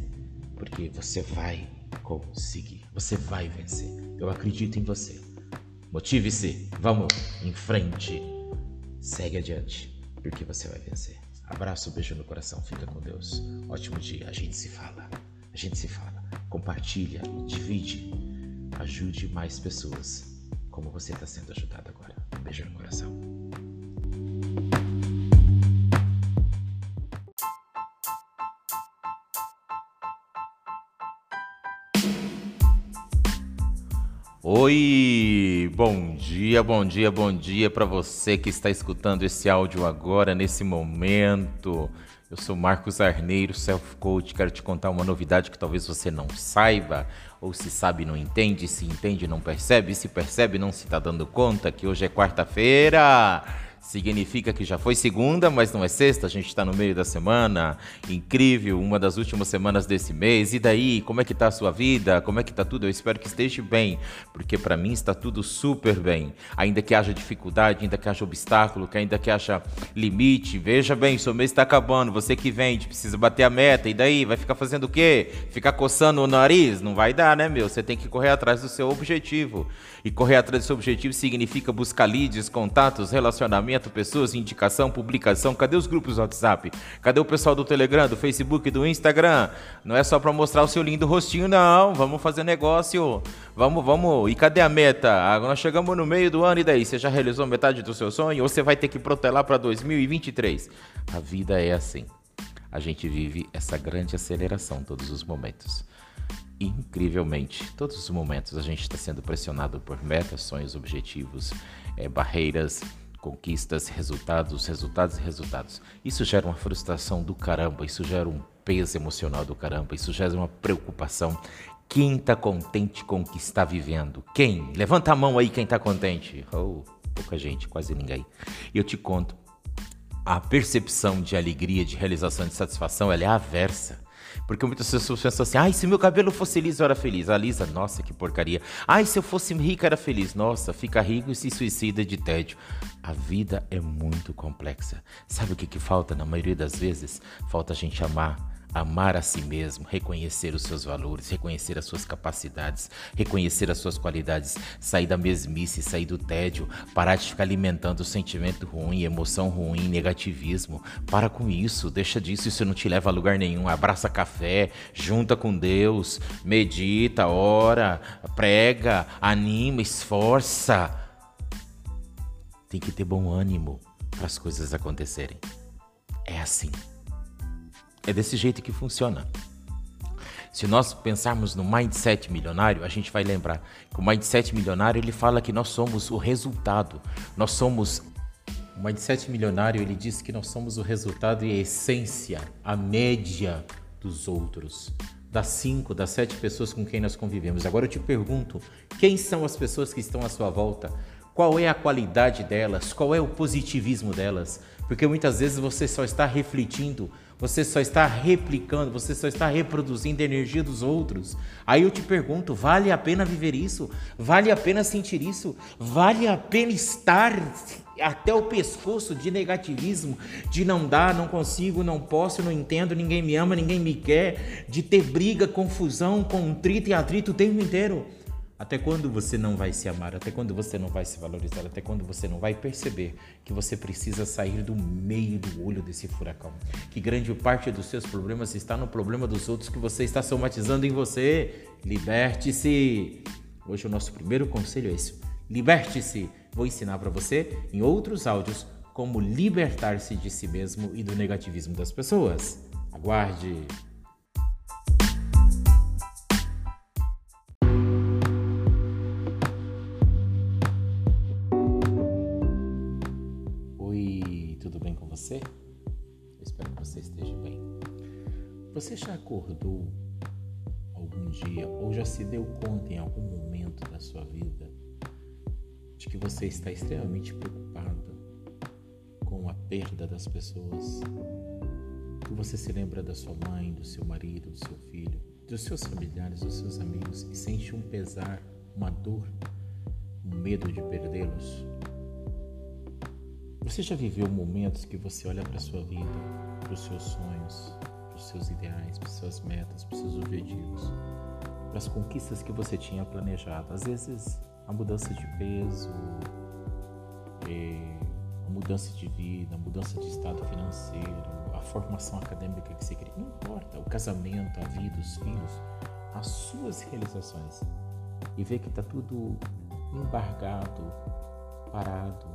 porque você vai conseguir, você vai vencer. Eu acredito em você. Motive-se, vamos em frente, segue adiante, porque você vai vencer. Abraço, beijo no coração, fica com Deus. Ótimo dia, a gente se fala, a gente se fala. Compartilha, divide, ajude mais pessoas como você está sendo ajudado agora. beijo no coração. Oi, bom dia, bom dia, bom dia para você que está escutando esse áudio agora, nesse momento. Eu sou Marcos Arneiro, Self Coach. Quero te contar uma novidade que talvez você não saiba, ou se sabe não entende, se entende não percebe, se percebe não se está dando conta que hoje é quarta-feira. Significa que já foi segunda, mas não é sexta, a gente está no meio da semana. Incrível, uma das últimas semanas desse mês. E daí, como é que tá a sua vida? Como é que tá tudo? Eu espero que esteja bem, porque para mim está tudo super bem. Ainda que haja dificuldade, ainda que haja obstáculo, que ainda que haja limite. Veja bem, seu mês está acabando, você que vende, precisa bater a meta. E daí, vai ficar fazendo o quê? Ficar coçando o nariz? Não vai dar, né, meu? Você tem que correr atrás do seu objetivo. E correr atrás do seu objetivo significa buscar leads, contatos, relacionamento, pessoas, indicação, publicação. Cadê os grupos do WhatsApp? Cadê o pessoal do Telegram, do Facebook, do Instagram? Não é só para mostrar o seu lindo rostinho, não. Vamos fazer negócio. Vamos, vamos. E cadê a meta? Agora nós chegamos no meio do ano e daí? Você já realizou metade do seu sonho ou você vai ter que protelar para 2023? A vida é assim. A gente vive essa grande aceleração todos os momentos incrivelmente. Todos os momentos a gente está sendo pressionado por metas, sonhos, objetivos, é, barreiras, conquistas, resultados, resultados e resultados. Isso gera uma frustração do caramba, isso gera um peso emocional do caramba, isso gera uma preocupação. Quem está contente com o que está vivendo? Quem? Levanta a mão aí quem está contente. Oh, pouca gente, quase ninguém. E eu te conto, a percepção de alegria, de realização, de satisfação, ela é aversa. Porque muitas pessoas pensam assim: ai, se meu cabelo fosse liso, eu era feliz. A Lisa, nossa, que porcaria. Ai, se eu fosse rica, era feliz. Nossa, fica rico e se suicida de tédio. A vida é muito complexa. Sabe o que, que falta na maioria das vezes? Falta a gente amar amar a si mesmo, reconhecer os seus valores, reconhecer as suas capacidades, reconhecer as suas qualidades, sair da mesmice, sair do tédio, parar de ficar alimentando sentimento ruim, emoção ruim, negativismo. Para com isso, deixa disso, isso não te leva a lugar nenhum. Abraça café, junta com Deus, medita, ora, prega, anima, esforça. Tem que ter bom ânimo para as coisas acontecerem. É assim. É desse jeito que funciona. Se nós pensarmos no mindset milionário, a gente vai lembrar que o mindset milionário ele fala que nós somos o resultado. Nós somos o mindset milionário ele diz que nós somos o resultado e a essência, a média dos outros, das cinco, das sete pessoas com quem nós convivemos. Agora eu te pergunto: quem são as pessoas que estão à sua volta? Qual é a qualidade delas? Qual é o positivismo delas? Porque muitas vezes você só está refletindo você só está replicando, você só está reproduzindo a energia dos outros. Aí eu te pergunto: vale a pena viver isso? Vale a pena sentir isso? Vale a pena estar até o pescoço de negativismo, de não dar, não consigo, não posso, não entendo, ninguém me ama, ninguém me quer, de ter briga, confusão, contrito e atrito o tempo inteiro? Até quando você não vai se amar? Até quando você não vai se valorizar? Até quando você não vai perceber que você precisa sair do meio do olho desse furacão? Que grande parte dos seus problemas está no problema dos outros que você está somatizando em você. Liberte-se! Hoje o nosso primeiro conselho é esse: liberte-se. Vou ensinar para você em outros áudios como libertar-se de si mesmo e do negativismo das pessoas. Aguarde! Você já acordou algum dia ou já se deu conta em algum momento da sua vida de que você está extremamente preocupado com a perda das pessoas? Que você se lembra da sua mãe, do seu marido, do seu filho, dos seus familiares, dos seus amigos e sente um pesar, uma dor, um medo de perdê-los? Você já viveu momentos que você olha para a sua vida, para os seus sonhos, para os seus ideais, para as suas metas, para os seus objetivos, para as conquistas que você tinha planejado? Às vezes, a mudança de peso, é, a mudança de vida, a mudança de estado financeiro, a formação acadêmica que você queria, não importa, o casamento, a vida, os filhos, as suas realizações. E ver que está tudo embargado, parado,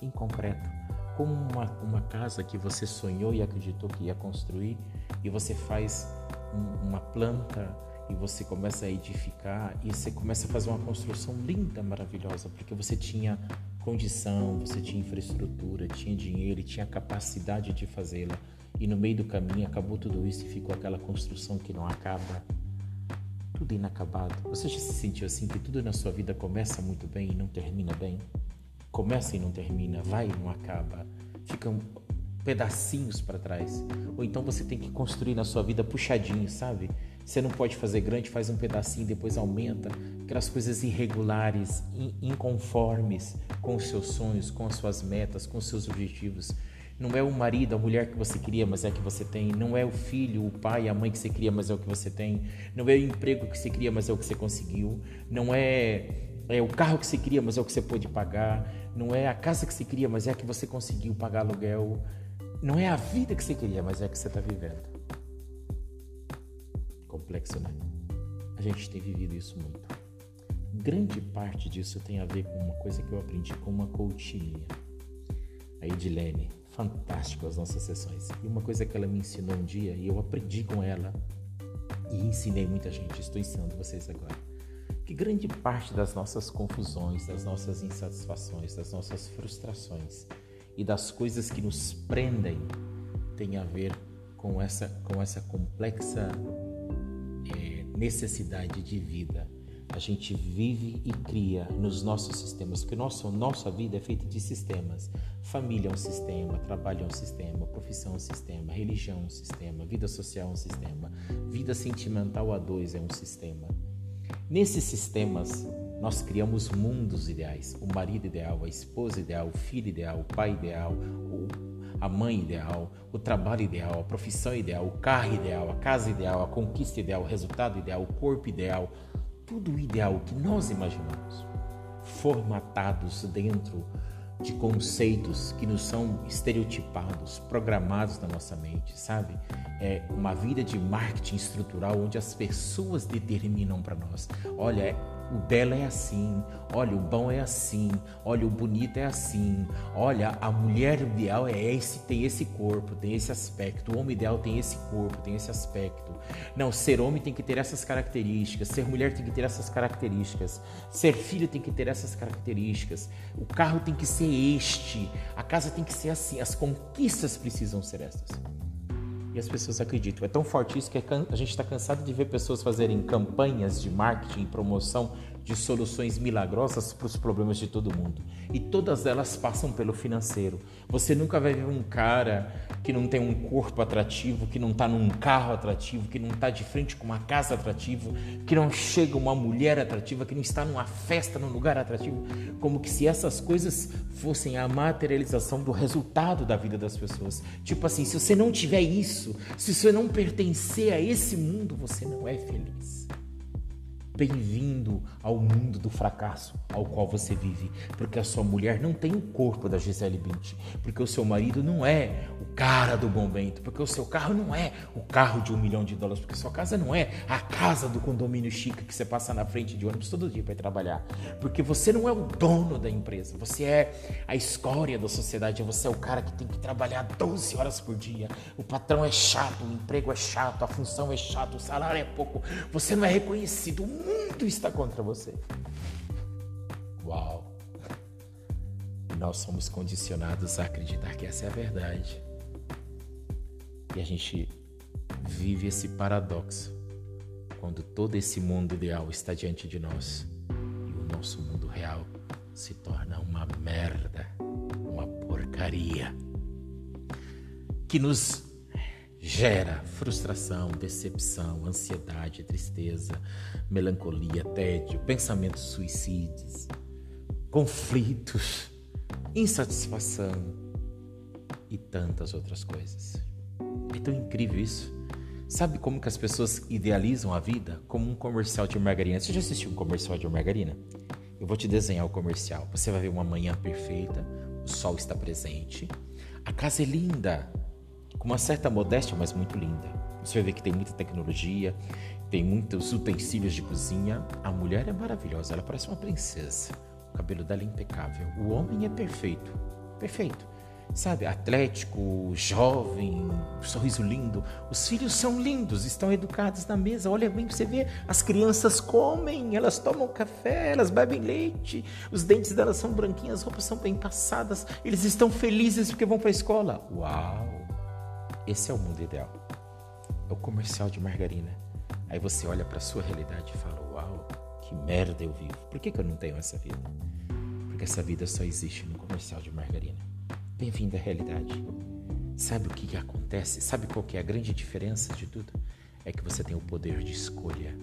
incompleto. Como uma, uma casa que você sonhou e acreditou que ia construir, e você faz um, uma planta e você começa a edificar e você começa a fazer uma construção linda, maravilhosa, porque você tinha condição, você tinha infraestrutura, tinha dinheiro e tinha capacidade de fazê-la. E no meio do caminho acabou tudo isso e ficou aquela construção que não acaba. Tudo inacabado. Você já se sentiu assim que tudo na sua vida começa muito bem e não termina bem? Começa e não termina, vai e não acaba, ficam pedacinhos para trás. Ou então você tem que construir na sua vida puxadinho, sabe? Você não pode fazer grande, faz um pedacinho, depois aumenta. Aquelas coisas irregulares, inconformes com os seus sonhos, com as suas metas, com os seus objetivos. Não é o marido, a mulher que você queria, mas é que você tem. Não é o filho, o pai, a mãe que você queria, mas é o que você tem. Não é o emprego que você queria, mas é o que você conseguiu. Não é é o carro que você queria, mas é o que você pôde pagar. Não é a casa que você queria, mas é a que você conseguiu pagar aluguel. Não é a vida que você queria, mas é a que você está vivendo. Complexo, né? A gente tem vivido isso muito. Grande parte disso tem a ver com uma coisa que eu aprendi com uma coach minha, a Edilene. Fantástico as nossas sessões. E uma coisa que ela me ensinou um dia, e eu aprendi com ela, e ensinei muita gente, estou ensinando vocês agora que grande parte das nossas confusões, das nossas insatisfações, das nossas frustrações e das coisas que nos prendem tem a ver com essa, com essa complexa é, necessidade de vida. A gente vive e cria nos nossos sistemas, porque nosso, nossa vida é feita de sistemas. Família é um sistema, trabalho é um sistema, profissão é um sistema, religião é um sistema, vida social é um sistema, vida sentimental a dois é um sistema. Nesses sistemas, nós criamos mundos ideais: o marido ideal, a esposa ideal, o filho ideal, o pai ideal, a mãe ideal, o trabalho ideal, a profissão ideal, o carro ideal, a casa ideal, a conquista ideal, o resultado ideal, o corpo ideal, tudo ideal que nós imaginamos, formatados dentro de conceitos que nos são estereotipados, programados na nossa mente, sabe? É uma vida de marketing estrutural onde as pessoas determinam para nós. Olha, o belo é assim, olha, o bom é assim, olha, o bonito é assim, olha, a mulher ideal é esse, tem esse corpo, tem esse aspecto, o homem ideal tem esse corpo, tem esse aspecto. Não, ser homem tem que ter essas características, ser mulher tem que ter essas características, ser filho tem que ter essas características, o carro tem que ser este, a casa tem que ser assim, as conquistas precisam ser essas. E as pessoas acreditam. É tão forte isso que é a gente está cansado de ver pessoas fazerem campanhas de marketing e promoção de soluções milagrosas para os problemas de todo mundo. E todas elas passam pelo financeiro. Você nunca vai ver um cara que não tem um corpo atrativo, que não está num carro atrativo, que não está de frente com uma casa atrativa, que não chega uma mulher atrativa, que não está numa festa, num lugar atrativo, como que se essas coisas fossem a materialização do resultado da vida das pessoas. Tipo assim, se você não tiver isso, se você não pertencer a esse mundo, você não é feliz. Bem-vindo ao mundo do fracasso ao qual você vive, porque a sua mulher não tem o corpo da Gisele Bündchen, porque o seu marido não é o cara do bom vento, porque o seu carro não é o carro de um milhão de dólares, porque sua casa não é a casa do condomínio chique que você passa na frente de ônibus todo dia para trabalhar, porque você não é o dono da empresa, você é a escória da sociedade, você é o cara que tem que trabalhar 12 horas por dia, o patrão é chato, o emprego é chato, a função é chata, o salário é pouco, você não é reconhecido, mundo está contra você. Uau! Nós somos condicionados a acreditar que essa é a verdade. E a gente vive esse paradoxo quando todo esse mundo ideal está diante de nós e o nosso mundo real se torna uma merda, uma porcaria que nos gera frustração, decepção, ansiedade, tristeza, melancolia, tédio, pensamentos suicidas, conflitos, insatisfação e tantas outras coisas. É tão incrível isso. Sabe como que as pessoas idealizam a vida? Como um comercial de margarina. Você já assistiu um comercial de margarina? Eu vou te desenhar o comercial. Você vai ver uma manhã perfeita, o sol está presente, a casa é linda, com uma certa modéstia, mas muito linda. Você vai ver que tem muita tecnologia, tem muitos utensílios de cozinha. A mulher é maravilhosa, ela parece uma princesa. O cabelo dela é impecável. O homem é perfeito, perfeito. Sabe, atlético, jovem, sorriso lindo. Os filhos são lindos, estão educados na mesa. Olha bem você ver, as crianças comem, elas tomam café, elas bebem leite. Os dentes delas são branquinhos, as roupas são bem passadas. Eles estão felizes porque vão para a escola. Uau! Esse é o mundo ideal. É o comercial de margarina. Aí você olha para sua realidade e fala: Uau, que merda eu vivo. Por que, que eu não tenho essa vida? Porque essa vida só existe no comercial de margarina. Bem-vindo à realidade. Sabe o que, que acontece? Sabe qual que é a grande diferença de tudo? É que você tem o poder de escolha,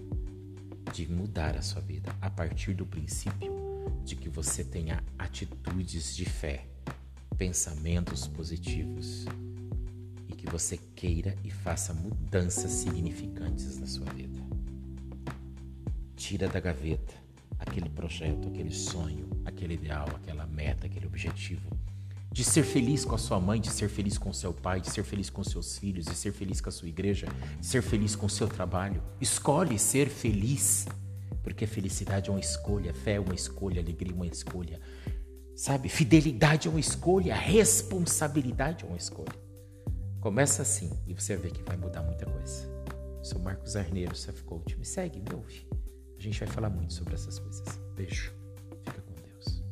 de mudar a sua vida a partir do princípio de que você tenha atitudes de fé, pensamentos positivos que você queira e faça mudanças significantes na sua vida. Tira da gaveta aquele projeto, aquele sonho, aquele ideal, aquela meta, aquele objetivo. De ser feliz com a sua mãe, de ser feliz com seu pai, de ser feliz com seus filhos, de ser feliz com a sua igreja, de ser feliz com seu trabalho. Escolhe ser feliz, porque felicidade é uma escolha, fé é uma escolha, alegria é uma escolha. Sabe? Fidelidade é uma escolha, responsabilidade é uma escolha. Começa assim e você vai ver que vai mudar muita coisa. Eu sou Marcos Arneiro, Self Coach. Me segue, me ouve. A gente vai falar muito sobre essas coisas. Beijo. Fica com Deus.